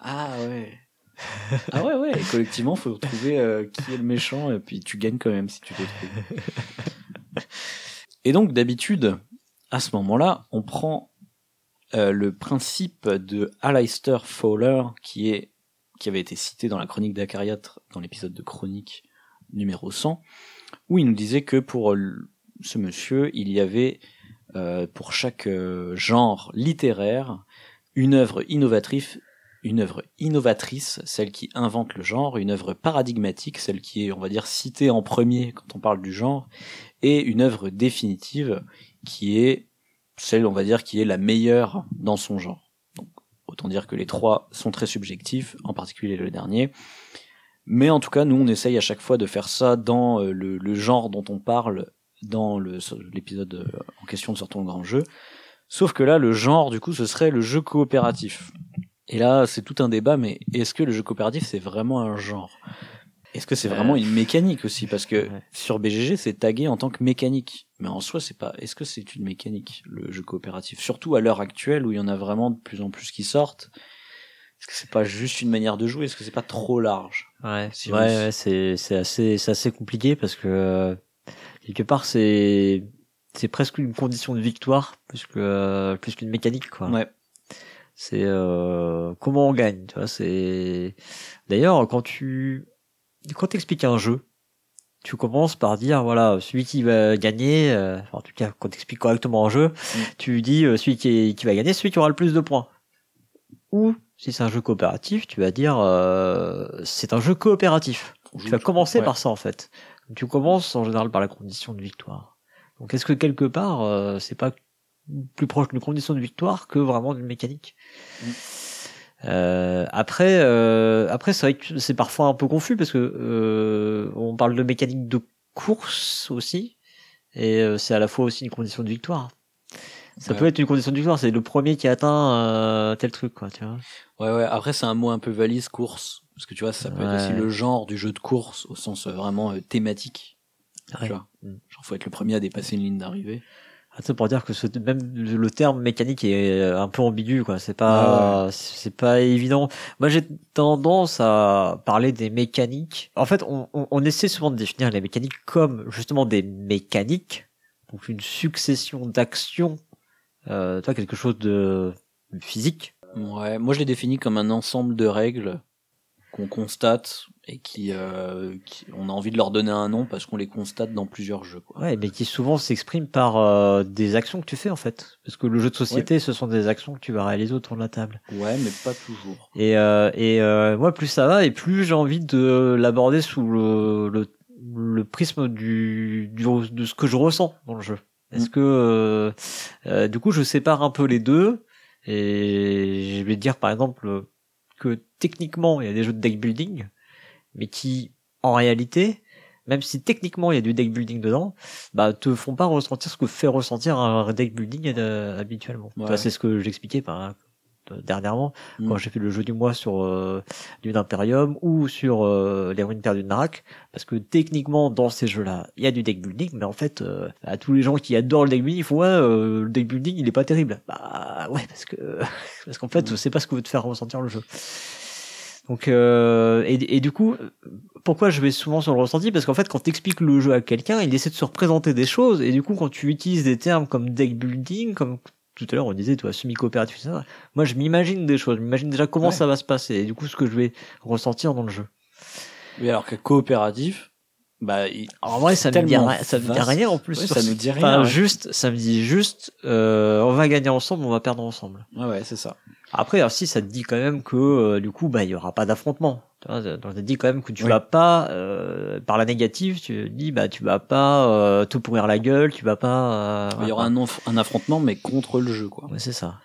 Ah ouais. (laughs) ah ouais, ouais. Et collectivement, faut trouver euh, qui est le méchant et puis tu gagnes quand même si tu le trouves. (laughs) et donc, d'habitude, à ce moment-là, on prend euh, le principe de Aleister Fowler qui est qui avait été cité dans la chronique d'Acariat dans l'épisode de chronique numéro 100 où il nous disait que pour ce monsieur, il y avait euh, pour chaque genre littéraire une œuvre innovatrice une œuvre innovatrice, celle qui invente le genre, une œuvre paradigmatique, celle qui est, on va dire, citée en premier quand on parle du genre, et une œuvre définitive qui est celle, on va dire, qui est la meilleure dans son genre. Autant dire que les trois sont très subjectifs, en particulier le dernier. Mais en tout cas, nous, on essaye à chaque fois de faire ça dans euh, le, le genre dont on parle dans l'épisode euh, en question de Sortons le grand jeu. Sauf que là, le genre, du coup, ce serait le jeu coopératif. Et là, c'est tout un débat, mais est-ce que le jeu coopératif, c'est vraiment un genre? Est-ce que c'est Euh, vraiment une mécanique aussi? Parce que Ouais. sur BGG, c'est tagué en tant que mécanique. Mais en soi, c'est pas. Est-ce que c'est une mécanique, le jeu coopératif? Surtout à l'heure actuelle, où il y en a vraiment de plus en plus qui sortent. Est-ce que c'est pas juste une manière de jouer? Est-ce que c'est pas trop large? Ouais, Si ouais, on- ouais, c'est c'est assez c'est assez compliqué parce que euh, quelque part c'est c'est presque une condition de victoire plus que euh, plus qu'une mécanique quoi. Ouais. C'est euh, comment on gagne, tu vois, c'est D'ailleurs, quand tu quand t'expliques un jeu, tu commences par dire voilà, celui qui va gagner euh, en tout cas quand t'expliques correctement un jeu, tu dis euh, celui qui, est- qui va gagner, celui qui aura le plus de points. Ou si c'est un jeu coopératif, tu vas dire euh, c'est un jeu coopératif. Tu vas commencer ouais. par ça en fait. Tu commences en général par la condition de victoire. Donc est-ce que quelque part euh, c'est pas plus proche d'une condition de victoire que vraiment d'une mécanique Mm. Euh, après, euh, après c'est vrai que c'est parfois un peu confus parce que euh, on parle de mécanique de course aussi, et c'est à la fois aussi une condition de victoire. Ça Ouais. peut être une condition de victoire, c'est le premier qui atteint tel truc, quoi, tu vois. Ouais, ouais. Après, c'est un mot un peu valise, course. Parce que tu vois, ça peut être aussi le genre du jeu de course, au sens vraiment thématique. Ouais. Tu vois. Mm. Genre, faut être le premier à dépasser une ligne d'arrivée. Tu sais, pour dire que ce, même le terme mécanique est euh, un peu ambigu, quoi. C'est pas, c'est pas évident. Moi, j'ai tendance à parler des mécaniques. En fait, on, on, on essaie souvent de définir les mécaniques comme justement des mécaniques, donc une succession d'actions, euh, tu vois, quelque chose de physique? Ouais, moi je l'ai défini comme un ensemble de règles qu'on constate et qui, euh, qui- on a envie de leur donner un nom parce qu'on les constate dans plusieurs jeux. Quoi. Ouais, mais qui souvent s'expriment par euh, des actions que tu fais en fait, parce que le jeu de société, ce sont des actions que tu vas réaliser autour de la table. Ouais, mais pas toujours. Et, euh, et euh, moi, plus ça va, et plus j'ai envie de l'aborder sous le, le, le prisme du, du, de ce que je ressens dans le jeu. Est-ce Mm. que euh, euh, du coup, je sépare un peu les deux, et je vais dire par exemple que techniquement, il y a des jeux de deck building, mais qui, en réalité, même si techniquement il y a du deck building dedans, bah te font pas ressentir ce que fait ressentir un deck building euh, habituellement. Ouais. C'est ce que j'expliquais par dernièrement Mm. quand j'ai fait le jeu du mois sur euh, Dune Imperium ou sur euh, les ruines perdues de Narak parce que techniquement dans ces jeux-là il y a du deck building mais en fait euh, à tous les gens qui adorent le deck building ils font ouais euh, le deck building il est pas terrible bah ouais parce que (laughs) parce qu'en fait Mm. c'est pas ce que veut te faire ressentir le jeu donc euh, et, et du coup pourquoi je vais souvent sur le ressenti? Parce qu'en fait quand tu expliques le jeu à quelqu'un il essaie de se représenter des choses et du coup quand tu utilises des termes comme deck building comme tout à l'heure on disait toi semi coopératif ça moi je m'imagine des choses je m'imagine déjà comment Ouais. ça va se passer et du coup ce que je vais ressentir dans le jeu Oui, alors que coopératif, Bah, il- En vrai, ça me dit, rien- ça me dit rien en plus. Ouais, ça nous dit enfin, rien, ouais. juste, ça me dit juste, euh, on va gagner ensemble, on va perdre ensemble. ouais, ouais, c'est ça. Après, alors, si ça te dit quand même que euh, du coup, bah, il y aura pas d'affrontement. Vois, donc, ça te dit quand même que tu Oui. vas pas, euh, par la négative, tu dis, bah, tu vas pas euh, te pourrir la gueule, tu vas pas. euh, Il y aura un, un affrontement, mais contre le jeu, quoi. Ouais, c'est ça.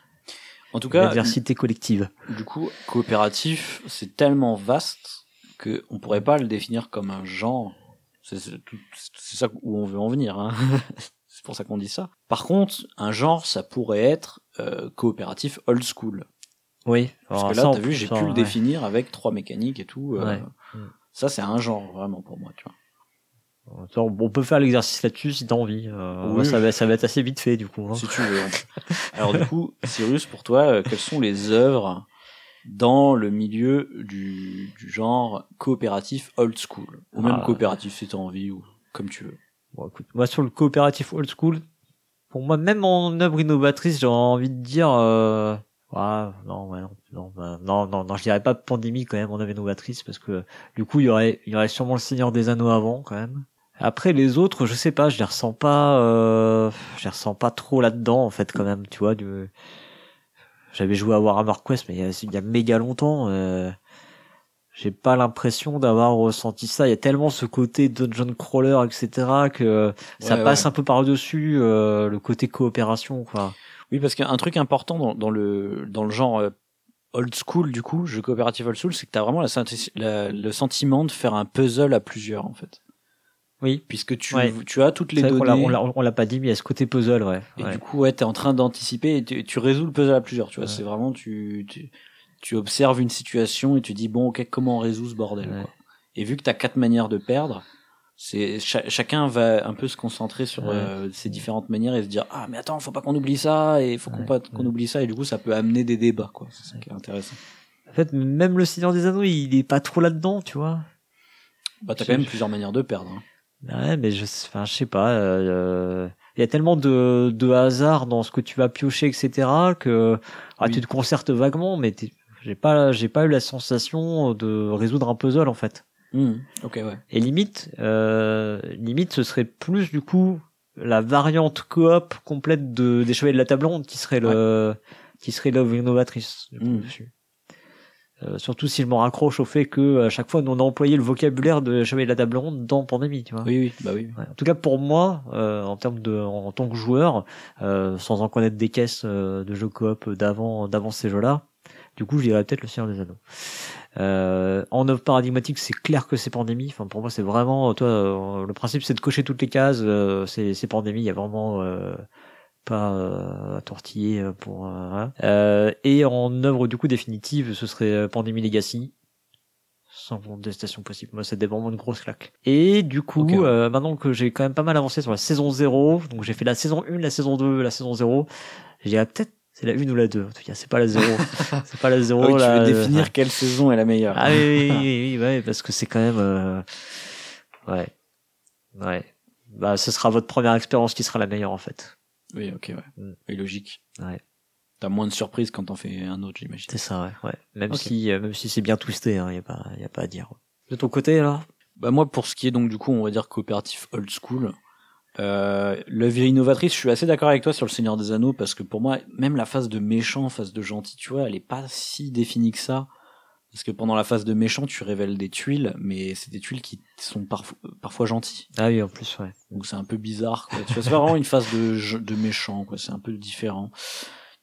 En tout cas, L'adversité collective. du coup, coopératif, c'est tellement vaste que on pourrait pas le définir comme un genre. C'est ça où on veut en venir. Hein. (laughs) c'est pour ça qu'on dit ça. Par contre, un genre, ça pourrait être euh, coopératif old school. Oui. Parce que là, t'as vu, j'ai pu le définir avec trois mécaniques et tout. euh, Ouais. Ça, c'est un genre vraiment pour moi, tu vois. Attends, On peut faire l'exercice là-dessus si t'as envie. Euh, Oui. ça, va, ça va être assez vite fait du coup. hein. Si tu veux. Alors du coup, Cyrus, pour toi, euh, quelles sont les œuvres dans le milieu du, du genre coopératif old school? Ou même Ah. coopératif si t'as envie ou comme tu veux. Bon, écoute, moi sur le coopératif old school, pour moi même en œuvre innovatrice, j'ai envie de dire, euh... ouais, non, ouais, non, non, bah, non, non, non, je dirais pas pandémie quand même en œuvre innovatrice parce que du coup il y aurait, il y aurait sûrement le Seigneur des Anneaux avant quand même. Après les autres, je sais pas, je les ressens pas, euh... je les ressens pas trop là-dedans en fait quand même, tu vois. Du... J'avais joué à Warhammer Quest mais il y a, il y a méga longtemps. Euh... J'ai pas l'impression d'avoir ressenti ça. Il y a tellement ce côté dungeon crawler, etc., que ça Ouais, passe ouais. un peu par-dessus euh, le côté coopération, quoi. Oui, parce qu'un truc important dans, dans le dans le genre euh, old school du coup, jeu coopératif old school, c'est que t'as vraiment la, senti- la- le sentiment de faire un puzzle à plusieurs en fait, Oui. puisque tu Ouais. tu as toutes les données. on l'a- pas dit, mais il y a ce côté puzzle, ouais. Et ouais. du coup, ouais, t'es en train d'anticiper et tu, tu résous le puzzle à plusieurs, tu vois. Ouais. C'est vraiment, tu, tu, tu observes une situation et tu dis, bon, ok, comment on résout ce bordel, quoi. Et vu que t'as quatre manières de perdre, c'est, chacun va un peu se concentrer sur euh, ces différentes manières et se dire, ah, mais attends, faut pas qu'on oublie ça et faut qu'on pas qu'on oublie ça et du coup, ça peut amener des débats, quoi. C'est ça qui est intéressant. En fait, même le Seigneur des Anneaux, il est pas trop là-dedans, tu vois. Bah, t'as quand même plusieurs manières de perdre, hein. Ouais, mais je, enfin, je sais pas. euh, Il y a tellement de, de hasard dans ce que tu vas piocher, etc., que ah, Oui. tu te concertes vaguement, mais j'ai pas, j'ai pas eu la sensation de résoudre un puzzle en fait. Hmm, Ok, ouais. Et limite, euh, limite, ce serait plus du coup la variante coop complète de des Chevaliers de la Table Ronde qui serait le, qui serait l'œuvre innovatrice. Mm. dessus. Euh, surtout si je me raccroche au fait que à chaque fois on a employé le vocabulaire de Chevalier de la Table Ronde dans Pandémie, tu vois. Oui, oui, bah oui. Ouais. En tout cas pour moi, euh, en termes de, en, tant que joueur, euh, sans en connaître des caisses euh, de jeux coop d'avant, d'avant ces jeux-là, du coup je dirais peut-être le Seigneur des Anneaux. Euh, en œuvre paradigmatique, c'est clair que c'est pandémie. Enfin, pour moi, c'est vraiment, toi, euh, le principe, c'est de cocher toutes les cases. euh, c'est, c'est pandémie. Il y a vraiment euh, pas euh, à tortiller euh, pour. euh, voilà. Euh, et en œuvre du coup définitive, ce serait euh, Pandémie Legacy. Sans contestation possible. Moi, c'était vraiment une grosse claque. Et du coup, euh, maintenant que j'ai quand même pas mal avancé sur la saison 0, donc j'ai fait la saison 1, la saison 2, la saison 0, je dirais peut-être c'est la 1 ou la 2. En tout cas, c'est pas la 0. (laughs) c'est pas la 0. Ah oui, tu veux définir quelle saison est la meilleure. ah oui, oui, (laughs) oui, oui, ouais, parce que c'est quand même, euh, ouais, ouais. Bah, ce sera votre première expérience qui sera la meilleure en fait. Oui, ok, ouais. Mm. Oui, logique. Ouais. T'as moins de surprises quand t'en fais un autre, j'imagine. C'est ça, ouais. ouais. Même si, euh, même si c'est bien twisté, hein, y a pas, y a pas à dire. De ton côté alors? Bah moi, pour ce qui est donc du coup, on va dire coopératif old school, euh, l'œuvre innovatrice, je suis assez d'accord avec toi sur le Seigneur des Anneaux parce que pour moi, même la phase de méchant, phase de gentil, tu vois, elle est pas si définie que ça. Parce que pendant la phase de méchant, tu révèles des tuiles, mais c'est des tuiles qui sont parfois, parfois gentilles. Ah oui, en plus, ouais. Donc c'est un peu bizarre, quoi. Tu vois, c'est vraiment une phase de, de méchant, quoi. C'est un peu différent.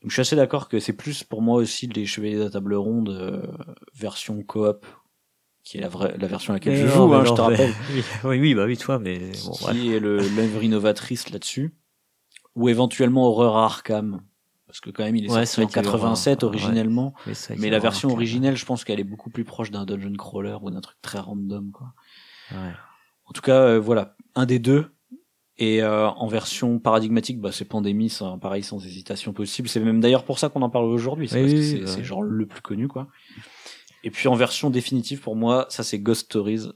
Donc je suis assez d'accord que c'est plus pour moi aussi les Chevaliers de la Table Ronde euh, version coop, qui est la vraie, la version à laquelle je joue, non, hein, je te mais- rappelle. (laughs) oui, oui, bah oui, toi, mais bon, qui bref. est le- l'œuvre innovatrice là-dessus, ou éventuellement Horreur à Arkham, parce que quand même il est Ouais, sorti c'est en vrai qu'il y a eu 87 Horror, ouais. originellement, Mais, la version originelle, je pense qu'elle est beaucoup plus proche d'un dungeon crawler ou d'un truc très random, quoi. Ouais. En tout cas, euh, voilà, un des deux. Et euh, en version paradigmatique, bah, c'est Pandémie, ça, pareil, sans hésitation possible. C'est même d'ailleurs pour ça qu'on en parle aujourd'hui, c'est Oui, parce que c'est c'est ouais. genre le plus connu, quoi. Et puis en version définitive, pour moi, ça c'est Ghost Stories.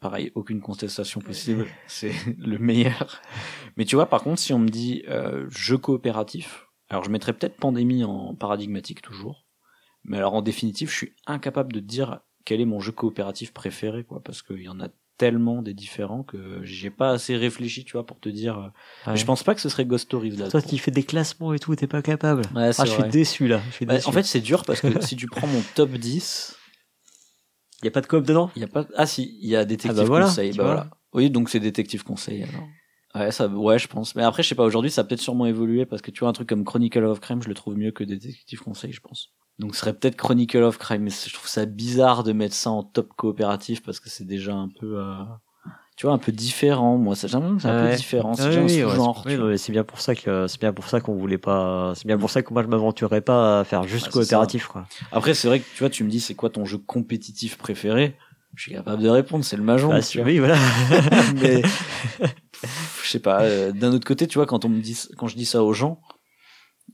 Pareil, aucune contestation possible, (laughs) c'est le meilleur. Mais tu vois, par contre, si on me dit euh, jeu coopératif, alors je mettrais peut-être Pandémie en paradigmatique toujours. Mais alors en définitive, je suis incapable de dire quel est mon jeu coopératif préféré, quoi, parce qu'il y en a tellement des différents que j'ai pas assez réfléchi, tu vois, pour te dire. euh, Ouais. Je pense pas que ce serait Ghost Stories là. Toi qui fais des classements et tout, t'es pas capable. Ouais, Ah, je suis déçu là. Je suis Bah, déçu. en fait, c'est dur parce que (laughs) si tu prends mon top 10, il y a pas de coop dedans? il y a pas. Ah si, il y a détective Ah bah voilà, conseil. Bah voilà. Oui, donc c'est détective conseil alors. Ouais, ça, ouais, je pense. Mais après, je sais pas. Aujourd'hui, ça a peut-être sûrement évolué parce que tu vois un truc comme Chronicle of Crime, je le trouve mieux que détective conseil, je pense. Donc, ce serait peut-être Chronicle of Crime, mais je trouve ça bizarre de mettre ça en top coopératif parce que c'est déjà un peu, euh, tu vois, un peu différent. Moi, c'est un Ouais. peu différent. C'est Ouais, oui, ouais, sous-genre. c'est- bien pour ça que c'est bien pour ça qu'on voulait pas. C'est bien pour ça que moi je m'aventurerais pas à faire juste Ouais, coopératif quoi. Après, c'est vrai que tu vois, tu me dis, c'est quoi ton jeu compétitif préféré? Je suis capable de répondre, c'est le mahjong. Bah, oui voilà. (laughs) (laughs) mais (laughs) je sais pas euh, d'un autre côté tu vois quand on me dit quand je dis ça aux gens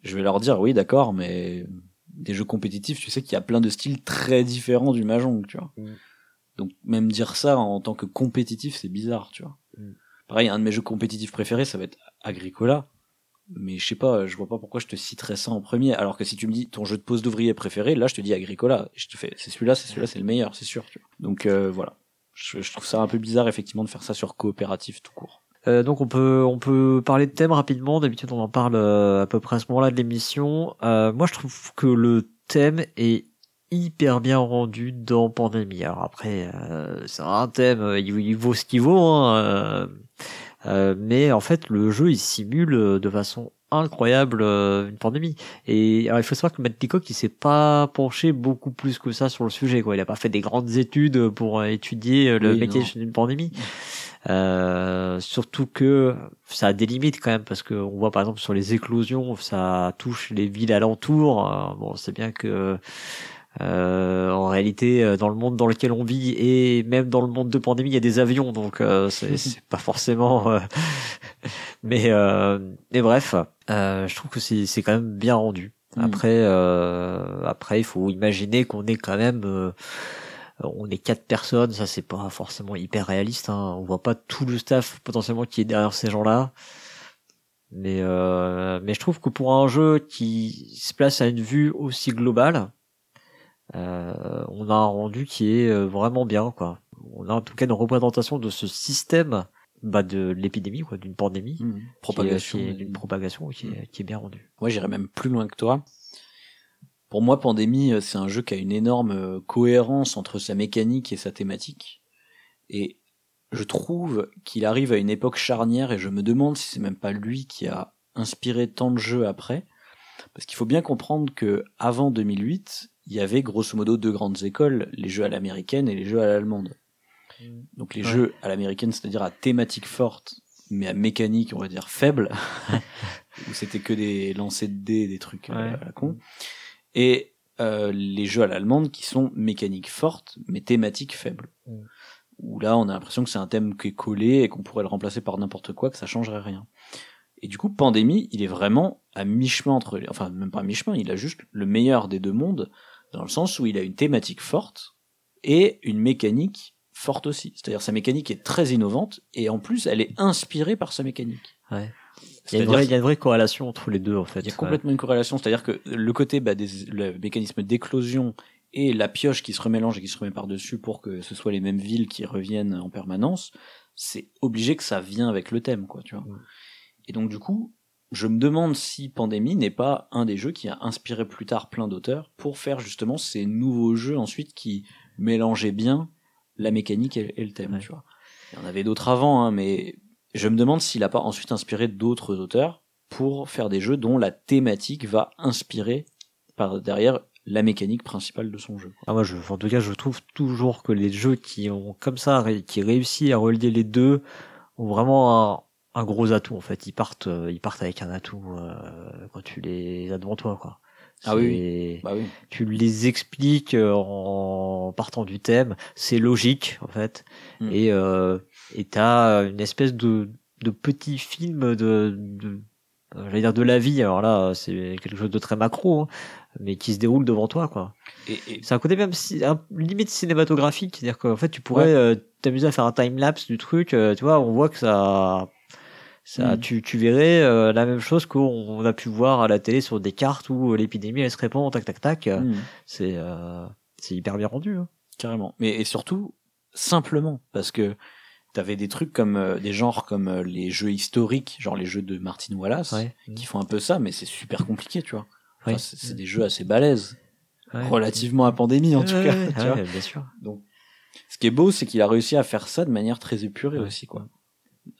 je vais leur dire oui d'accord mais des jeux compétitifs tu sais qu'il y a plein de styles très différents du mahjong tu vois Mm. donc même dire ça en tant que compétitif c'est bizarre tu vois Mm. pareil un de mes jeux compétitifs préférés ça va être Agricola mais je sais pas je vois pas pourquoi je te citerais ça en premier alors que si tu me dis ton jeu de pose d'ouvrier préféré là je te dis Agricola je te fais c'est celui-là c'est celui-là c'est le meilleur c'est sûr tu vois. donc euh, voilà je, je trouve ça un peu bizarre effectivement de faire ça sur coopératif tout court Euh, donc on peut on peut parler de thème rapidement. D'habitude on en parle euh, à peu près à ce moment-là de l'émission. Euh, moi je trouve que le thème est hyper bien rendu dans Pandémie. Alors après euh, c'est un thème, euh, il, il vaut ce qu'il vaut, hein, euh, euh, mais en fait le jeu il simule de façon incroyable euh, une pandémie. Et alors, il faut savoir que Matt Leacock il s'est pas penché beaucoup plus que ça sur le sujet. Quoi. Il a pas fait des grandes études pour euh, étudier euh, le Oui, mécanisme d'une pandémie. Euh, surtout que ça a des limites quand même parce que on voit par exemple sur les éclosions ça touche les villes alentours. Euh, bon, c'est bien que euh, en réalité euh, dans le monde dans lequel on vit et même dans le monde de pandémie il y a des avions donc euh, c'est (laughs) pas forcément. euh, (laughs) mais euh, mais bref, euh, je trouve que c'est quand même bien rendu. Mm. Après euh, après il faut imaginer qu'on est quand même euh, on est quatre personnes, ça c'est pas forcément hyper réaliste. Hein. On voit pas tout le staff potentiellement qui est derrière ces gens-là. Mais euh, mais je trouve que pour un jeu qui se place à une vue aussi globale, euh, on a un rendu qui est euh, vraiment bien quoi. On a en tout cas une représentation de ce système bah, de l'épidémie quoi, d'une pandémie, est- propagation d'une propagation qui est, qui est bien rendue. Moi, j'irais même plus loin que toi. Pour moi, Pandémie, euh, c'est un jeu qui a une énorme euh, cohérence entre sa mécanique et sa thématique. Et je trouve qu'il arrive à une époque charnière et je me demande si c'est même pas lui qui a inspiré tant de jeux après. Parce qu'il faut bien comprendre que avant 2008, il y avait grosso modo deux grandes écoles, les jeux à l'américaine et les jeux à l'allemande. Donc les Ouais. jeux à l'américaine, c'est-à-dire à thématique forte, mais à mécanique, on va dire faible, (laughs) où c'était que des lancers de dés, des trucs euh, Ouais. à la con. Et euh, les jeux à l'allemande qui sont mécaniques fortes, mais thématiques faibles. Mm. Où là, on a l'impression que c'est un thème qui est collé et qu'on pourrait le remplacer par n'importe quoi, que ça changerait rien. Et du coup, Pandémie, il est vraiment à mi-chemin entre les... Enfin, même pas à mi-chemin, il a juste le meilleur des deux mondes, dans le sens où il a une thématique forte et une mécanique forte aussi. C'est-à-dire sa mécanique est très innovante et en plus, elle est inspirée par sa mécanique. Ouais. Il y, a une vraie, il y a une vraie corrélation entre les deux en fait. il y a Ouais. complètement une corrélation, c'est-à-dire que le côté bah, des, le mécanisme d'éclosion et la pioche qui se remélange et qui se remet par-dessus pour que ce soit les mêmes villes qui reviennent en permanence, c'est obligé que ça vient avec le thème, quoi, tu vois. Et donc du coup, je me demande si Pandémie n'est pas un des jeux qui a inspiré plus tard plein d'auteurs pour faire justement ces nouveaux jeux ensuite qui mélangeaient bien la mécanique et, et le thème, Ouais. tu vois. Il y en avait d'autres avant, hein, mais je me demande s'il a pas ensuite inspiré d'autres auteurs pour faire des jeux dont la thématique va inspirer par derrière la mécanique principale de son jeu. Ah, moi, je, en tout cas, je trouve toujours que les jeux qui ont comme ça, qui réussissent à relier les deux, ont vraiment un, un gros atout. En fait, ils partent, euh, ils partent avec un atout euh, quand tu les as devant toi, quoi. Ah oui, Bah oui. Tu les expliques euh, en partant du thème, c'est logique en fait, Mm. et euh, et t'as une espèce de de petit film de, de euh, j'allais dire de la vie. Alors là, c'est quelque chose de très macro, hein, mais qui se déroule devant toi, quoi. Et, et- C'est un côté même si, un, limite cinématographique, c'est-à-dire qu'en fait tu pourrais Ouais. euh, t'amuser à faire un time lapse du truc, euh, tu vois, on voit que ça, ça, Mhm. tu, tu verrais euh, la même chose qu'on on a pu voir à la télé sur des cartes où euh, l'épidémie elle se répand, tac tac tac. Mm. C'est, euh, c'est hyper bien rendu. Hein. Carrément. Mais et surtout, simplement parce que t'avais des trucs comme euh, des genres comme euh, les jeux historiques, genre les jeux de Martin Wallace, Ouais. qui font un peu ça, mais c'est super compliqué, tu vois. Enfin, Ouais. c'est c'est des jeux assez balèzes, Ouais. relativement à pandémie en tout cas. tu vois. bien sûr. Ce qui est beau, c'est qu'il a réussi à faire ça de manière très épurée aussi, quoi.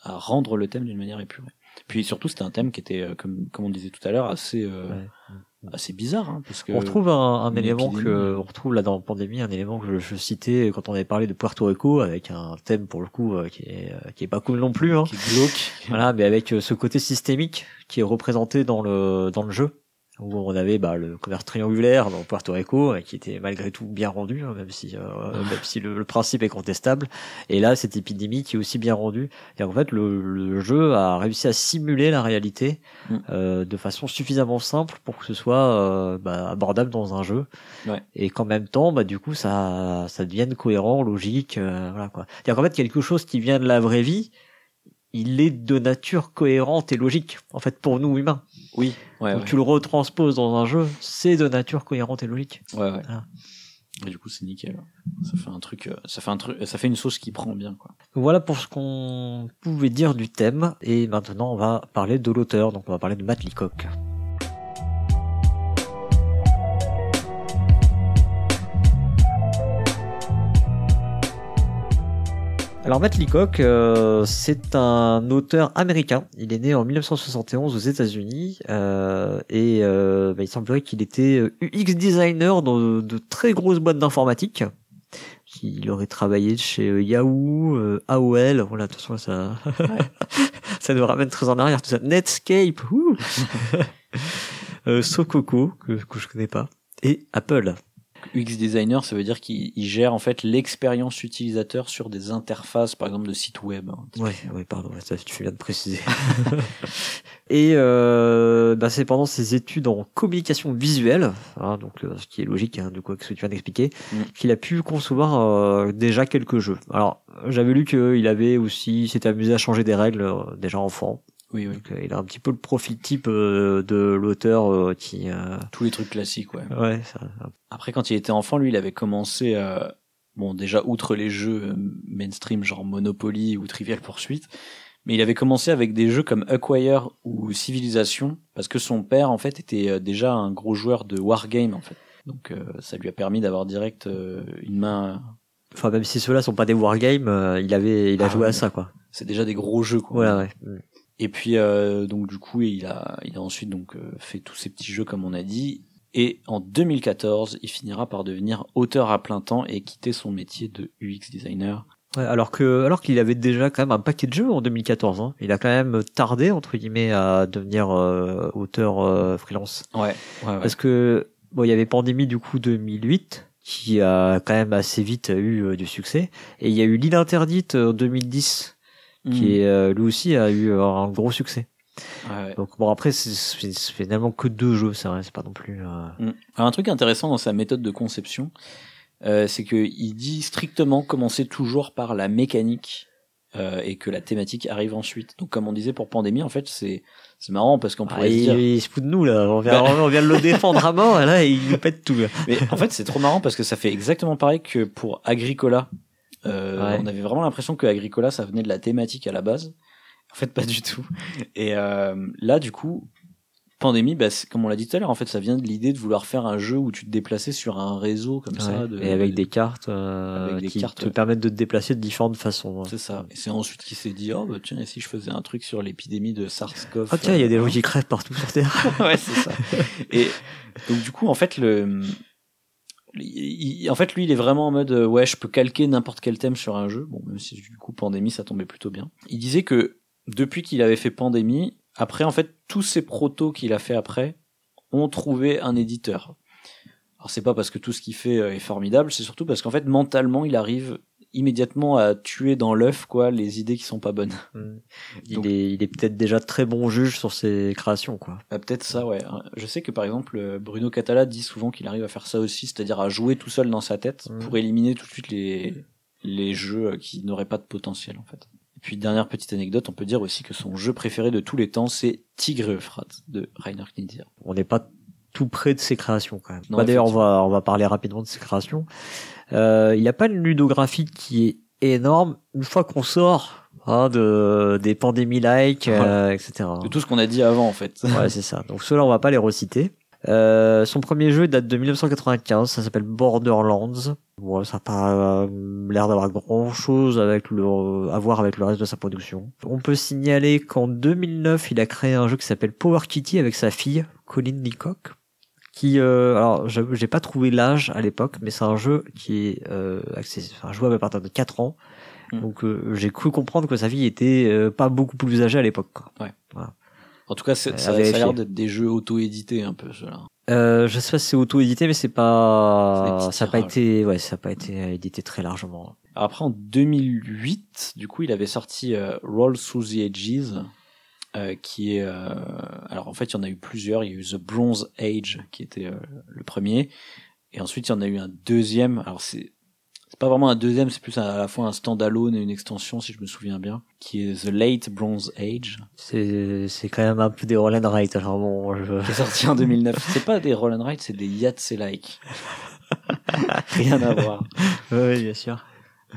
À rendre le thème d'une manière épurée. Puis surtout, c'était un thème qui était, euh, comme, comme on disait tout à l'heure, assez, euh. Assez bizarre, hein, parce que. On retrouve un, un élément épidémie. que on retrouve là dans Pandémie, un élément que je, je citais quand on avait parlé de Puerto Rico avec un thème pour le coup euh, qui est euh, qui est pas cool non plus. Hein. qui est glauque. Voilà, mais avec euh, ce côté systémique qui est représenté dans le dans le jeu où on avait bah, le commerce triangulaire dans Puerto Rico qui était malgré tout bien rendu hein, même si euh, (laughs) même si le, le principe est contestable. Et là cette épidémie qui est aussi bien rendue. Et en fait le, le jeu a réussi à simuler la réalité Mm. euh, de façon suffisamment simple pour que ce soit euh, bah, abordable dans un jeu. Ouais. et qu'en même temps bah du coup ça ça devienne cohérent logique euh, voilà quoi. C'est-à-dire qu'en fait quelque chose qui vient de la vraie vie il est de nature cohérente et logique en fait pour nous humains. Oui, ouais, donc ouais. tu le retransposes dans un jeu, c'est de nature cohérente et logique. Ouais, ouais. Voilà. Et du coup, c'est nickel. Ça fait un truc, euh, ça fait un truc, ça fait une sauce qui prend bien, quoi. Voilà pour ce qu'on pouvait dire du thème. Et maintenant, on va parler de l'auteur. Donc, on va parler de Matt Leacock. Alors Matt Leacock, euh, c'est un auteur américain. Il est né en 1971 aux États-Unis euh, et euh, bah, il semblerait qu'il était euh, UX designer dans de, de très grosses boîtes d'informatique. Il aurait travaillé chez euh, Yahoo, euh, AOL. Voilà, de toute façon ça, (laughs) ça nous ramène très en arrière. Tout ça, Netscape, ouh. (laughs) euh, Sococo que, que je connais pas et Apple. UX designer, ça veut dire qu'il il gère en fait l'expérience utilisateur sur des interfaces, par exemple de sites web. hein. Ouais, ouais, pardon, ça, tu viens de préciser. (laughs) et euh, bah, c'est pendant ses études en communication visuelle, hein, donc euh, ce qui est logique, hein, de quoi que ce que tu viens d'expliquer, Mm. qu'il a pu concevoir euh, déjà quelques jeux. Alors, j'avais lu qu'il avait aussi s'était amusé à changer des règles euh, déjà enfant. Oui, oui. Donc, euh, il a un petit peu le profil type euh, de l'auteur euh, qui, Tous les trucs classiques, ouais. ouais, ça, Après, quand il était enfant, lui, il avait commencé, bon, déjà, outre les jeux mainstream, genre Monopoly ou Trivial Pursuit, mais il avait commencé avec des jeux comme Acquire ou Civilization, parce que son père, en fait, était déjà un gros joueur de Wargame, en fait. Donc, euh, ça lui a permis d'avoir direct euh, une main. enfin même si ceux-là sont pas des wargames, euh, il avait, il a Ah joué ouais. à ça quoi. C'est déjà des gros jeux, quoi. Voilà, ouais. Et puis euh, donc du coup il a il a ensuite donc euh, fait tous ces petits jeux comme on a dit et en 2014 il finira par devenir auteur à plein temps et quitter son métier de UX designer. Ouais, alors que alors qu'il avait déjà quand même un paquet de jeux en 2014. Hein. Il a quand même tardé entre guillemets à devenir euh, auteur euh, freelance. Ouais. ouais, ouais. Parce que bon, il y avait Pandémie du coup 2008 qui a quand même assez vite eu euh, du succès et il y a eu L'île interdite en 2010 Mm. qui est euh, lui aussi a eu euh, un gros succès. Ouais. Donc bon après c'est finalement que deux jeux, c'est vrai, c'est pas non plus. euh, Mm. Alors, un truc intéressant dans sa méthode de conception, euh, c'est que il dit strictement commencer toujours par la mécanique euh, et que la thématique arrive ensuite. Donc comme on disait pour Pandémie, en fait c'est c'est marrant parce qu'on Ah, pourrait se il, dire il se fout de nous là, on vient, on vient de le défendre à mort et là il nous pète tout. là. Mais en fait, c'est trop marrant parce que ça fait exactement pareil que pour Agricola. Euh, Ouais. On avait vraiment l'impression que Agricola, ça venait de la thématique à la base. En fait, pas du tout. Et euh, là, du coup, Pandémie, bah, c'est- comme on l'a dit tout à l'heure, en fait, ça vient de l'idée de vouloir faire un jeu où tu te déplaçais sur un réseau comme ça. De, et avec des cartes, euh, avec des qui cartes, te ouais. permettent de te déplacer de différentes façons. hein. C'est ça. Et c'est ensuite qu'il s'est dit, oh, bah, tiens, et si je faisais un truc sur l'épidémie de SARS-CoV. Ah tiens, il y a des euh, gens qui crèvent partout sur Terre. (laughs) ouais, c'est ça. Et donc du coup, en fait, le, en fait, lui, il est vraiment en mode, euh, ouais, je peux calquer n'importe quel thème sur un jeu. Bon, même si du coup, Pandémie, ça tombait plutôt bien. Il disait que depuis qu'il avait fait Pandémie, après, en fait, tous ces protos qu'il a fait après ont trouvé un éditeur. Alors c'est pas parce que tout ce qu'il fait euh, est formidable, c'est surtout parce qu'en fait, mentalement, il arrive immédiatement à tuer dans l'œuf quoi les idées qui sont pas bonnes. (laughs) Il Donc- est, il est peut-être déjà très bon juge sur ses créations, quoi. Ah, peut-être ça, ouais. Je sais que par exemple, euh, Bruno Catala dit souvent qu'il arrive à faire ça aussi, c'est-à-dire à jouer tout seul dans sa tête Mhm. pour éliminer tout de suite les, les jeux euh, qui n'auraient pas de potentiel, en fait. Et puis, dernière petite anecdote, on peut dire aussi que son jeu préféré de tous les temps, c'est Tigre Euphrate de Rainer Knizia. On n'est pas tout près de ses créations, quand même. Bah, D'ailleurs, on va, on va parler rapidement de ses créations. Euh, il n'a pas une ludographie qui est énorme une fois qu'on sort hein, de des pandémies like, euh, etc. De tout ce qu'on a dit avant, en fait. Ouais, c'est ça. Donc ceux-là, on va pas les reciter. Euh, son premier jeu date de 1995, ça s'appelle Borderlands. Bon, ça n'a pas euh, l'air d'avoir grand chose avec le, à voir avec le reste de sa production. On peut signaler qu'en 2009, il a créé un jeu qui s'appelle Power Kitty avec sa fille, Colin Leacock. Qui, euh, alors, j'ai pas trouvé l'âge à l'époque, mais c'est un jeu qui est euh, accessible, enfin, jouable à partir de 4 ans. Mm. Donc, euh, j'ai cru comprendre que sa fille était euh, pas beaucoup plus âgée à l'époque. quoi. En tout cas, À ça, ça a l'air d'être des jeux auto-édités un peu, ceux-là. Euh, je sais pas si c'est auto-édité, mais c'est pas, ça a pas été, ouais, ça a pas été euh, édité très largement. Après, en 2008, du coup, il avait sorti euh, Roll Through the Edges, euh, qui est... euh, alors en fait, il y en a eu plusieurs. Il y a eu The Bronze Age, qui était euh, le premier. Et ensuite, il y en a eu un deuxième. Alors c'est... C'est pas vraiment un deuxième, c'est plus à la fois un standalone et une extension, si je me souviens bien, qui est The Late Bronze Age, C'est, c'est quand même un peu des roll and write, alors bon, je... qui est sorti en 2009. (laughs) C'est pas des roll and write, c'est des Yahtzee-like. (laughs) Rien à voir. oui, bien sûr.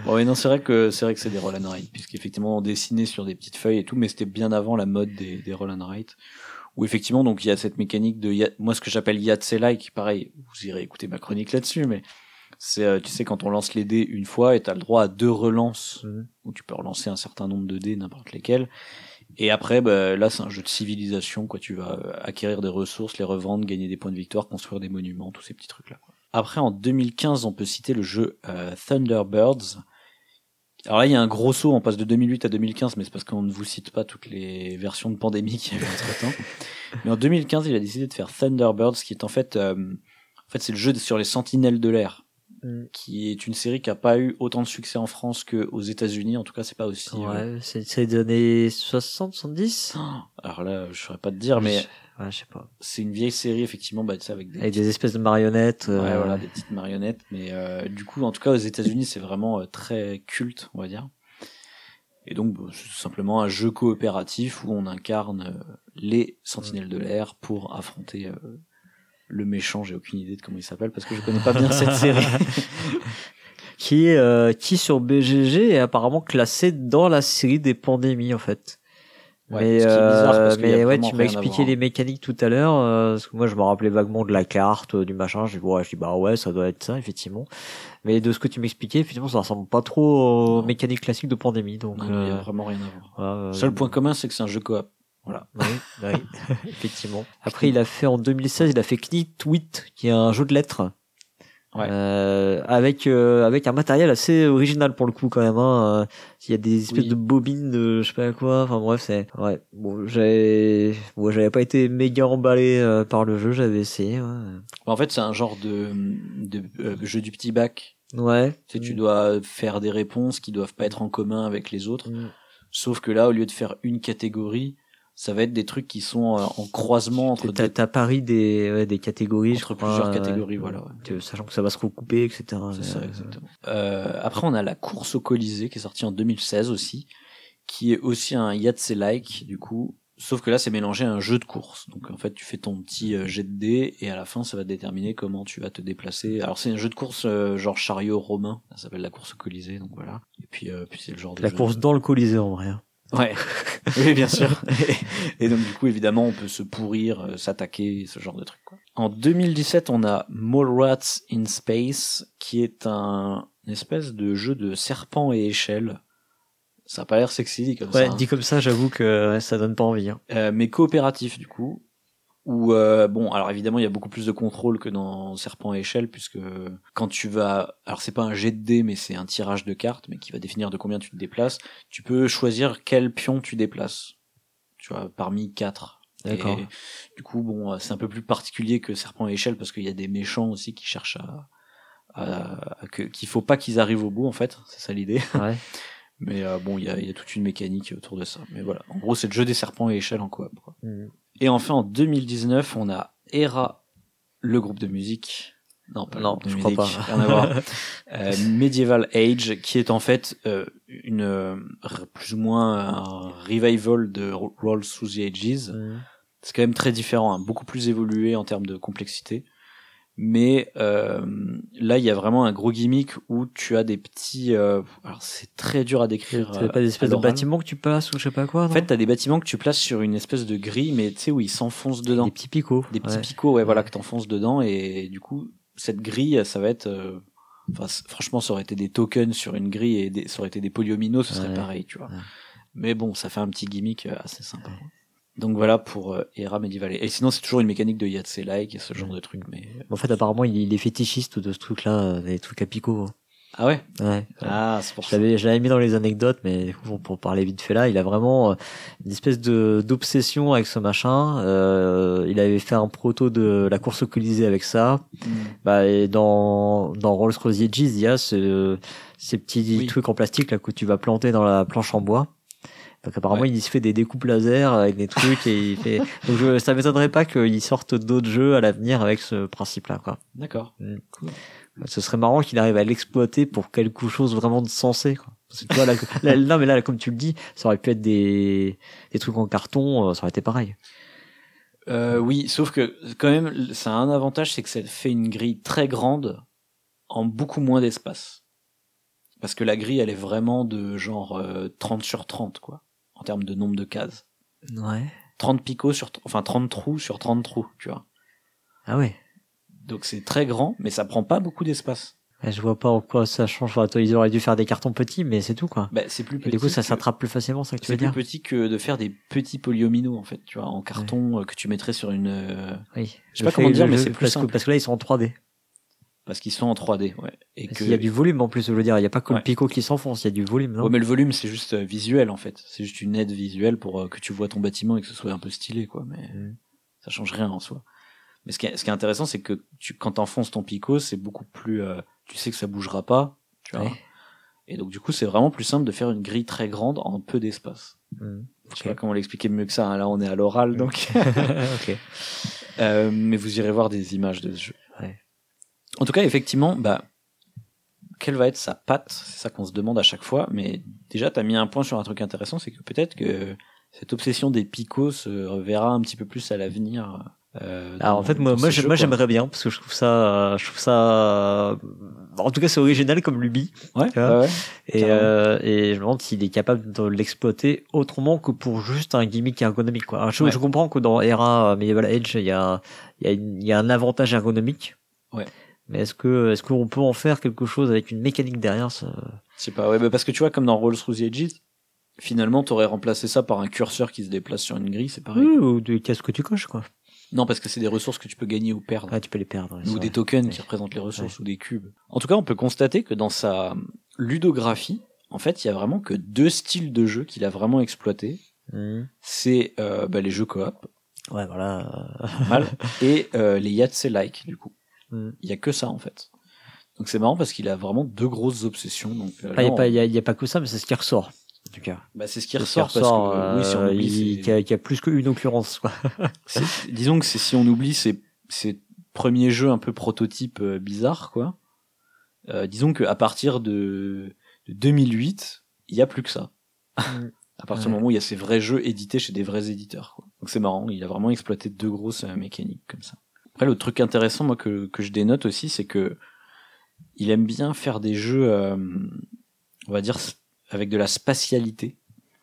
Bon, ouais, non, c'est vrai que c'est vrai que c'est des roll and write, puisqu'effectivement on dessinait sur des petites feuilles et tout, mais c'était bien avant la mode des, des roll and write. Où effectivement, donc il y a cette mécanique de moi ce que j'appelle Yahtzee-like, pareil, vous irez écouter ma chronique là-dessus, mais c'est euh, tu sais quand on lance les dés une fois et t'as le droit à deux relances Mhm. où tu peux relancer un certain nombre de dés, n'importe lesquels. Et après, bah, là, c'est un jeu de civilisation, quoi. Tu vas euh, acquérir des ressources, les revendre, gagner des points de victoire, construire des monuments, tous ces petits trucs-là. quoi. Après, en 2015, on peut citer le jeu euh, Thunderbirds. Alors là, il y a un gros saut, on passe de 2008 à 2015, mais c'est parce qu'on ne vous cite pas toutes les versions de pandémie qu'il y a eu entre temps. (laughs) Mais en 2015, il a décidé de faire Thunderbirds, qui est en fait, euh, en fait, c'est le jeu sur les sentinelles de l'air Mm. qui est une série qui a pas eu autant de succès en France qu'aux États-Unis. En tout cas, c'est pas aussi. euh, Ouais, c'est, c'est des années 60, 70? Alors là, je saurais pas te dire, mais Ouais, je sais pas. c'est une vieille série effectivement, bah, tu sais, avec des, Avec des espèces de marionnettes. ouais, euh, voilà, des petites marionnettes. Mais euh, du coup, en tout cas, aux États-Unis, c'est vraiment euh, très culte, on va dire. Et donc, bon, c'est tout simplement un jeu coopératif où on incarne euh, les Sentinelles de l'air pour affronter le méchant. J'ai aucune idée de comment il s'appelle parce que je connais pas bien cette série. (laughs) qui est euh, qui sur BGG est apparemment classé dans la série des pandémies en fait. Ouais, mais bizarre, euh, mais ouais, tu m'as expliqué voir. les mécaniques tout à l'heure. euh, parce que moi, je me rappelais vaguement de la carte, euh, du machin. J'ai dit, ouais, je dis bah ouais, ça doit être ça effectivement. Mais de ce que tu m'expliquais, effectivement, ça ressemble pas trop aux Non. mécaniques classiques de pandémie. Donc, il y a vraiment rien à voir. Seul point commun, c'est que c'est un jeu coop. Voilà. Oui, oui, (laughs) effectivement. (laughs) Après, il a fait en 2016, il a fait Knitwit, qui est un jeu de lettres. Ouais. Euh, avec euh, avec un matériel assez original pour le coup quand même hein. Euh, il y a des espèces Oui. de bobines de je sais pas quoi enfin bref c'est ouais bon j'avais bon, j'avais pas été méga emballé euh, par le jeu j'avais essayé ouais, En fait, c'est un genre de, de euh, jeu du petit bac. ouais. Tu sais, tu dois faire des réponses qui doivent pas être en commun avec les autres. Mm. Sauf que là, au lieu de faire une catégorie, ça va être des trucs qui sont euh, en croisement entre, T'as deux- t'as pari des ouais, des catégories je entre crois, plusieurs euh, catégories, voilà. ouais. sachant que ça va se recouper etc C'est ça, Euh, exactement. Euh, après, on a la course au Colisée qui est sortie en 2016 aussi, qui est aussi un Yahtzee-like, du coup. Sauf que là, c'est mélangé à un jeu de course. Donc, en fait, tu fais ton petit jet de dés et à la fin, ça va déterminer comment tu vas te déplacer. Alors, c'est un jeu de course euh, genre chariot romain. Ça s'appelle la course au Colisée, donc voilà. Et puis, euh, puis c'est le genre de la jeu- course dans le colisée en vrai hein. Ouais, (laughs) oui, bien sûr. Et, et donc, du coup, évidemment, on peut se pourrir, euh, s'attaquer, ce genre de truc. Quoi. En 2017, on a Mallrats in Space, qui est un une espèce de jeu de serpent et échelle. Ça a pas l'air sexy dit comme ouais ça, hein. dit comme ça j'avoue que ouais, ça donne pas envie hein. Euh, mais coopératif du coup. Où euh, bon, alors évidemment, il y a beaucoup plus de contrôle que dans Serpent et échelle, puisque quand tu vas, alors c'est pas un jet de dés, mais c'est un tirage de cartes, mais qui va définir de combien tu te déplaces. Tu peux choisir quel pion tu déplaces. Tu vois, parmi quatre. D'accord. Du coup, bon, euh, c'est un peu plus particulier que Serpent et échelle parce qu'il y a des méchants aussi qui cherchent à, à- à que qu'il faut pas qu'ils arrivent au bout en fait. C'est ça l'idée. ouais (laughs) Mais euh, bon, il y a, il y a toute une mécanique autour de ça. Mais voilà, en gros, c'est le jeu des serpents et échelles en coop. quoi. Mm. Et enfin, en 2019, on a Era, le groupe de musique. Non, pas Non, je crois musique, pas. rien à voir. (laughs) Euh, Medieval Age, qui est en fait euh, une euh, plus ou moins un revival de Rolls Through the Ages. Mm. C'est quand même très différent, hein, beaucoup plus évolué en termes de complexité. Mais euh, là, il y a vraiment un gros gimmick où tu as des petits. euh, alors, c'est très dur à décrire. T'as euh, pas des espèces à de bâtiments que tu passes ou je sais pas quoi En fait, t'as des bâtiments que tu places sur une espèce de grille, mais tu sais où ils s'enfoncent dedans. des petits picots. Des petits ouais. picots, ouais, voilà, que t'enfonces dedans, et du coup, cette grille, ça va être. euh, franchement, ça aurait été des tokens sur une grille et des- ça aurait été des polyomino, ce serait Ouais. pareil, tu vois. Mais bon, ça fait un petit gimmick euh, assez sympa. Donc voilà pour euh, Era Medieval. Et sinon, c'est toujours une mécanique de Yahtzee-like et ce genre de truc. Mais En fait, apparemment, il est fétichiste de ce truc-là, euh, des trucs à picots. hein. ah ouais? Ouais. Ah, c'est pour ça. l'avais, je l'avais mis dans les anecdotes, mais coup, pour parler vite fait là, il a vraiment euh, une espèce de d'obsession avec ce machin. Euh, il avait fait un proto de la course au Colisée avec ça. Mm. Bah, et dans dans Rolls Royce Edges, il y a ce, ces petits Oui. trucs en plastique là que tu vas planter dans la planche en bois. Donc apparemment, Ouais. il se fait des découpes laser avec des trucs et il fait. (laughs) Donc je, ça m'étonnerait pas qu'il sorte d'autres jeux à l'avenir avec ce principe-là, quoi. D'accord. Ce serait marrant qu'il arrive à l'exploiter pour quelque chose vraiment de sensé. Quoi. Parce que tu vois, là, là, non, mais là, comme tu le dis, ça aurait pu être des, des trucs en carton, euh, ça aurait été pareil. Euh, oui, sauf que quand même, ça a un avantage, c'est que ça fait une grille très grande en beaucoup moins d'espace. Parce que la grille, elle est vraiment de genre euh, 30 sur 30, quoi, termes de nombre de cases. Ouais. 30 picots sur, enfin 30 trous sur 30 trous, tu vois. Ah ouais. Donc c'est très grand, mais ça prend pas beaucoup d'espace. Je vois pas en quoi ça change. Enfin, toi, ils auraient dû faire des cartons petits, mais c'est tout, quoi. Bah, c'est plus Et petit. du coup, ça que- s'attrape plus facilement, c'est ça que tu C'est veux plus dire petit que de faire des petits polyomino, en fait, tu vois, en carton euh, que tu mettrais sur une. euh, Oui. Je sais pas comment dire, mais c'est plus parce que, parce que là, ils sont en 3D. Parce qu'ils sont en 3D, ouais. Et Parce que. qu'il y a du volume en plus, je veux dire. Il y a pas que Ouais. le picot qui s'enfonce, il y a du volume, non? Ouais, mais le volume, c'est juste euh, visuel, en fait. C'est juste une aide visuelle pour euh, que tu vois ton bâtiment et que ce soit un peu stylé, quoi. Mais Mm. ça change rien en soi. Mais ce qui est, ce qui est intéressant, c'est que tu, quand t'enfonces ton picot, c'est beaucoup plus. euh, tu sais que ça bougera pas, tu vois. Ouais. Et donc, du coup, c'est vraiment plus simple de faire une grille très grande en peu d'espace. Mm. Je sais pas comment l'expliquer mieux que ça. hein. Là, on est à l'oral, donc. (laughs) ok. (laughs) Euh, mais vous irez voir des images de ce jeu. Ouais. En tout cas, effectivement, bah, quelle va être sa patte? C'est ça qu'on se demande à chaque fois. Mais déjà, tu as mis un point sur un truc intéressant, c'est que peut-être que cette obsession des picots se reverra un petit peu plus à l'avenir. Euh, Alors en fait moi moi j'aimerais bien parce que je trouve ça je trouve ça en tout cas c'est original comme lubie Ouais, et euh, et je me demande s'il est capable de l'exploiter autrement que pour juste un gimmick ergonomique quoi. Alors, je, Ouais. je comprends que dans Era Medieval Edge il y a il y a une- il y a un avantage ergonomique. Ouais. Mais est-ce que est-ce qu'on peut en faire quelque chose avec une mécanique derrière ça? Sais pas, ouais, bah parce que tu vois, comme dans Rolls Royce Edges, finalement, t'aurais remplacé ça par un curseur qui se déplace sur une grille, c'est pareil. Oui, ou des cases que tu coches quoi. Non, parce que c'est des ressources que tu peux gagner ou perdre. Ah tu peux les perdre. c'est ou des tokens Ouais. qui représentent les ressources ou des cubes. En tout cas, on peut constater que dans sa ludographie, en fait, il y a vraiment que deux styles de jeu qu'il a vraiment exploité. Mhm. C'est euh, bah, les jeux coop, Ouais voilà. mal, (laughs) et euh, les Yahtzee-like, du coup. Mhm. Il y a que ça, en fait. Donc c'est marrant parce qu'il a vraiment deux grosses obsessions. Donc, euh, Il là, y a il y a, il y a pas que ça mais c'est ce qui ressort en tout cas. bah, c'est ce qui qui ressort, ressort, parce que, oui, si on euh, oublie, il- y, a- qu'il y a plus qu'une occurrence quoi. (laughs) disons que c'est si on oublie ces, ces premiers jeux un peu prototypes euh, bizarres, quoi. Euh, disons qu'à partir de, de 2008, il y a plus que ça. à partir du moment où il y a ces vrais jeux édités chez des vrais éditeurs. Quoi. Donc c'est marrant, il a vraiment exploité deux grosses euh, mécaniques comme ça. Après, le truc intéressant, moi, que, que je dénote aussi, c'est que il aime bien faire des jeux, euh, on va dire, avec de la spatialité.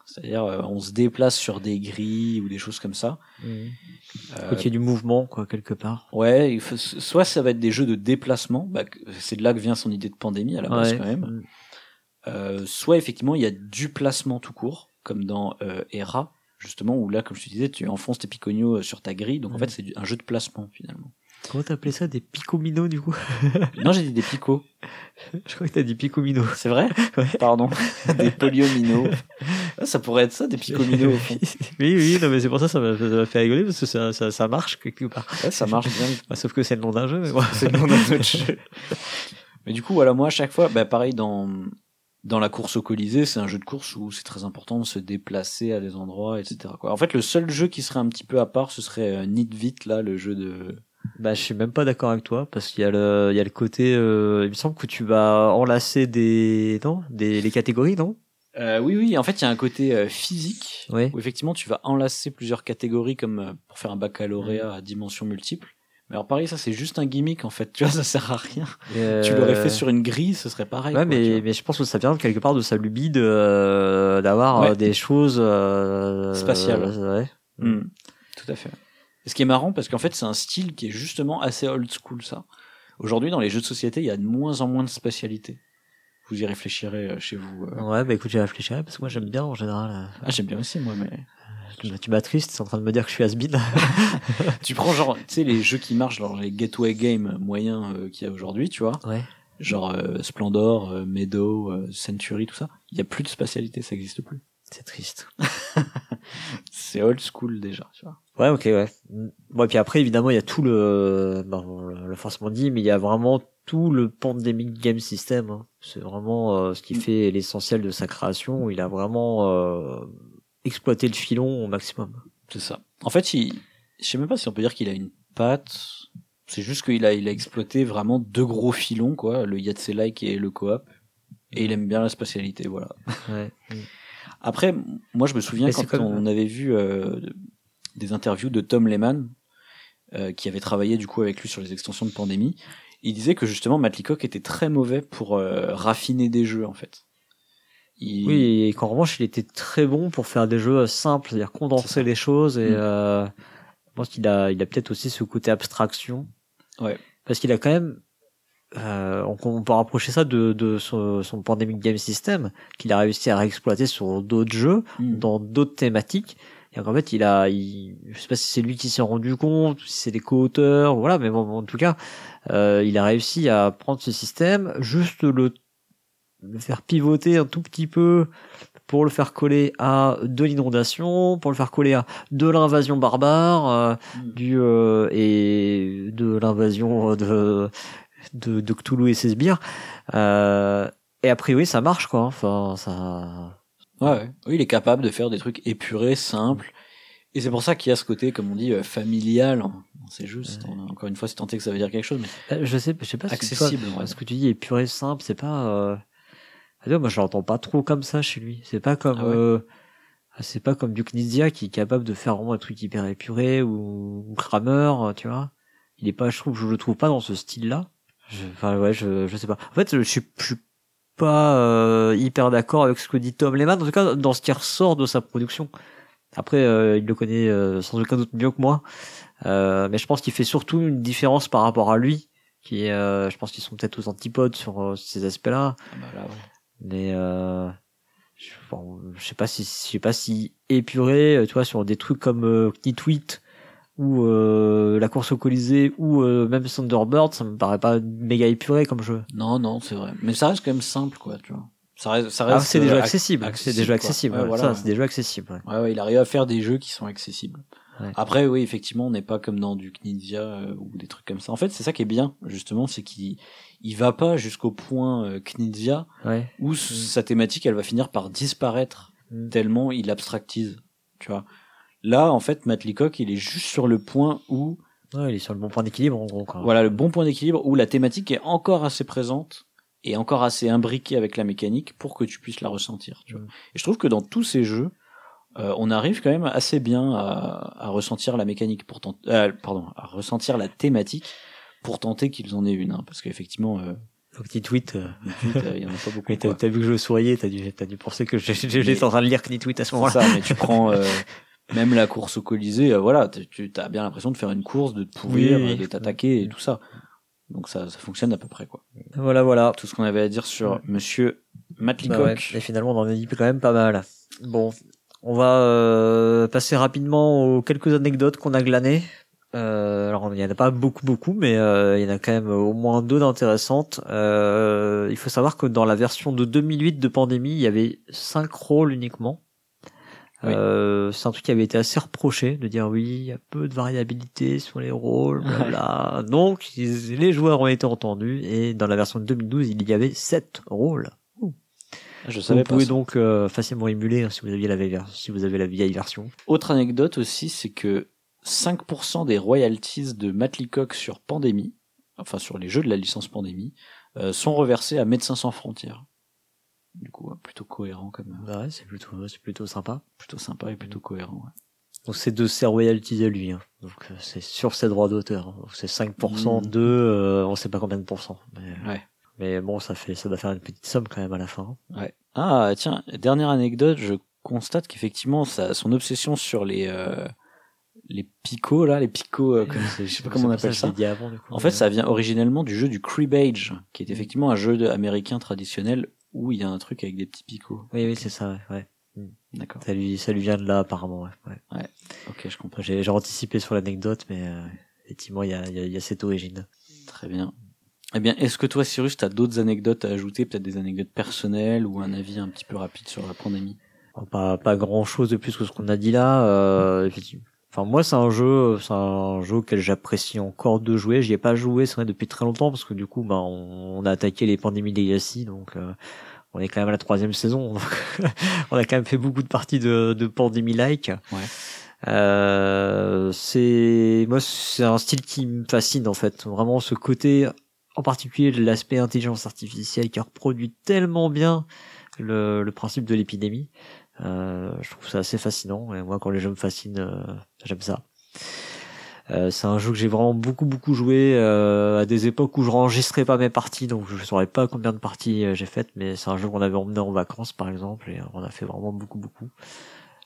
C'est-à-dire, euh, on se déplace sur des grilles ou des choses comme ça. Euh, Faut qu'il y ait du mouvement, quoi, quelque part. Ouais, il faut- soit ça va être des jeux de déplacement, bah, c'est de là que vient son idée de pandémie à la base Ouais. quand même. Euh, soit effectivement il y a du placement tout court, comme dans euh, Era, justement, où là, comme je te disais, tu enfonces tes picognos euh, sur ta grille, donc en fait c'est du- un jeu de placement finalement. Comment t'appelais ça Des picominos, du coup? (laughs) Non, j'ai dit des picots. Je crois que t'as dit picominos. C'est vrai? (laughs) Pardon. (laughs) des polyominos. Ah, ça pourrait être ça, des picominos au fond. oui, oui, non, mais c'est pour ça que ça m'a ça m'a fait rigoler, parce que ça, ça, ça marche quelque part. Ouais, ça marche bien. Bah, sauf que c'est le nom d'un jeu, mais bon. C'est le nom d'un autre jeu. Mais du coup, voilà, moi, à chaque fois, bah, pareil, dans, dans la course au Colisée, c'est un jeu de course où c'est très important de se déplacer à des endroits, etc. Quoi. En fait, le seul jeu qui serait un petit peu à part, ce serait euh, Need Vite, là, le jeu de. Bah, je suis même pas d'accord avec toi, parce qu'il y a le, il y a le côté, euh, il me semble que tu vas enlacer des, non? Des, les catégories, non? Euh, oui, oui, en fait, il y a un côté euh, physique Oui. où effectivement tu vas enlacer plusieurs catégories comme euh, pour faire un baccalauréat à dimension multiple. Mais alors pareil, ça c'est juste un gimmick en fait, (laughs) tu vois, ça sert à rien. Et, Tu l'aurais euh, fait sur une grille, ce serait pareil. Ouais, quoi, mais, mais je pense que ça vient quelque part de sa lubie de, euh, d'avoir Ouais. euh, des choses euh, Spatiales. euh, ouais. Hmm, Tout à fait. Et ce qui est marrant, parce qu'en fait, c'est un style qui est justement assez old school, ça. Aujourd'hui, dans les jeux de société, il y a de moins en moins de spatialité. Vous y réfléchirez euh, chez vous. euh. Ouais, bah écoute, j'ai réfléchi parce que moi j'aime bien en général. euh, Ah, j'aime bien aussi, moi, mais. Tu m'as- triste, c'est en train de me dire que je suis has-been. (laughs) tu prends genre, tu sais, les jeux qui marchent, genre les gateway games moyens euh, qu'il y a aujourd'hui, tu vois. ouais. Genre euh, Splendor, euh, Meadow, Century, tout ça. Il y a plus de spatialité, ça existe plus. C'est triste. (laughs) C'est old school déjà, tu vois. Ouais, ok, ouais. Mm. Bon, et puis après, évidemment, il y a tout le, bon, on l'a forcément dit, mais il y a vraiment tout le Pandemic Game System. hein. C'est vraiment euh, ce qui Mm. fait l'essentiel de sa création. Il a vraiment euh, exploité le filon au maximum. C'est ça. En fait, il... je sais même pas si on peut dire qu'il a une patte. C'est juste qu'il a, il a exploité vraiment deux gros filons, quoi, le Yahtzee-like et le coop. Et il aime bien la spatialité, voilà. Ouais. (laughs) Après, moi, je me souviens Mais quand comme- on avait vu euh, des interviews de Tom Lehman, euh, qui avait travaillé du coup avec lui sur les extensions de pandémie. Il disait que justement, Matt Leacock était très mauvais pour euh, raffiner des jeux, en fait. Il... Oui, et qu'en revanche, il était très bon pour faire des jeux simples, c'est-à-dire condenser les choses. Et Mm. euh, je pense qu'il a, il a peut-être aussi ce côté abstraction. Ouais. Parce qu'il a quand même, euh, on, on peut rapprocher ça de, de son, son Pandemic Game System, qu'il a réussi à réexploiter sur d'autres jeux, Mm. dans d'autres thématiques. Et qu'en fait, il a, il, je sais pas si c'est lui qui s'est rendu compte, si c'est les co-auteurs, voilà, mais bon, en tout cas, euh, il a réussi à prendre ce système, juste le, le faire pivoter un tout petit peu pour le faire coller à de l'inondation, pour le faire coller à de l'invasion barbare, euh, Mm. du euh, et de l'invasion de, de de Cthulhu et ses sbires. Euh, et a priori, ça marche quoi. Enfin, ça. Ouais, ouais. Oui, il est capable de faire des trucs épurés, simples. Et c'est pour ça qu'il y a ce côté, comme on dit, euh, familial. C'est- Encore une fois, c'est tenté que ça veut dire quelque chose, mais Euh, Je sais, je sais pas. si Accessible, toi, va ce que tu dis et simple. C'est pas. Ah, moi, je l'entends pas trop comme ça chez lui. C'est pas comme. Ah ouais. euh, C'est pas comme Duke Nizia qui est capable de faire vraiment un truc hyper épuré ou, ou Kramer, tu vois. Il est pas, je trouve, je le trouve pas dans ce style-là. Enfin, ouais, je, je sais pas. En fait, je suis, je suis pas euh, hyper d'accord avec ce que dit Tom Lehman, en tout cas dans ce qui ressort de sa production. Après, euh, il le connaît euh, sans aucun doute mieux que moi, Euh, mais je pense qu'il fait surtout une différence par rapport à lui, qui euh, je pense qu'ils sont peut-être aux antipodes sur euh, ces aspects-là, ah bah là, ouais. Mais euh, je, bon, je sais pas si, je sais pas si épuré, euh, tu vois, sur des trucs comme euh, Knitweet ou euh, la course au Colisée ou euh, même Thunderbird, ça me paraît pas méga épuré comme jeu. Non, non, c'est vrai. Mais ça reste quand même simple, quoi, tu vois. Ça reste, ça Ah, reste c'est des euh, jeux ac- accessibles, c'est accessible, des jeux quoi. accessibles, Ouais, ouais, voilà, ça, c'est des jeux accessibles. ouais. Ouais, il arrive à faire des jeux qui sont accessibles. Ouais. Après, oui, effectivement, on n'est pas comme dans du Knizia euh, ou des trucs comme ça. En fait, c'est ça qui est bien, justement, c'est qu'il il va pas jusqu'au point euh, Knizia Ouais. où sa thématique, elle va finir par disparaître Mm. tellement il abstractise, tu vois. Là, en fait, Matt Leacock, il est juste sur le point où, Ouais, il est sur le bon point d'équilibre en gros. Quoi. voilà, le bon point d'équilibre où la thématique est encore assez présente et encore assez imbriquée avec la mécanique pour que tu puisses la ressentir, tu vois. Mm. Et je trouve que dans tous ces jeux, euh, on arrive quand même assez bien à, à ressentir la mécanique pour tenter, euh, pardon, à ressentir la thématique pour tenter qu'ils en aient une, hein, parce qu'effectivement, euh, tweets. euh, Knitweet, euh, il y en a pas beaucoup. (laughs) Mais t'as t'as vu que je souriais, t'as dû, t'as dû penser que j'étais en train de lire Knitweet à ce moment-là. ça, mais tu (laughs) prends euh, même la course au Colisée, euh, voilà, tu- as bien l'impression de faire une course, de te pourrir, Oui, de t'attaquer et tout ça. Donc ça, ça fonctionne à peu près quoi. Voilà, voilà. Tout ce qu'on avait à dire sur Monsieur Matt Bah ouais, et finalement, on en a dit quand même pas mal. Bon, on va euh, passer rapidement aux quelques anecdotes qu'on a glanées. Euh, alors, il y en a pas beaucoup, beaucoup, mais euh, il y en a quand même au moins deux d'intéressantes. Euh, il faut savoir que dans la version de 2008 de Pandémie, il y avait cinq rôles uniquement. Oui. Euh, c'est un truc qui avait été assez reproché de dire oui, il y a peu de variabilité sur les rôles, blabla. Donc, ils- les joueurs ont été entendus et dans la version de 2012, il y avait sept rôles. Je Vous savais pas. pouvez donc euh, facilement émuler hein, si vous aviez la vieille, ver- si vous avez la vieille version. Autre anecdote aussi, c'est que 5% des royalties de Matt Leacock sur Pandémie, enfin sur les jeux de la licence Pandémie, euh, sont reversés à Médecins sans frontières. Du coup, euh, plutôt cohérent comme, euh, Bah ouais, c'est plutôt, c'est plutôt sympa. plutôt sympa et plutôt cohérent. ouais. Donc c'est de ses royalties à lui. Hein. Donc euh, c'est sur ses droits d'auteur. hein. Donc c'est 5% Mm. de, euh, on sait pas combien de pourcents. Mais, Ouais. mais bon, ça fait, ça doit faire une petite somme quand même à la fin. Ouais. Ah tiens, dernière anecdote, je constate qu'effectivement sa- son obsession sur les euh, les picots là, les picots, euh, comme- (laughs) je sais pas comment on appelle ça. dit avant, du coup. En fait, ça vient originellement du jeu du cribbage, qui est effectivement un jeu américain traditionnel où il y a un truc avec des petits picots. Oui, oui, c'est ça. Ouais. ouais. D'accord. Ça lui, ça lui vient de là apparemment. Ouais. ouais. Ok, je comprends. J'ai, anticipé sur l'anecdote, mais euh, effectivement, il y a, y, a, y a cette origine. Très bien. Eh bien, est-ce que toi, Cyrus, tu as d'autres anecdotes à ajouter, peut-être des anecdotes personnelles ou un avis un petit peu rapide sur la pandémie? Bon, pas, pas grand chose de plus que ce qu'on a dit là. Euh, effectivement. Enfin, moi, c'est un jeu, c'est un jeu auquel j'apprécie encore de jouer. J'y ai pas joué, c'est vrai, depuis très longtemps parce que du coup, bah, on, on a attaqué les pandémies Legacy, donc euh, on est quand même à la troisième saison. (laughs) on a quand même fait beaucoup de parties de, de pandémie like. Ouais. Euh, c'est moi, c'est un style qui me fascine en fait. Vraiment, ce côté, en particulier l'aspect intelligence artificielle qui reproduit tellement bien le, le principe de l'épidémie. Euh, je trouve ça assez fascinant. Et moi, quand les jeux me fascinent, euh, j'aime ça. Euh, c'est un jeu que j'ai vraiment beaucoup beaucoup joué euh, à des époques où je enregistrais pas mes parties, donc je saurais pas combien de parties euh, j'ai faites, mais c'est un jeu qu'on avait emmené en vacances par exemple, et on a fait vraiment beaucoup beaucoup.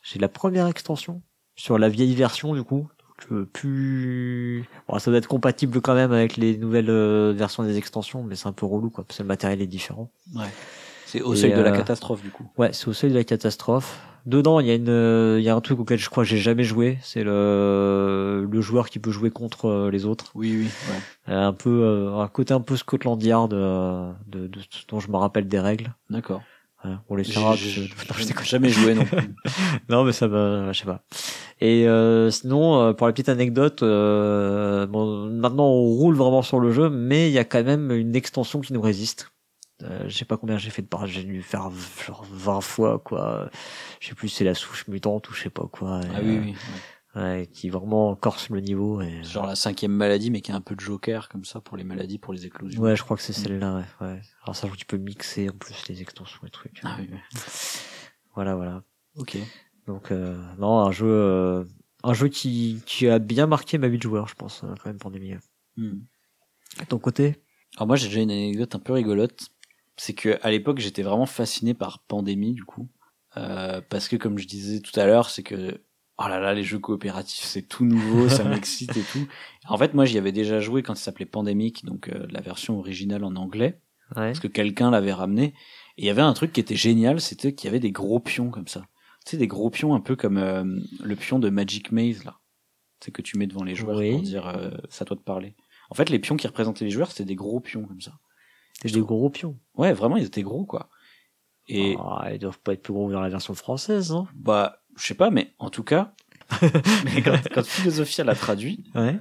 J'ai la première extension sur la vieille version du coup, donc, euh, plus, bon, ça doit être compatible quand même avec les nouvelles euh, versions des extensions, mais c'est un peu relou quoi, parce que le matériel est différent. Ouais. C'est au Et, seuil de la catastrophe, du coup. Ouais, c'est au seuil de la catastrophe. Dedans, il y a une, euh, il y a un truc auquel je crois que j'ai jamais joué. C'est le, le joueur qui peut jouer contre euh, les autres. Oui, oui. Ouais. Euh, Un peu, un côté un peu Scotland Yard, de, de, ce dont je me rappelle des règles. D'accord. On les (laughs) Non, je déconne. jamais joué non. (laughs) Non, mais ça va, je sais pas. Et euh, sinon, euh, pour la petite anecdote, euh, bon, maintenant on roule vraiment sur le jeu, mais il y a quand même une extension qui nous résiste. Euh, je sais pas combien j'ai fait de parts, j'ai dû faire genre 20 fois quoi. Je sais plus c'est la souche mutante ou je sais pas quoi. Et, Ah oui, euh, oui. ouais. ouais, qui vraiment corse le niveau. Et, Genre la cinquième maladie, mais qui a un peu de joker, comme ça, pour les maladies, pour les éclosions. ouais, je crois que c'est celle-là. Ouais, ouais. Alors ça, tu peux mixer en plus les extensions et trucs. Ah oui. Voilà, voilà. Ok. Donc euh, non, un jeu, euh, un jeu qui, qui a bien marqué ma vie de joueur, je pense, euh, quand même pandémie. Hmm. De ton côté? Alors moi j'ai déjà une anecdote un peu rigolote. C'est que à l'époque j'étais vraiment fasciné par Pandémie du coup. Euh, parce que comme je disais tout à l'heure, c'est que oh là là les jeux coopératifs c'est tout nouveau, ça (laughs) m'excite et tout. En fait moi j'y avais déjà joué quand il s'appelait Pandemic, donc euh, la version originale en anglais, Ouais. parce que quelqu'un l'avait ramené. Et il y avait un truc qui était génial, c'était qu'il y avait des gros pions comme ça. Tu sais des gros pions un peu comme euh, le pion de Magic Maze là. Sais que tu mets devant les joueurs Oui. pour dire euh, c'est à toi de parler. En fait les pions qui représentaient les joueurs c'était des gros pions comme ça. C'est des gros pions. Ouais, vraiment, ils étaient gros, quoi. Et Ah, ils doivent pas être plus gros dans la version française, non bah, je sais pas, mais en tout cas, (laughs) mais quand, quand Philosophia l'a traduit, Ouais.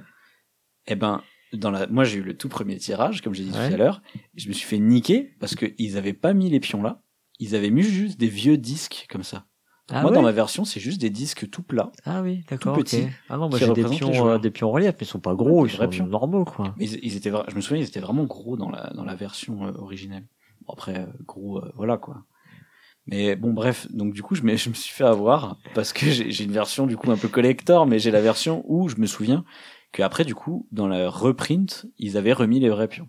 eh ben, dans la, moi j'ai eu le tout premier tirage, comme j'ai dit Ouais. tout à l'heure, et je me suis fait niquer parce que ils avaient pas mis les pions là, ils avaient mis juste des vieux disques comme ça. Ah, moi, ouais dans ma version, c'est juste des disques tout plats. ah oui, d'accord. tout petits, Ah non, moi j'ai des pions, euh, des pions en relief, mais ils sont pas gros, ils sont pions. normaux, quoi. Mais ils, ils étaient, je me souviens, ils étaient vraiment gros dans la, dans la version euh, originelle. Bon, après, euh, gros, voilà quoi. Mais bon, bref, donc du coup, je me, je me suis fait avoir parce que j'ai j'ai une version du coup un peu collector, mais j'ai la version où je me souviens qu'après, du coup, dans la reprint, ils avaient remis les vrais pions.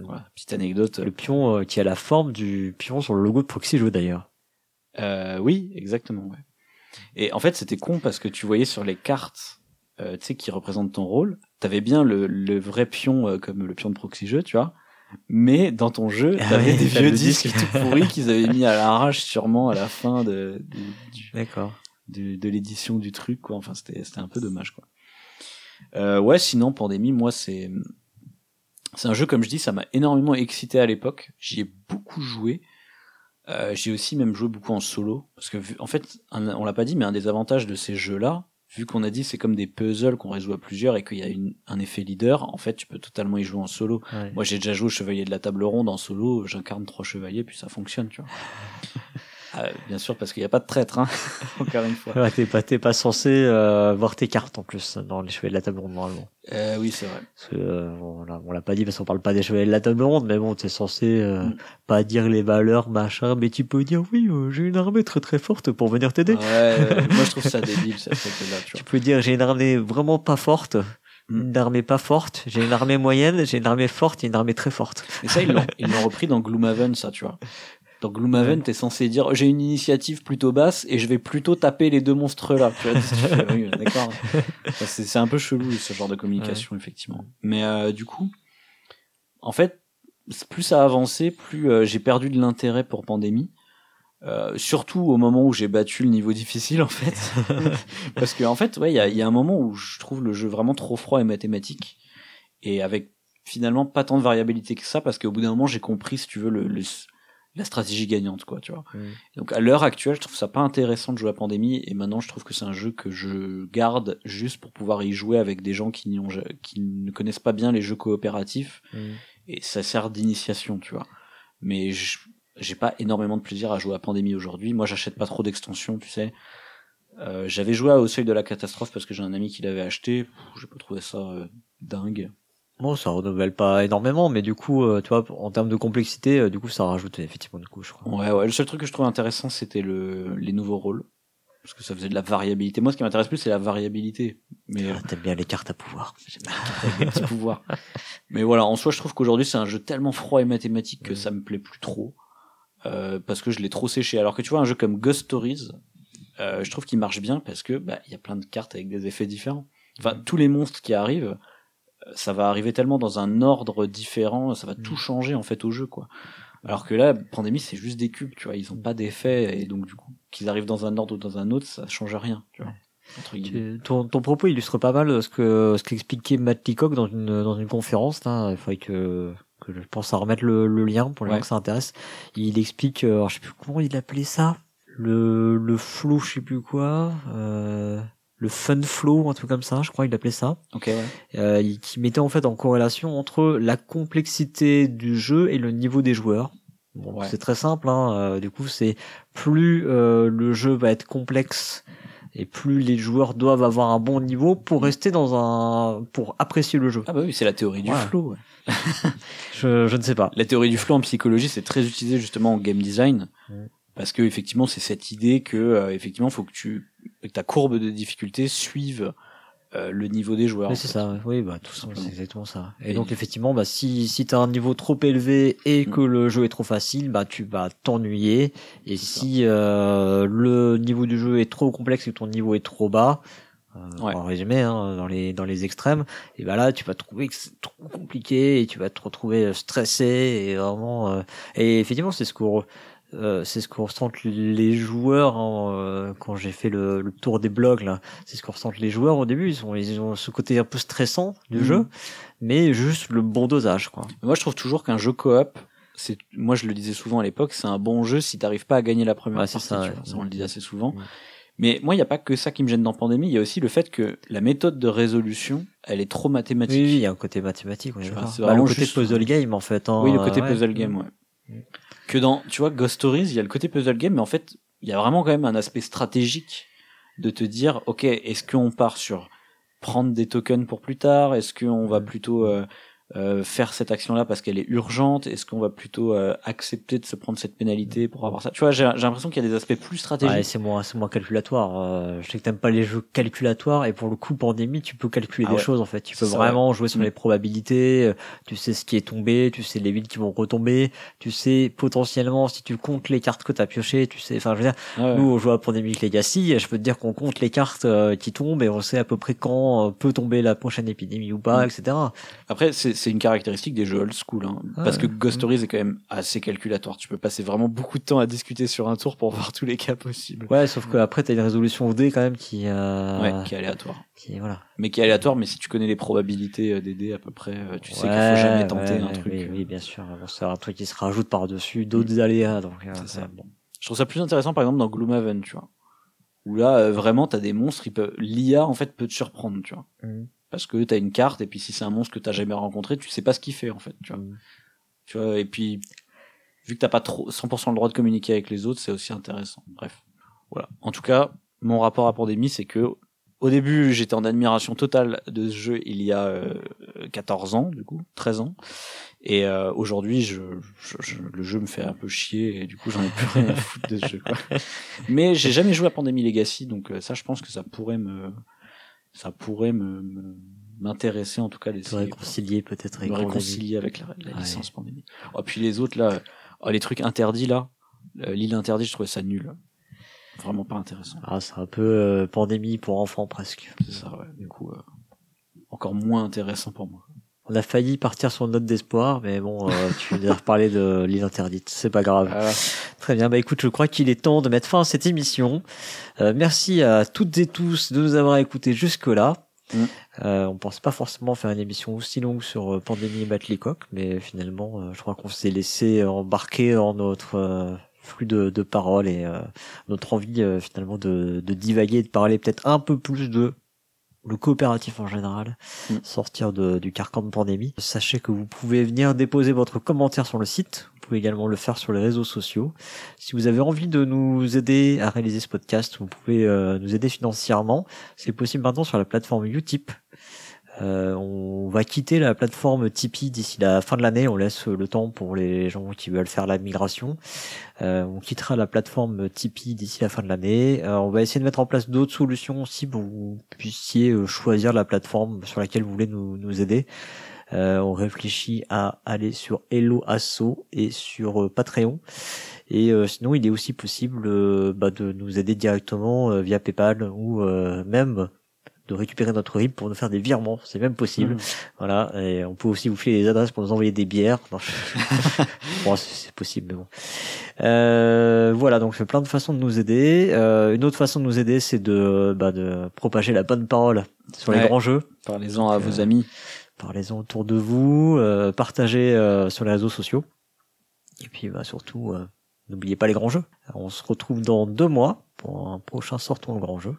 Voilà, petite anecdote. Le pion qui a la forme du pion sur le logo de Proxy Joe d'ailleurs. Euh, oui, exactement. Ouais. Et en fait, c'était con parce que tu voyais sur les cartes, euh, tu sais, qui représentent ton rôle, t'avais bien le, le vrai pion euh, comme le pion de proxy jeu, tu vois. Mais dans ton jeu, Ah t'avais ouais, des vieux disques disque. tout pourris qu'ils avaient mis à l'arrache sûrement à la fin de, de l'édition du truc, quoi. Enfin, c'était, c'était un peu dommage, quoi. Euh, ouais, sinon, Pandémie, moi, c'est, c'est un jeu, comme je dis, ça m'a énormément excité à l'époque. J'y ai beaucoup joué. Euh, j'ai aussi même joué beaucoup en solo. Parce que, en fait, un- on l'a pas dit, mais un des avantages de ces jeux-là, vu qu'on a dit c'est comme des puzzles qu'on résout à plusieurs et qu'il y a une, un effet leader, en fait, tu peux totalement y jouer en solo. Ouais. Moi, j'ai déjà joué au Chevalier de la Table Ronde en solo, j'incarne trois chevaliers, puis ça fonctionne, tu vois. (laughs) Ah, bien sûr, parce qu'il n'y a pas de traître, hein. (laughs) encore une fois. Ouais, t'es pas, t'es pas censé euh, voir tes cartes en plus dans les chevaliers de la table ronde normalement. Euh, oui, c'est vrai. Parce que, euh, on l'a pas dit parce qu'on parle pas des chevaliers de la table ronde, mais bon, t'es censé euh, Mm. pas dire les valeurs, machin, mais tu peux dire oui, euh, j'ai une armée très très forte pour venir t'aider. Ouais, moi je trouve ça débile, ça là, tu Tu peux dire j'ai une armée vraiment pas forte, Mm. une armée pas forte, j'ai une armée moyenne, j'ai une armée forte et une armée très forte. Et ça, ils l'ont, (laughs) ils l'ont repris dans Gloomhaven, ça, tu vois. Dans Gloomhaven, t'es censé dire, j'ai une initiative plutôt basse et je vais plutôt taper les deux monstres là. Oui, d'accord. C'est, un peu chelou, ce genre de communication, effectivement. Mais, euh, du coup, en fait, plus ça a avancé, plus euh, j'ai perdu de l'intérêt pour Pandémie. Euh, surtout au moment où j'ai battu le niveau difficile en fait (laughs) parce que en fait ouais il y a, il y a un moment où je trouve le jeu vraiment trop froid et mathématique et avec finalement pas tant de variabilité que ça parce qu'au bout d'un moment j'ai compris si tu veux le, le- la stratégie gagnante quoi tu vois. Donc à l'heure actuelle je trouve ça pas intéressant de jouer à Pandémie et maintenant je trouve que c'est un jeu que je garde juste pour pouvoir y jouer avec des gens qui, n'y ont, qui ne connaissent pas bien les jeux coopératifs. Et ça sert d'initiation tu vois. Mais j'ai pas énormément de plaisir à jouer à Pandémie aujourd'hui. Moi j'achète pas trop d'extensions tu sais. Euh, j'avais joué au seuil de la catastrophe parce que j'ai un ami qui l'avait acheté. J'ai pas trouvé ça euh, dingue Bon, ça renouvelle pas énormément, mais du coup, euh, tu vois, en termes de complexité, euh, du coup, ça rajoute effectivement coup, je crois. Ouais, ouais. Le seul truc que je trouvais intéressant, c'était le, les nouveaux rôles. Parce que ça faisait de la variabilité. Moi, ce qui m'intéresse plus, c'est la variabilité. Mais, Ah, T'aimes bien les cartes à pouvoir. j'aime bien des petits pouvoirs. Mais voilà, en soi, je trouve qu'aujourd'hui, c'est un jeu tellement froid et mathématique que Mm. ça me plaît plus trop. Euh, parce que je l'ai trop séché. Alors que tu vois, un jeu comme Ghost Stories, euh, je trouve qu'il marche bien parce que, bah, il y a plein de cartes avec des effets différents. Enfin, tous les monstres qui arrivent, ça va arriver tellement dans un ordre différent, ça va Mm. tout changer, en fait, au jeu, quoi. Alors que là, Pandémie, c'est juste des cubes, tu vois, ils ont pas d'effet, et donc, du coup, qu'ils arrivent dans un ordre ou dans un autre, ça change rien, tu vois. Tu- Ton, ton propos illustre pas mal ce que ce qu'expliquait Matt Leacock dans une dans une conférence là. Il faudrait que que je pense à remettre le, le lien pour les Ouais. gens que ça intéresse. Il explique, euh, alors, je sais plus comment il appelait ça, le le flow, je sais plus quoi, euh, le fun flow, un truc comme ça, je crois il appelait ça. Ok, ouais. euh, qui mettait en fait en corrélation entre la complexité du jeu et le niveau des joueurs. Bon, Ouais. C'est très simple, hein, euh, du coup c'est plus euh, le jeu va être complexe et plus les joueurs doivent avoir un bon niveau pour rester dans un pour apprécier le jeu. Ah bah oui, c'est la théorie du Ouais. flow. ouais. (laughs) Je, je ne sais pas. La théorie du flow en psychologie, c'est très utilisé justement en game design. Parce que effectivement, c'est cette idée que euh, effectivement, faut que tu que ta courbe de difficulté suive euh, le niveau des joueurs. C'est ça. Oui, bah tout simplement. c'est exactement ça. Et, Et- donc effectivement, bah si si t'as un niveau trop élevé et Mm. que le jeu est trop facile, bah tu vas t'ennuyer. Et si euh, le niveau du jeu est trop complexe et que ton niveau est trop bas, euh, Ouais. en résumé, hein, dans les dans les extrêmes, et bah là tu vas trouver que c'est trop compliqué et tu vas te retrouver euh, stressé et vraiment. euh, et effectivement, c'est ce qu'on euh, c'est ce que ressentent les joueurs hein, euh, quand j'ai fait le, le tour des blogs là. C'est ce que ressentent les joueurs au début. Ils ont, ils ont ce côté un peu stressant du Mhm. jeu, mais juste le bon dosage quoi. Moi, je trouve toujours qu'un jeu coop, c'est, moi, je le disais souvent à l'époque, c'est un bon jeu si t'arrives pas à gagner la première Ouais, partie. ça, ouais. Ça, on le dit assez souvent. Mm. Mais moi, il n'y a pas que ça qui me gêne dans Pandémie. Il y a aussi le fait que la méthode de résolution, elle est trop Oui, mathématique. oui, il y a un côté mathématique. c'est Bah, le côté puzzle game en fait. hein, Oui, le côté ouais. puzzle game, ouais. Que dans, tu vois, Ghost Stories, il y a le côté puzzle game, mais en fait, il y a vraiment quand même un aspect stratégique de te dire, ok, est-ce qu'on part sur prendre des tokens pour plus tard? Est-ce qu'on va Mm. plutôt euh, euh, faire cette action-là parce qu'elle est urgente Est-ce qu'on va plutôt euh, accepter de se prendre cette pénalité pour avoir ça? Tu vois, j'ai j'ai l'impression qu'il y a des aspects plus stratégiques. Ouais, c'est moins, c'est moins calculatoire. Euh, je sais que t'aimes pas les jeux calculatoires et pour le coup, Pandémie, tu peux calculer Ah des ouais. choses en fait. Tu peux ça, vraiment jouer sur Mm. les probabilités. euh, Tu sais ce qui est tombé, tu sais les villes qui vont retomber, tu sais potentiellement si tu comptes les cartes que t'as piochées, tu sais. Enfin, je veux dire, ouais. nous on joue à Pandemic Legacy, je peux te dire qu'on compte les cartes euh, qui tombent et on sait à peu près quand euh, peut tomber la prochaine épidémie ou pas, Mm. etc. Après, c'est c'est une caractéristique des jeux old school, hein, Ah parce que. Ghost Stories est quand même assez calculatoire. Tu peux passer vraiment beaucoup de temps à discuter sur un tour pour (laughs) voir tous les cas possibles. Ouais, sauf que après t'as une résolution au dé quand même qui, euh, Ouais, qui est aléatoire. qui voilà. Mais qui est aléatoire, mais si tu connais les probabilités euh, des dés à peu près, euh, tu sais qu'il faut jamais tenter ouais, un truc. Oui, oui, bien sûr. Bon, c'est un truc qui se rajoute par-dessus d'autres aléas. Donc, euh, C'est ça. bon. Je trouve ça plus intéressant par exemple dans Gloomhaven, tu vois. Où là, euh, vraiment, t'as des monstres, ils peuvent... l'IA en fait peut te surprendre, tu vois. Mhm. Parce que t'as une carte, et puis si c'est un monstre que t'as jamais rencontré, tu sais pas ce qu'il fait en fait, tu vois. Mhm. Tu vois, et puis vu que t'as pas trop 100% le droit de communiquer avec les autres, c'est aussi intéressant. Bref, voilà. En tout cas, mon rapport à Pandémie, c'est que au début, j'étais en admiration totale de ce jeu il y a euh, 14 ans, du coup, 13 ans. Et euh, aujourd'hui, je, je- je- le jeu me fait un peu chier et du coup, j'en ai plus rien à foutre de ce jeu. Quoi. (laughs) Mais j'ai jamais joué à Pandémie Legacy, donc euh, ça, je pense que ça pourrait me, ça pourrait me me- m'intéresser en tout cas d'essayer. réconcilier peut-être avec réconcilier avec la, la Ouais. licence Pandémie. Oh, puis les autres là, oh, les trucs interdits là, euh, l'île interdite, je trouvais ça nul. Vraiment pas intéressant. Ah, c'est un peu euh, pandémie pour enfants presque. C'est ça, ouais. Du coup, euh, encore moins intéressant pour moi. On a failli partir sur une note d'espoir, mais bon, euh, (laughs) tu viens de reparler de l'île interdite, c'est pas grave. Très bien, bah écoute, je crois qu'il est temps de mettre fin à cette émission. Euh, merci à toutes et tous de nous avoir écoutés jusque-là. Mm. Euh, on pense pas forcément faire une émission aussi longue sur euh, Pandémie et Batlicock, mais finalement, euh, je crois qu'on s'est laissé embarquer dans notre euh, flux de, de paroles et notre envie finalement de, de divaguer et de parler peut-être un peu plus de le coopératif en général, Mm. sortir de, du carcan de pandémie. Sachez que vous pouvez venir déposer votre commentaire sur le site. Vous pouvez également le faire sur les réseaux sociaux. Si vous avez envie de nous aider à réaliser ce podcast, vous pouvez euh, nous aider financièrement. C'est possible maintenant sur la plateforme Utip. Euh, on va quitter la plateforme Tipeee d'ici la fin de l'année. On laisse le temps pour les gens qui veulent faire la migration. Euh, on quittera la plateforme Tipeee d'ici la fin de l'année. Euh, on va essayer de mettre en place d'autres solutions aussi pour que vous puissiez choisir la plateforme sur laquelle vous voulez nous, aider. On réfléchit à aller sur Hello Asso et sur Patreon. Et sinon, il est aussi possible bah, de nous aider directement via PayPal ou même de récupérer notre RIB pour nous faire des virements. C'est même possible. Mhm. Voilà. Et on peut aussi vous filer des adresses pour nous envoyer des bières. Non, je- (laughs) bon, c'est possible, mais bon. Euh, voilà, donc plein de façons de nous aider. Euh, une autre façon de nous aider, c'est de, bah, de propager la bonne parole sur les grands jeux. Parlez-en à vos euh, amis. Parlez-en autour de vous, euh, partagez euh, sur les réseaux sociaux. Et puis bah, surtout, euh, n'oubliez pas les grands jeux. On se retrouve dans deux mois pour un prochain Sortons le grand jeu.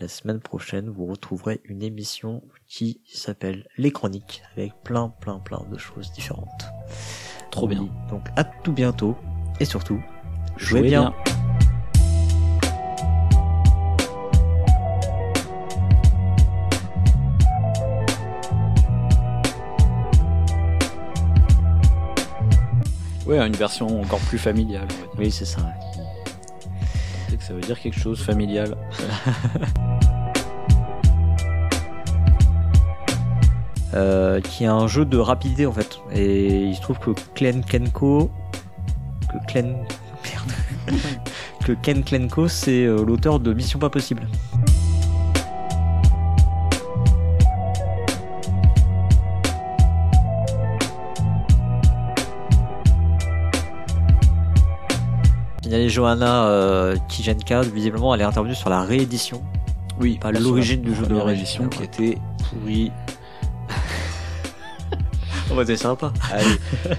La semaine prochaine, vous retrouverez une émission qui s'appelle Les Chroniques, avec plein, plein, plein de choses différentes. Trop bien. Donc à tout bientôt, et surtout, jouez, bien. Ouais, une version encore plus familiale. va dire. Oui, c'est ça. C'est que ça veut dire quelque chose, familial. (laughs) euh, qui est un jeu de rapidité en fait. Et il se trouve que Klen Kenko, que Klen, (laughs) merde, (laughs) que Ken Klenko, c'est euh, l'auteur de Mission pas possible. Signalé Johanna euh, Kijenka, visiblement elle est intervenue sur la réédition. Oui, Pas l'origine du jeu de première l'origine, édition qui était pourrie. Oh bah c'est sympa. Allez. (laughs)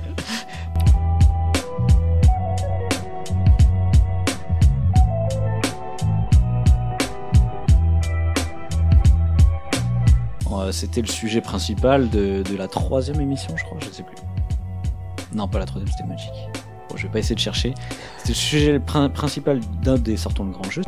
Euh, C'était le sujet principal de, de la troisième émission, je crois, je sais plus. Non, pas la troisième, c'était Magic. Je vais pas essayer de chercher. C'était le sujet prin- principal d'un des sortons de grand jeu.